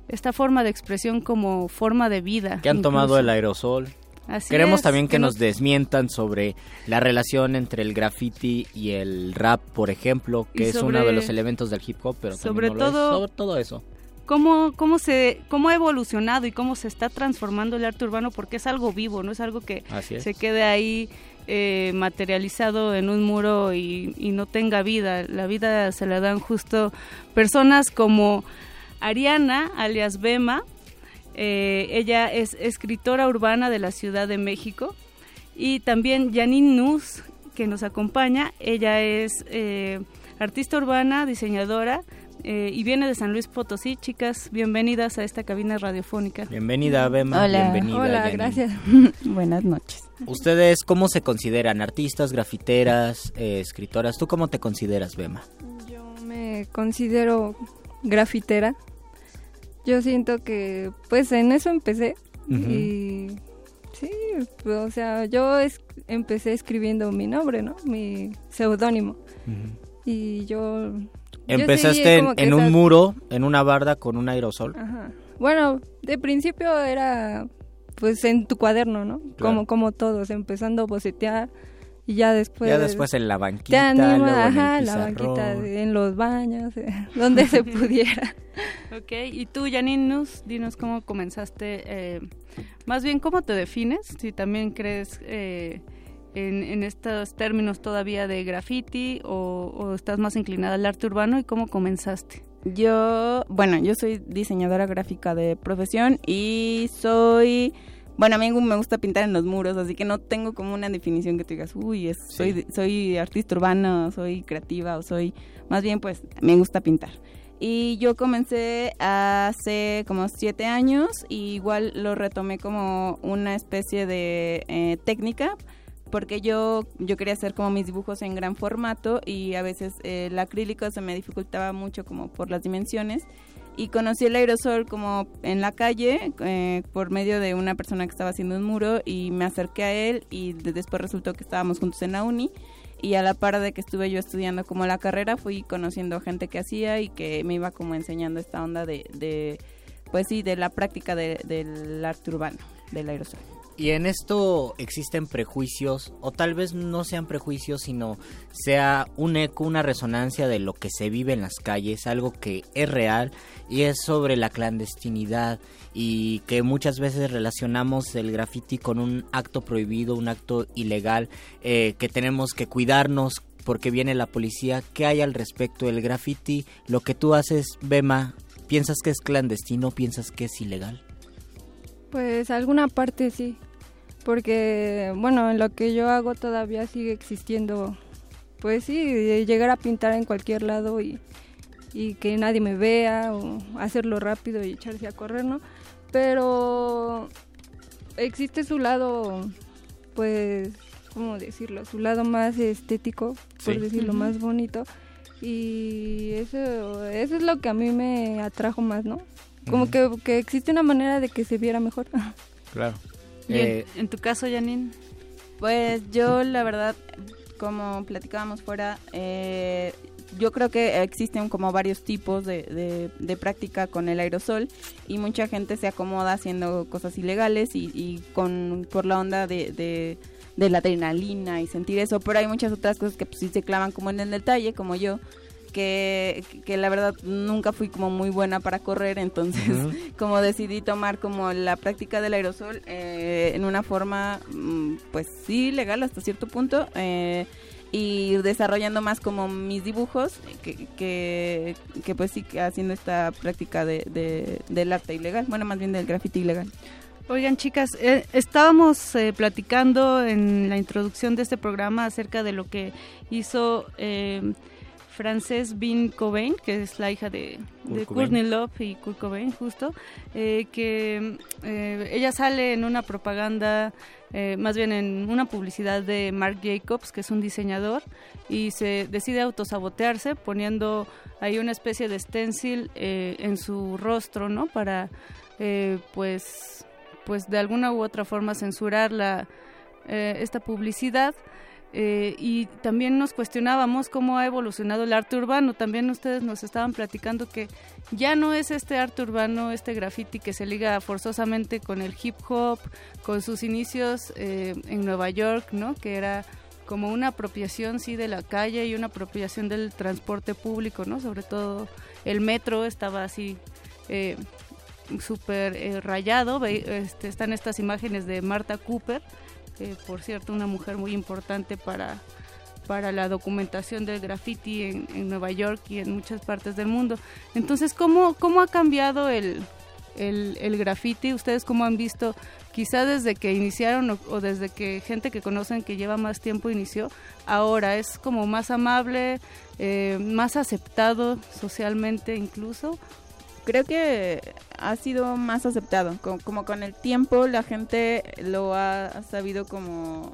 esta forma de expresión como forma de vida. Que han tomado el aerosol. Así Queremos es, también que que nos nos- desmientan sobre la relación entre el graffiti y el rap, por ejemplo, que es uno de los elementos del hip hop, pero sobre también no lo es. todo- sobre todo eso. Cómo, cómo, se, cómo ha evolucionado y cómo se está transformando el arte urbano, porque es algo vivo, no es algo que es. se quede ahí eh, materializado en un muro y, y no tenga vida. La vida se la dan justo personas como Ariana, alias Bema. Eh, ella es escritora urbana de la Ciudad de México. Y también Janine Nuz, que nos acompaña. Ella es eh, artista urbana, diseñadora eh, y viene de San Luis Potosí. Chicas, bienvenidas a esta cabina radiofónica. Bienvenida, Bema. Hola, Bienvenida, hola, gracias. Buenas noches. ¿Ustedes cómo se consideran? ¿Artistas, grafiteras, eh, escritoras? ¿Tú cómo te consideras, Bema? Yo me considero grafitera. Yo siento que, pues, en eso empecé. Y sí, pues, o sea, yo es- empecé escribiendo mi nombre, ¿no? Mi seudónimo. Y yo... Empezaste en, en un muro, en una barda con un aerosol. Ajá. Bueno, de principio era pues en tu cuaderno, ¿no? Claro. Como como todos, empezando a bocetear y ya después ya después en la te banquita, anima, luego en el ajá, la banquita, en los baños, eh, donde se pudiera. Ok, y tú, Janine dinos cómo comenzaste, eh, más bien cómo te defines, si también crees eh, en, en estos términos todavía de graffiti o, o estás más inclinada al arte urbano y cómo comenzaste. Yo, bueno, yo soy diseñadora gráfica de profesión y soy, bueno, a mí me gusta pintar en los muros, así que no tengo como una definición que te digas, uy, es, soy, soy artista urbana, soy creativa o soy, más bien pues me gusta pintar. Y yo comencé hace como siete años y igual lo retomé como una especie de eh, técnica porque yo, yo quería hacer como mis dibujos en gran formato y a veces eh, el acrílico se me dificultaba mucho como por las dimensiones y conocí el aerosol como en la calle eh, por medio de una persona que estaba haciendo un muro y me acerqué a él y de- después resultó que estábamos juntos en la uni y a la par de que estuve yo estudiando como la carrera fui conociendo gente que hacía y que me iba como enseñando esta onda de, de pues sí, de la práctica de- del arte urbano. del aerosol. Y en esto existen prejuicios, o tal vez no sean prejuicios, sino sea un eco, una resonancia de lo que se vive en las calles, algo que es real y es sobre la clandestinidad y que muchas veces relacionamos el graffiti con un acto prohibido, un acto ilegal, eh, que tenemos que cuidarnos porque viene la policía. ¿Qué hay al respecto del graffiti? Lo que tú haces, Bema, ¿piensas que es clandestino? ¿Piensas que es ilegal? Pues alguna parte sí, porque bueno, en lo que yo hago todavía sigue existiendo, pues sí, de llegar a pintar en cualquier lado y, y que nadie me vea o hacerlo rápido y echarse a correr, ¿no? Pero existe su lado, pues, ¿cómo decirlo? Su lado más estético, por Sí. decirlo, más bonito. Y eso, eso es lo que a mí me atrajo más, ¿no? Como que, que existe una manera de que se viera mejor. Claro. Y en- Eh, en, tu caso, Janine. Pues yo la verdad, como platicábamos fuera, eh, yo creo que existen como varios tipos de, de- de práctica con el aerosol y mucha gente se acomoda haciendo cosas ilegales y, y con por la onda de, de, de la adrenalina y sentir eso, pero hay muchas otras cosas que pues sí se clavan como en el detalle, como yo. Que, que la verdad nunca fui como muy buena para correr, entonces Ujú. como decidí tomar como la práctica del aerosol eh, en una forma mm, pues sí legal hasta cierto punto eh, y ir desarrollando más como mis dibujos que, que, que, pues sí que haciendo esta práctica de, de- del arte ilegal bueno más bien del graffiti ilegal Oigan, chicas, eh, estábamos eh, platicando en la introducción de este programa acerca de lo que hizo eh, Frances Bean Cobain, que es la hija de. Courtney Love y Kurt Cobain, justo, eh, que eh, ella sale en una propaganda, eh, más bien en una publicidad de Marc Jacobs, que es un diseñador, y se decide autosabotearse poniendo ahí una especie de stencil eh, en su rostro, ¿no? Para, eh, pues, pues de alguna u otra forma censurar la, eh, esta publicidad. Eh, y también nos cuestionábamos cómo ha evolucionado el arte urbano. También ustedes nos estaban platicando que ya no es este arte urbano, este graffiti que se liga forzosamente con el hip hop, con sus inicios eh, en Nueva York, ¿no? Que era como una apropiación, sí, de la calle y una apropiación del transporte público, ¿no? Sobre todo el metro estaba así eh, súper eh, rayado. Este, están estas imágenes de Marta Cooper, por cierto, una mujer muy importante para, para la documentación del graffiti en, Nueva York y en muchas partes del mundo. Entonces, ¿cómo, cómo ha cambiado el, el, graffiti? ¿Ustedes cómo han visto, quizá desde que iniciaron o, o desde que gente que conocen que lleva más tiempo inició, ahora es como más amable, eh, más aceptado socialmente incluso? Creo que ha sido más aceptado. Co- como, con el tiempo la gente lo ha sabido como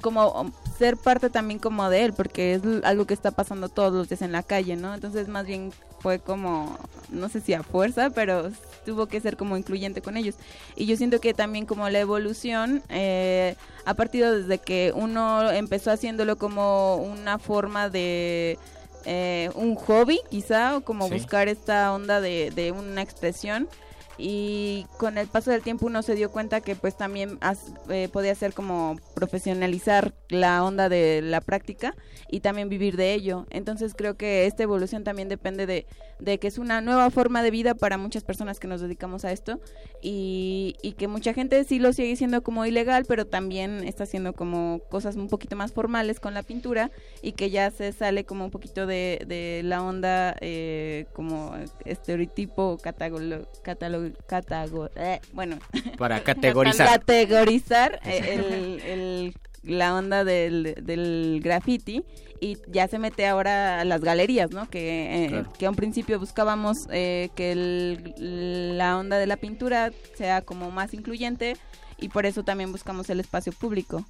como ser parte también como de él porque es algo que está pasando todos los días en la calle no entonces más bien fue como no sé si a fuerza pero tuvo que ser como incluyente con ellos. Y yo siento que también como la evolución eh, ha partido desde que uno empezó haciéndolo como una forma de eh, un hobby quizá o como Sí. buscar esta onda de, de una expresión y con el paso del tiempo uno se dio cuenta que pues también as- eh, podía ser como profesionalizar la onda de la práctica y también vivir de ello. Entonces creo que esta evolución también depende de, de que es una nueva forma de vida para muchas personas que nos dedicamos a esto y, y que mucha gente sí lo sigue siendo como ilegal pero también está haciendo como cosas un poquito más formales con la pintura y que ya se sale como un poquito de, de la onda eh, como estereotipo catagolo, catalo- catago- eh, bueno Para categorizar. categorizar eh, el- el- la onda del, del graffiti y ya se mete ahora a las galerías, ¿no? Que, eh, Claro. que a un principio buscábamos eh, que el- la onda de la pintura sea como más incluyente y por eso también buscamos el espacio público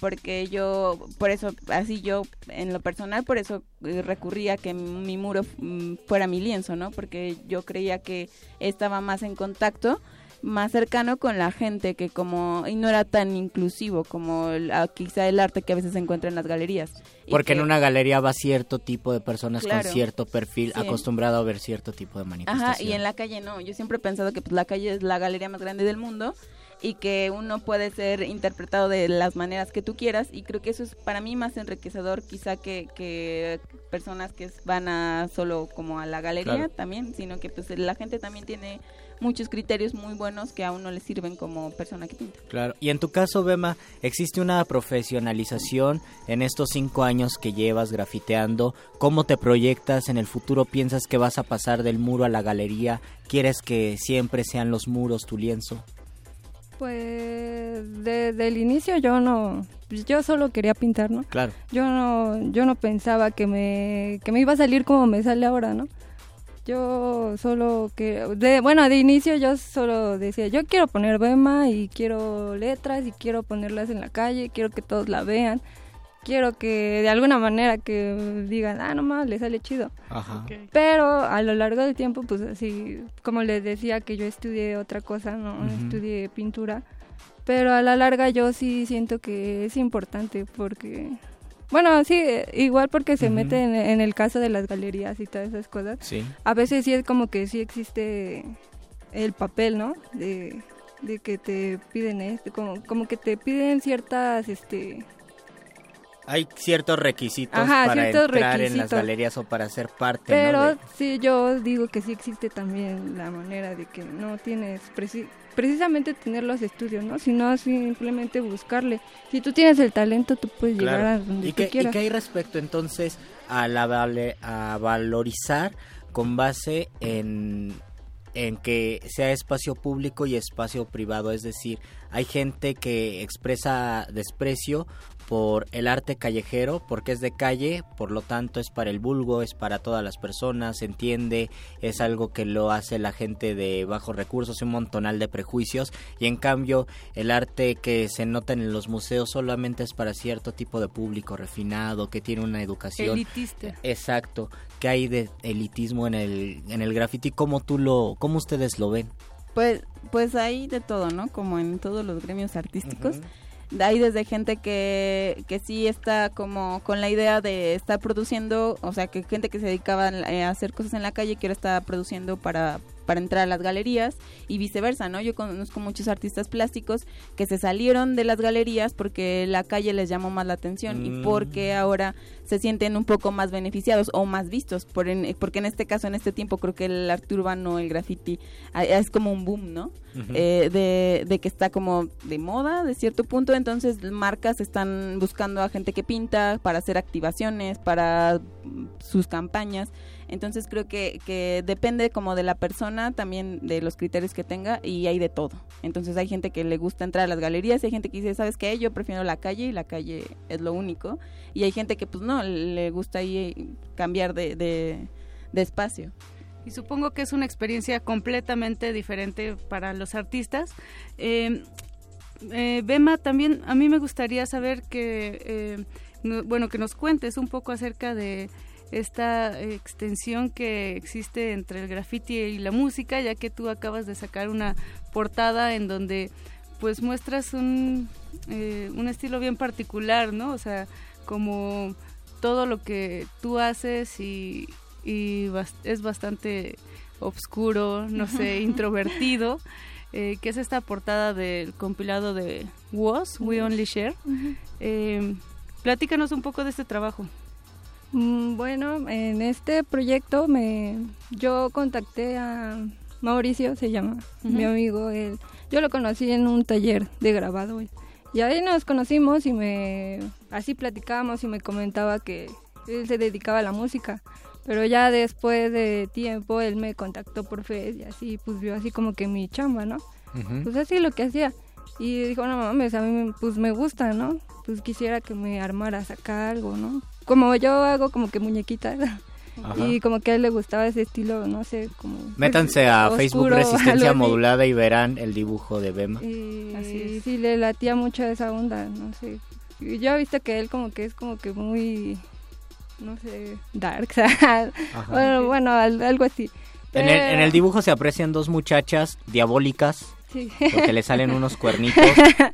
porque yo, por eso, así yo, en lo personal, por eso eh, recurría a que mi muro mm, fuera mi lienzo, ¿no? Porque yo creía que estaba más en contacto, más cercano con la gente, que como, y no era tan inclusivo como el- ah, quizá el arte que a veces se encuentra en las galerías. Porque en una galería va cierto tipo de personas Claro. con cierto perfil, Sí. acostumbrado a ver cierto tipo de manifestación. Ajá, y en la calle no. Yo siempre he pensado que pues la calle es la galería más grande del mundo y que uno puede ser interpretado de las maneras que tú quieras y creo que eso es para mí más enriquecedor quizá que, que personas que van a solo como a la galería Claro. también, sino que pues la gente también tiene muchos criterios muy buenos que a uno le sirven como persona que pinta. Claro. Y en tu caso, Bema, ¿existe una profesionalización en estos cinco años que llevas grafiteando? ¿Cómo te proyectas en el futuro? ¿Piensas que vas a pasar del muro a la galería? ¿Quieres que siempre sean los muros tu lienzo? Pues desde el inicio yo no, yo solo quería pintar, ¿no? Claro. Yo no, yo no pensaba que me, que me iba a salir como me sale ahora, ¿no? Yo solo que, de, bueno, de inicio yo solo decía, yo quiero poner Bema y quiero letras y quiero ponerlas en la calle, quiero que todos la vean, quiero que de alguna manera que digan, ah, no más, le sale chido. Ajá. Pero a lo largo del tiempo, pues así, como les decía que yo estudié otra cosa, no Ujú. estudié pintura, pero a la larga yo sí siento que es importante porque, bueno, sí, eh, igual porque se mete en, en el caso de las galerías y todas esas cosas. Sí. A veces sí es como que sí existe el papel, ¿no? De, de que te piden esto, como, como que te piden ciertas, este, Hay ciertos requisitos Ajá, para ciertos entrar en las galerías o para ser parte, Pero ¿no? de- sí, yo digo que sí existe también la manera de que no tienes preci- precisamente tener los estudios, ¿no? Sino simplemente buscarle. Si tú tienes el talento, tú puedes llegar a donde ¿Y tú qué, ¿Y quieras. qué hay respecto entonces a, la vale- a valorizar con base en, en que sea espacio público y espacio privado? Es decir, hay gente que expresa desprecio por el arte callejero, porque es de calle, por lo tanto es para el vulgo, es para todas las personas, se entiende, es algo que lo hace la gente de bajos recursos, un montonal de prejuicios, y en cambio el arte que se nota en los museos solamente es para cierto tipo de público refinado, que tiene una educación. Elitista. Exacto, que hay de elitismo en el, en el graffiti, ¿cómo tú lo, cómo ustedes lo ven? Pues, pues hay de todo, ¿no? Como en todos los gremios artísticos. Hay desde gente que, que sí está como con la idea de estar produciendo, o sea, que gente que se dedicaba a hacer cosas en la calle quiere estar produciendo para, para entrar a las galerías y viceversa, ¿no? Yo conozco muchos artistas plásticos que se salieron de las galerías porque la calle les llamó más la atención y Mm. porque ahora se sienten un poco más beneficiados o más vistos, por en- porque en este caso, en este tiempo, creo que el arte urbano, el graffiti, es como un boom, ¿no? Eh, de, de que está como de moda de cierto punto, entonces marcas están buscando a gente que pinta para hacer activaciones, para sus campañas. Entonces creo que, que depende como de la persona, también de los criterios que tenga y hay de todo. Entonces hay gente que le gusta entrar a las galerías, hay gente que dice, ¿sabes qué? Yo prefiero la calle y la calle es lo único. Y hay gente que pues no, le gusta ahí cambiar de, de, espacio. Y supongo que es una experiencia completamente diferente para los artistas. Eh, eh, Bema, también a mí me gustaría saber que, eh, no- bueno, que nos cuentes un poco acerca de esta extensión que existe entre el graffiti y la música, ya que tú acabas de sacar una portada en donde pues muestras un, eh, un estilo bien particular, ¿no? O sea, como todo lo que tú haces y, y bas- es bastante obscuro, no sé, introvertido, eh, que es esta portada del compilado de Was, We Only Share. Eh, platícanos un poco de este trabajo. Mm, Bueno, en este proyecto me yo contacté a Mauricio, se llama, mi amigo. Él, yo lo conocí en un taller de grabado. Y- ahí nos conocimos y me así platicábamos y me comentaba que él se dedicaba a la música. Pero ya después de tiempo él me contactó por Facebook y así pues vio así como que mi chamba, ¿no? Pues así lo que hacía. Y dijo, no mames, a mí me- pues me gusta, ¿no? Pues quisiera que me armara acá algo, ¿no? Como yo hago como que muñequitas. Ajá. Y como que a él le gustaba ese estilo, no sé, como... pues, Métanse a Facebook oscuro, Resistencia así. Modulada y verán el dibujo de Bema. Y sí, le latía mucho esa onda, no sé. Y yo he visto que él como que es como que muy, no sé, dark, bueno, bueno, al- algo así. En el, en el dibujo se aprecian dos muchachas diabólicas. Sí. Porque le salen unos cuernitos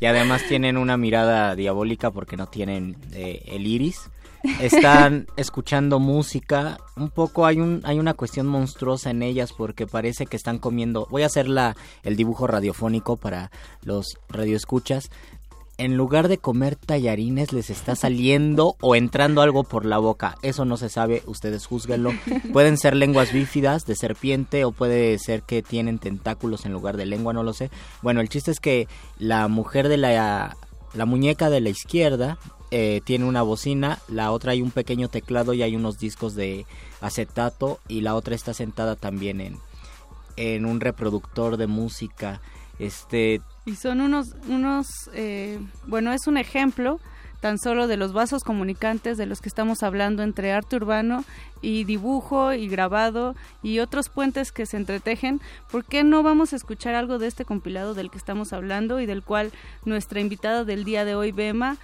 y además tienen una mirada diabólica porque no tienen eh, el iris. Están escuchando música, un poco hay un hay una cuestión monstruosa en ellas porque parece que están comiendo. Voy a hacer la, el dibujo radiofónico para los radioescuchas. En lugar de comer tallarines les está saliendo o entrando algo por la boca. Eso no se sabe, ustedes juzguenlo. Pueden ser lenguas bífidas de serpiente o puede ser que tienen tentáculos en lugar de lengua, no lo sé. Bueno, el chiste es que la mujer de la la muñeca de la izquierda eh, tiene una bocina, la otra hay un pequeño teclado y hay unos discos de acetato y la otra está sentada también en, en un reproductor de música. Este Y son unos, unos eh, bueno, es un ejemplo tan solo de los vasos comunicantes de los que estamos hablando entre arte urbano y dibujo y grabado y otros puentes que se entretejen, ¿por qué no vamos a escuchar algo de este compilado del que estamos hablando y del cual nuestra invitada del día de hoy, Bema,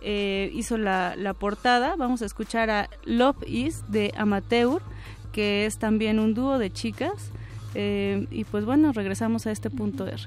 eh, hizo la, la portada? Vamos a escuchar a Love Is de Amateur, que es también un dúo de chicas. Eh, y pues bueno, regresamos a este punto R.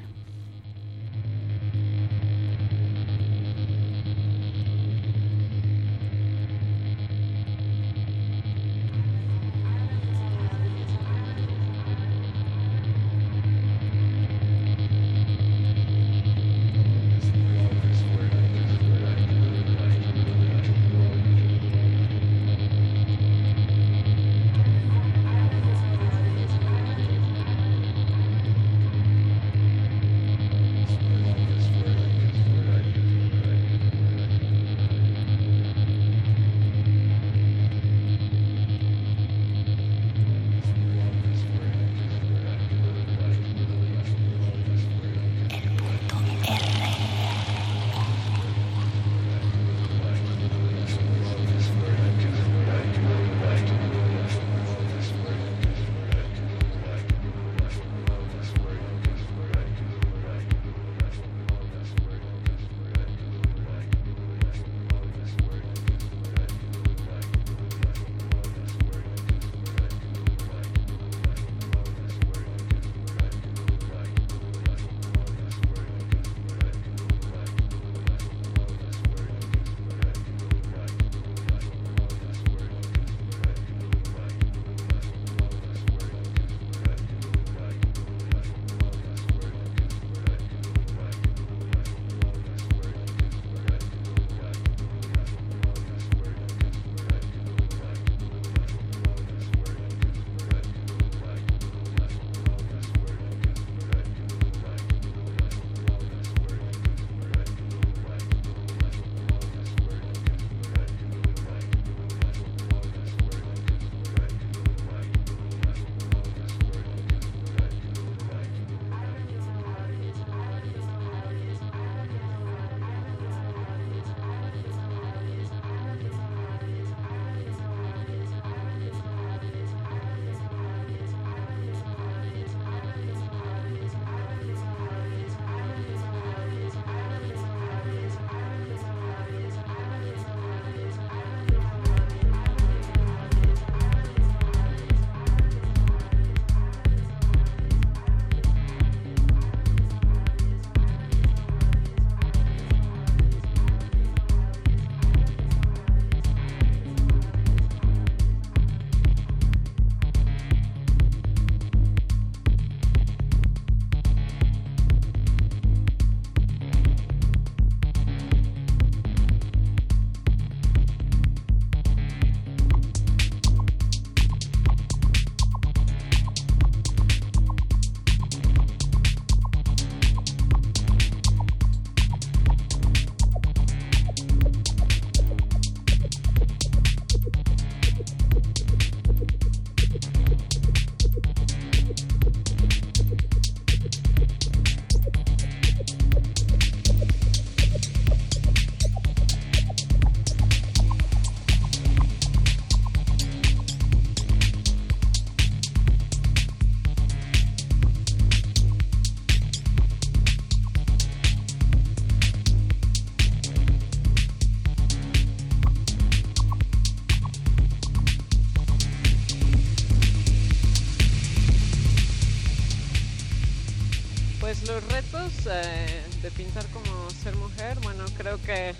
los retos eh, de pintar como ser mujer, bueno, creo que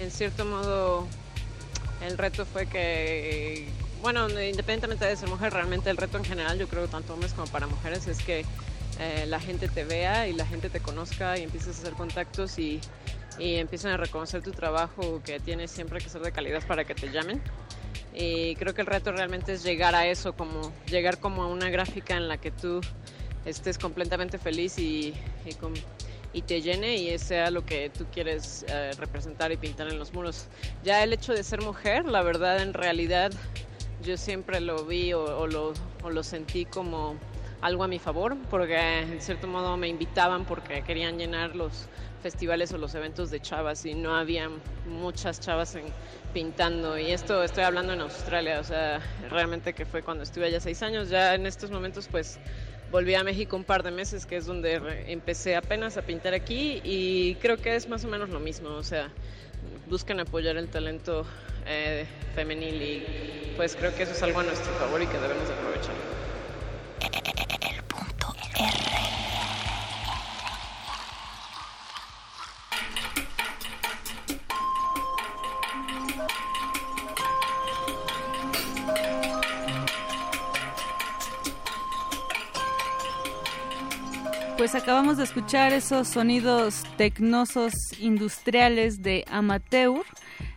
en cierto modo el reto fue que, bueno, independientemente de ser mujer, realmente el reto en general, yo creo tanto hombres como para mujeres, es que eh, la gente te vea y la gente te conozca y empieces a hacer contactos y, y empiecen a reconocer tu trabajo que tienes siempre que ser de calidad para que te llamen. Y creo que el reto realmente es llegar a eso, como llegar como a una gráfica en la que tú estés completamente feliz y, y, con- y te llene y sea lo que tú quieres eh, representar y pintar en los muros. Ya el hecho de ser mujer, la verdad, en realidad, yo siempre lo vi o, o lo, o lo sentí como algo a mi favor, porque en cierto modo me invitaban porque querían llenar los festivales o los eventos de chavas y no había muchas chavas en- pintando. Y esto estoy hablando en Australia, o sea, realmente que fue cuando estuve allá seis años. Ya en estos momentos, pues volví a México un par de meses, que es donde empecé apenas a pintar aquí y creo que es más o menos lo mismo, o sea, buscan apoyar el talento eh, femenil y pues creo que eso es algo a nuestro favor y que debemos de aprovechar. Pues acabamos de escuchar esos sonidos tecnosos industriales de Amateur.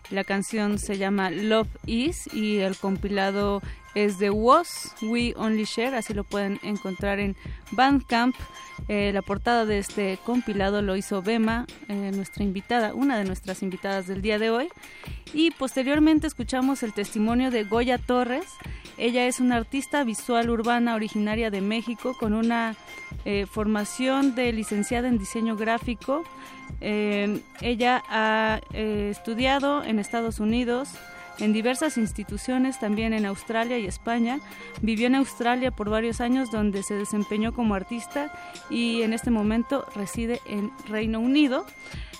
La canción se llama Love Is y el compilado es de Was, We Only Share, así lo pueden encontrar en Bandcamp. Eh, la portada de este compilado lo hizo Bema, eh, nuestra invitada, una de nuestras invitadas del día de hoy. Y posteriormente escuchamos el testimonio de Goya Torres. Ella es una artista visual urbana originaria de México con una eh, formación de licenciada en diseño gráfico. Ella ha eh, estudiado en Estados Unidos, en diversas instituciones, también en Australia y España. Vivió en Australia por varios años donde se desempeñó como artista y en este momento reside en Reino Unido.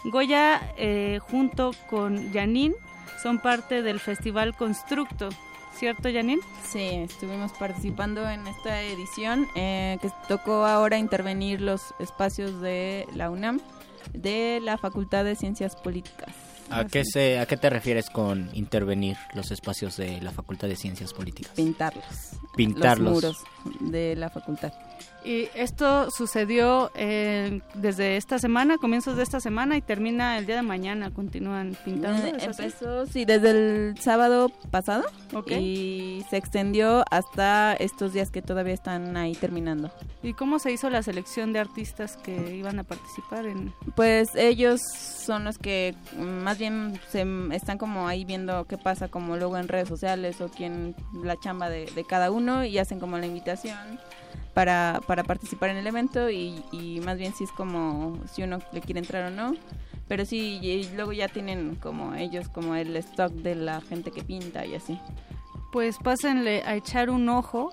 Goya, eh, junto con Janine, son parte del Festival Constructo. ¿Cierto, Janine? Sí, estuvimos participando en esta edición eh, que tocó ahora intervenir los espacios de la UNAM, de la Facultad de Ciencias Políticas. ¿A qué, se, ¿A qué te refieres con intervenir los espacios de la Facultad de Ciencias Políticas? Pintarlos. Pintarlos. Los muros de la facultad. Y esto sucedió eh, desde esta semana, comienzos de esta semana y termina el día de mañana. Continúan pintando. Empezó, sí, desde el sábado pasado Ok. y se extendió hasta estos días que todavía están ahí terminando. ¿Y cómo se hizo la selección de artistas que iban a participar en...? Pues ellos son los que más bien se están como ahí viendo qué pasa como luego en redes sociales o quién la chamba de, de cada uno y hacen como la invitación para, para participar en el evento y, y más bien si es como si uno le quiere entrar o no. Pero sí, y, luego ya tienen como ellos como el stock de la gente que pinta y así. Pues pásenle a echar un ojo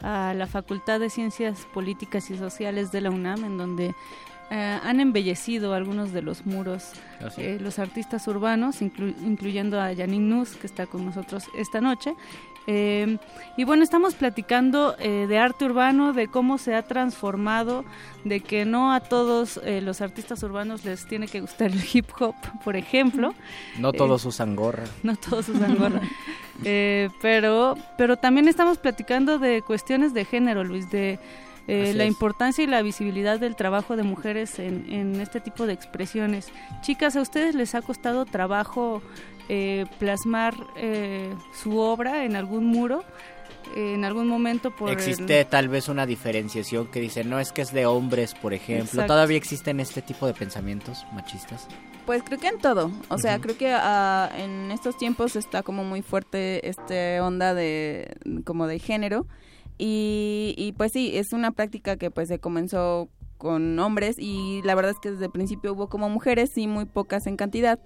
a la Facultad de Ciencias Políticas y Sociales de la UNAM, en donde eh, han embellecido algunos de los muros eh, los artistas urbanos, inclu- incluyendo a Janine Nus, que está con nosotros esta noche. Eh, y bueno, estamos platicando eh, de arte urbano, de cómo se ha transformado, de que no a todos eh, los artistas urbanos les tiene que gustar el hip hop, por ejemplo. No Eh, todos usan gorra. no todos usan gorra. Eh, pero, pero también estamos platicando de cuestiones de género, Luis, de eh, la importancia y la visibilidad del trabajo de mujeres en, en este tipo de expresiones. Chicas, ¿a ustedes les ha costado trabajo eh, plasmar eh, su obra en algún muro? Eh, en algún momento por el- Existe tal vez una diferenciación que dice, no es que es de hombres, por ejemplo. Exacto. ¿Todavía existen este tipo de pensamientos machistas? Pues creo que en todo, o sea, creo que ah, en estos tiempos está como muy fuerte este onda de como de género y, y pues sí, es una práctica que pues se comenzó con hombres y la verdad es que desde el principio hubo como mujeres, sí, muy pocas en cantidad,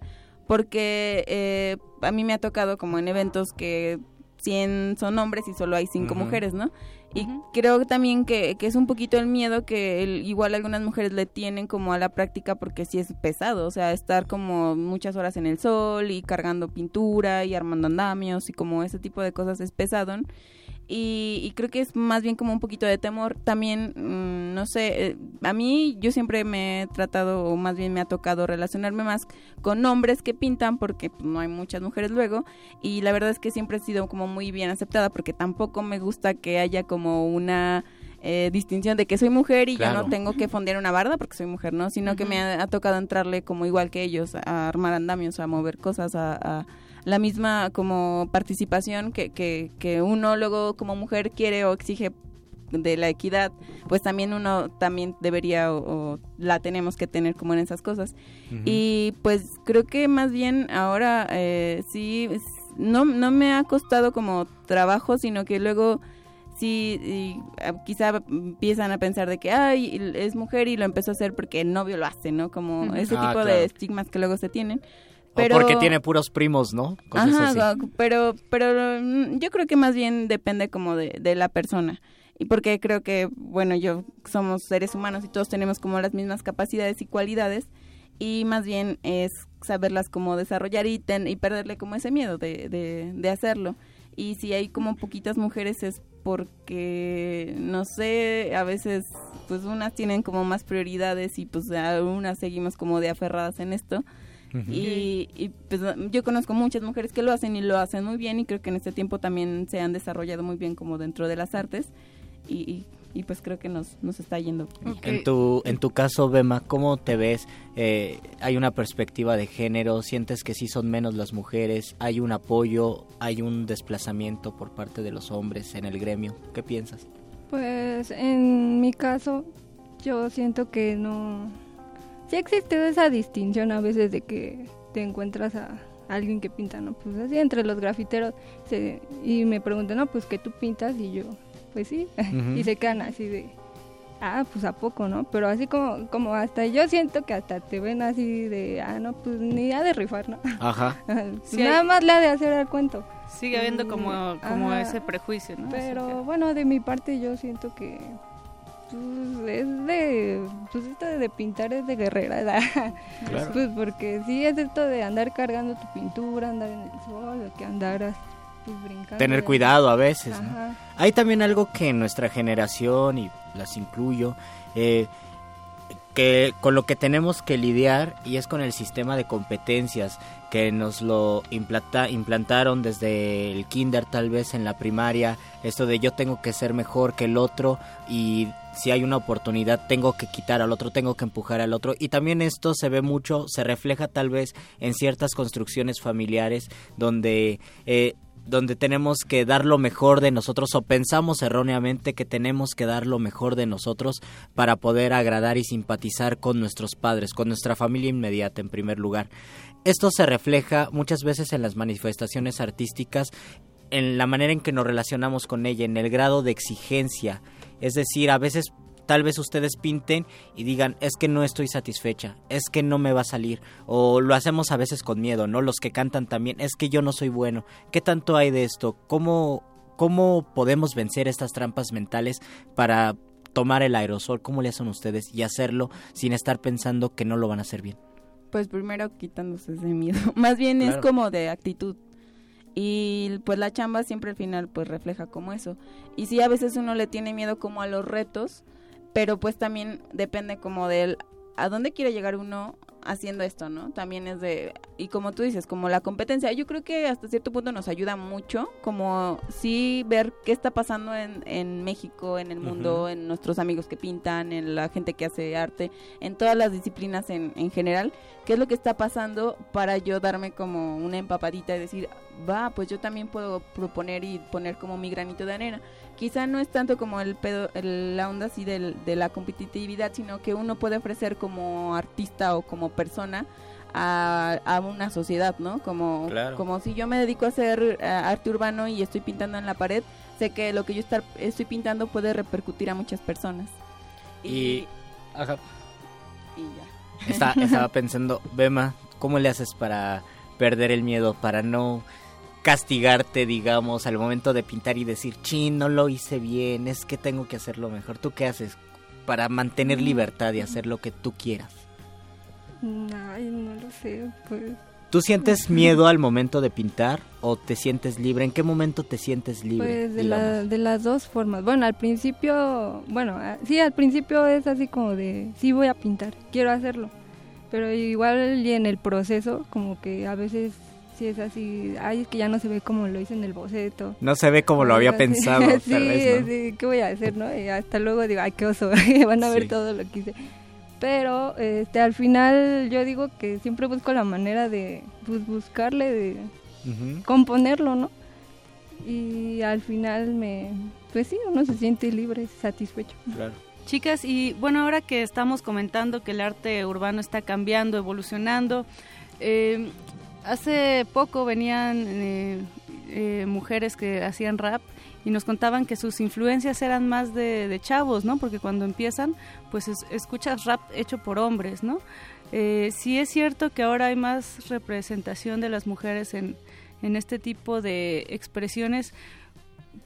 porque eh, a mí me ha tocado como en eventos que 100 son hombres y solo hay 5 Ujú. mujeres, ¿no? Y creo también que, que es un poquito el miedo que el- igual algunas mujeres le tienen como a la práctica porque sí es pesado, o sea, estar como muchas horas en el sol y cargando pintura y armando andamios y como ese tipo de cosas es pesado. Y, y creo que es más bien como un poquito de temor. También, mm, no sé, eh, a mí yo siempre me he tratado, o más bien me ha tocado relacionarme más con hombres que pintan porque pues, no hay muchas mujeres luego y la verdad es que siempre he sido como muy bien aceptada porque tampoco me gusta que haya como una eh, distinción de que soy mujer y Claro. no tengo que fondear una barda porque soy mujer, ¿no? Sino que me ha, ha tocado entrarle como igual que ellos, a armar andamios, a mover cosas, a, a la misma como participación que, que, que uno luego como mujer quiere o exige de la equidad, pues también uno también debería o, o la tenemos que tener como en esas cosas. Y pues creo que más bien ahora eh, sí, no, no me ha costado como trabajo, sino que luego sí, y, ah, quizá empiezan a pensar de que, ay, es mujer y lo empezó a hacer porque el novio lo hace, ¿no? Como ese Ah, tipo claro. de estigmas que luego se tienen. O porque tiene puros primos, ¿no? Cosas Ajá, así. pero, pero mm, yo creo que más bien depende como de, de la persona. Y porque creo que, bueno, yo somos seres humanos y todos tenemos como las mismas capacidades y cualidades. Y más bien es saberlas como desarrollar y, ten- y perderle como ese miedo de, de, de hacerlo. Y si hay como poquitas mujeres es porque, no sé, a veces pues unas tienen como más prioridades y pues unas seguimos como de aferradas en esto. Ujú. Y, y, pues yo conozco muchas mujeres que lo hacen y lo hacen muy bien y creo que en este tiempo también se han desarrollado muy bien como dentro de las artes y, y, y, pues creo que nos, nos está yendo. bien. En tu, en tu caso, Bema, ¿cómo te ves? Eh, ¿Hay una perspectiva de género? ¿Sientes que sí son menos las mujeres? ¿Hay un apoyo? ¿Hay un desplazamiento por parte de los hombres en el gremio? ¿Qué piensas? Pues en mi caso, yo siento que no. Sí existe esa distinción a veces de que te encuentras a alguien que pinta, ¿no? Pues así entre los grafiteros se- y me preguntan, no, pues que tú pintas y yo, pues sí. Y se quedan así de, ah, pues a poco, ¿no? Pero así como, como hasta yo siento que hasta te ven así de, ah, no, pues ni ha de rifar, ¿no? Ajá. Pues Sí, nada hay- más le ha de hacer el cuento. Sigue habiendo como, como ajá. ese prejuicio, ¿no? Pero bueno, de mi parte yo siento que pues, es de pues esto de pintar es de guerrera. Claro. Pues porque sí es esto de andar cargando tu pintura, andar en el sol, que andar pues, brincando. Tener cuidado a veces. ¿no? Hay también algo que en nuestra generación, y las incluyo, eh, que con lo que tenemos que lidiar y es con el sistema de competencias que nos lo implanta- implantaron desde el kinder tal vez en la primaria, esto de yo tengo que ser mejor que el otro y si hay una oportunidad tengo que quitar al otro, tengo que empujar al otro. Y también esto se ve mucho, se refleja tal vez en ciertas construcciones familiares donde eh, donde tenemos que dar lo mejor de nosotros o pensamos erróneamente que tenemos que dar lo mejor de nosotros para poder agradar y simpatizar con nuestros padres, con nuestra familia inmediata en primer lugar. Esto se refleja muchas veces en las manifestaciones artísticas, en la manera en que nos relacionamos con ella, en el grado de exigencia. Es decir, a veces tal vez ustedes pinten y digan, es que no estoy satisfecha, es que no me va a salir, o lo hacemos a veces con miedo, ¿no? Los que cantan también, es que yo no soy bueno. ¿Qué tanto hay de esto? ¿Cómo, cómo podemos vencer estas trampas mentales para tomar el aerosol? ¿Cómo le hacen ustedes y hacerlo sin estar pensando que no lo van a hacer bien? Pues primero quitándose ese miedo. Más bien es como de actitud. Y pues la chamba siempre al final pues refleja como eso. Y sí, a veces uno le tiene miedo como a los retos, pero pues también depende como del a dónde quiere llegar uno haciendo esto, ¿no? También es de, y como tú dices, como la competencia, yo creo que hasta cierto punto nos ayuda mucho, como sí ver qué está pasando en, en México, en el mundo, en nuestros amigos que pintan, en la gente que hace arte, en todas las disciplinas en, en general, qué es lo que está pasando para yo darme como una empapadita y decir, va, pues yo también puedo proponer y poner como mi granito de arena. Quizá no es tanto como el pedo, el- la onda así del- de la competitividad, sino que uno puede ofrecer como artista o como persona a, a una sociedad, ¿no? Como, Claro. como si yo me dedico a hacer eh, arte urbano y estoy pintando en la pared, sé que lo que yo estar, estoy pintando puede repercutir a muchas personas. Y, ajá, y ya. Está- estaba pensando, Bema, ¿cómo le haces para perder el miedo, para no castigarte, digamos, al momento de pintar y decir, chin, no lo hice bien, es que tengo que hacerlo mejor? ¿Tú qué haces para mantener libertad y hacer lo que tú quieras? Ay, no lo sé, pues. ¿Tú ¿Tú sientes miedo al momento de pintar o te sientes libre? ¿En qué momento te sientes libre? Pues de, la- de las dos formas. Bueno, al principio, bueno, ah, sí, al principio es así como de, sí voy a pintar, quiero hacerlo. Pero igual y en el proceso, como que a veces sí es así, ay, es que ya no se ve como lo hice en el boceto. No se ve como lo había Así. pensado, sí, tal vez, ¿no? sí, ¿qué voy a hacer, no? Y hasta luego digo, ay, qué oso, van a ver Sí. todo lo que hice. Pero este, al final yo digo que siempre busco la manera de pues, buscarle, de Ujú. componerlo, ¿no? Y al final me, pues sí, uno se siente libre, satisfecho. Claro. Chicas, y bueno, ahora que estamos comentando que el arte urbano está cambiando, evolucionando, eh, hace poco venían eh, eh, mujeres que hacían rap y nos contaban que sus influencias eran más de, de chavos, ¿no? Porque cuando empiezan, pues es- escuchas rap hecho por hombres, ¿no? Eh, sí es cierto que ahora hay más representación de las mujeres en, en este tipo de expresiones.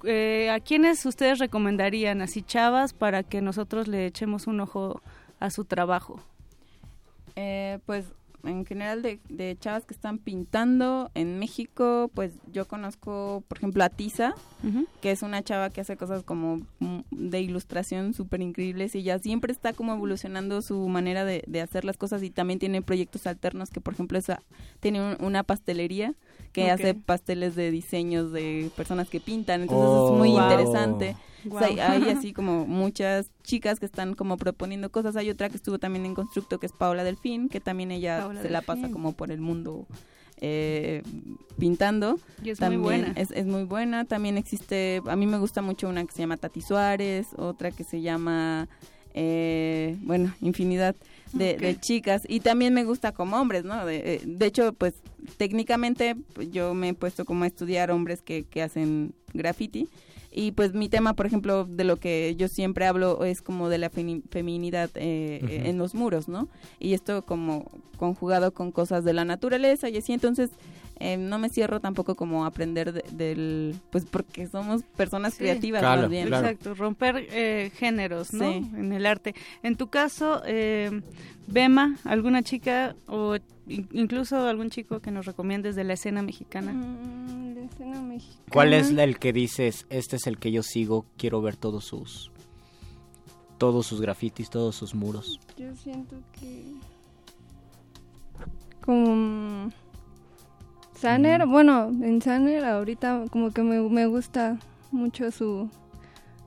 Eh, ¿A quiénes ustedes recomendarían, así chavas, para que nosotros le echemos un ojo a su trabajo? Eh, pues en general de, de chavas que están pintando en México, pues yo conozco, por ejemplo, a Tisa, que es una chava que hace cosas como mm, de ilustración súper increíbles y ella siempre está como evolucionando su manera de, de hacer las cosas y también tiene proyectos alternos que, por ejemplo, esa, tiene un- una pastelería que hace pasteles de diseños de personas que pintan, entonces Oh, es muy wow. interesante. O sea, Guau. hay así como muchas chicas que están como proponiendo cosas. Hay otra que estuvo también en Constructo que es Paola Delfín, que también ella Paola se la pasa como por el mundo eh, pintando. Y es muy también buena. Es, es muy buena. También existe, a mí me gusta mucho una que se llama Tati Suárez, otra que se llama, eh, bueno, infinidad de, de chicas. Y también me gusta como hombres, ¿no? De, eh, de hecho, pues técnicamente pues, yo me he puesto como a estudiar hombres que, que hacen graffiti. Y pues mi tema, por ejemplo, de lo que yo siempre hablo es como de la femi- feminidad eh, Ujú. en los muros, ¿no? Y esto como conjugado con cosas de la naturaleza y así, entonces eh, no me cierro tampoco como aprender de- del, pues porque somos personas Sí. creativas Claro, más bien. claro. Exacto, romper eh, géneros, ¿no? Sí. En el arte. En tu caso, eh, Bema, alguna chica o in- incluso algún chico que nos recomiendes de la escena mexicana. Mm, la escena mexicana. ¿Cuál es el que dices, este es el que yo sigo, quiero ver todos sus todos sus grafitis, todos sus muros? Yo siento que... Como... Saner, bueno, en Saner ahorita como que me, me gusta mucho su,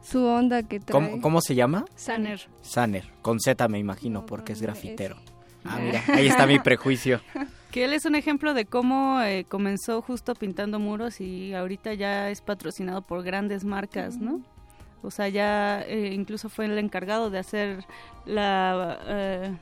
su onda que trae. ¿Cómo, cómo se llama? Saner. Saner, con Z me imagino, porque es grafitero. Ah, mira, ahí está mi prejuicio. Que él es un ejemplo de cómo eh, comenzó justo pintando muros y ahorita ya es patrocinado por grandes marcas, ¿no? O sea, ya eh, incluso fue el encargado de hacer la, eh,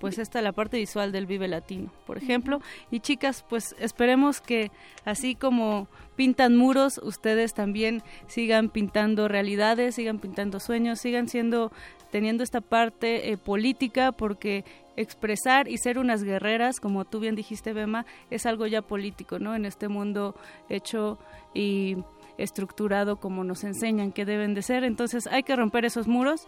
pues esta, la parte visual del Vive Latino, por ejemplo. Y chicas, pues esperemos que así como pintan muros, ustedes también sigan pintando realidades, sigan pintando sueños, sigan siendo, teniendo esta parte eh, política, porque expresar y ser unas guerreras, como tú bien dijiste, Bema, es algo ya político, ¿no? En este mundo hecho y estructurado como nos enseñan que deben de ser. Entonces hay que romper esos muros.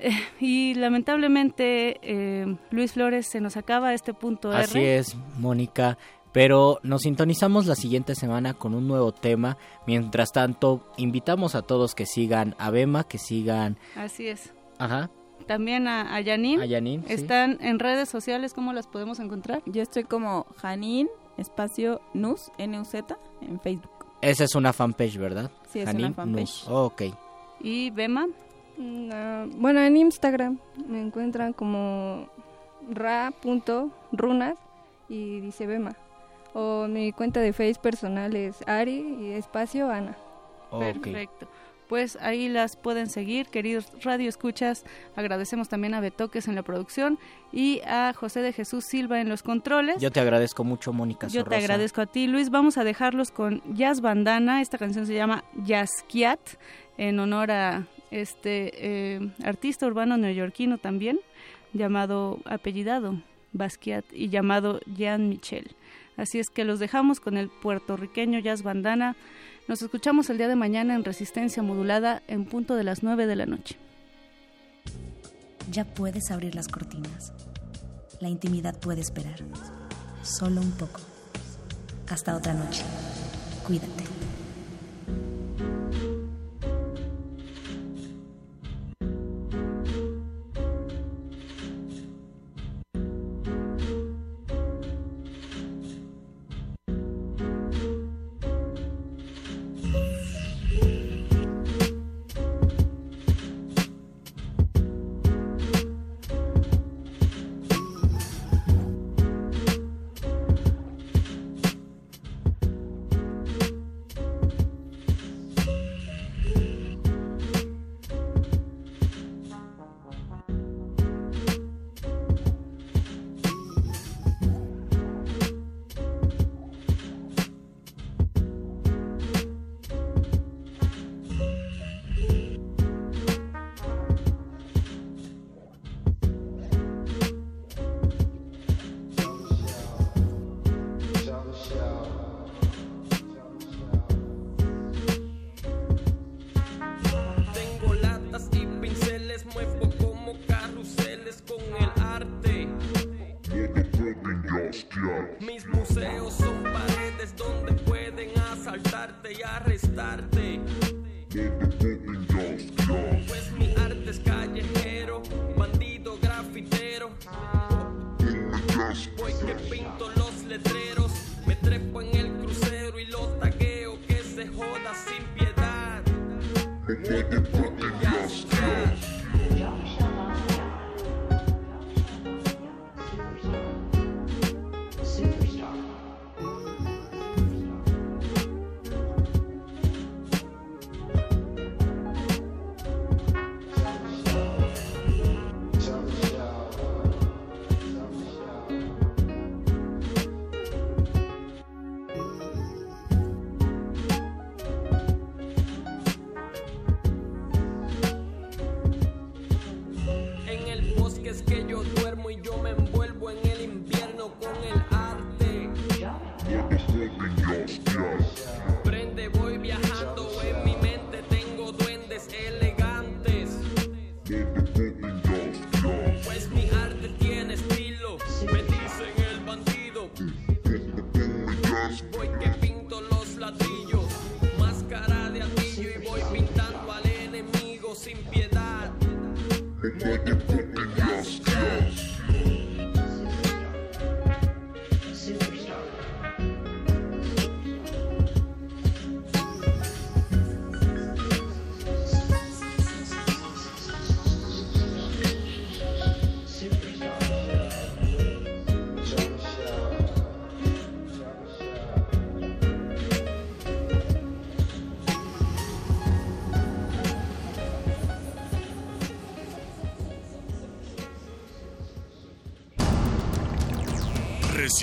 Eh, y lamentablemente, eh, Luis Flores, se nos acaba este punto R. Así es, Mónica. Pero nos sintonizamos la siguiente semana con un nuevo tema. Mientras tanto, invitamos a todos que sigan a Bema, que sigan... Así es. Ajá. También a, a Yanin. A sí. Están en redes sociales, ¿cómo las podemos encontrar? Yo estoy como Janin, espacio Nus, N-U-Z, en Facebook. Esa es una fanpage, ¿verdad? Sí, es una Janine fanpage. Nus. Oh, ok. ¿Y Bema? Mm, ah, bueno, en Instagram me encuentran como ra.runas y dice Bema. O mi cuenta de Face personal es Ari y espacio Ana. Perfecto. Pues ahí las pueden seguir, queridos Radio Escuchas. Agradecemos también a Betoques en la producción y a José de Jesús Silva en los controles. Yo te agradezco mucho, Mónica Yo te agradezco a ti, Luis. Vamos a dejarlos con Jazz Bandana. Esta canción se llama Jazzkiat, en honor a este eh, artista urbano neoyorquino también, llamado apellidado Basquiat y llamado Jean Michel. Así es que los dejamos con el puertorriqueño Jazz Bandana. Nos escuchamos el día de mañana en Resistencia Modulada en punto de las 9 de la noche. Ya puedes abrir las cortinas. La intimidad puede esperar. Solo un poco. Hasta otra noche. Cuídate.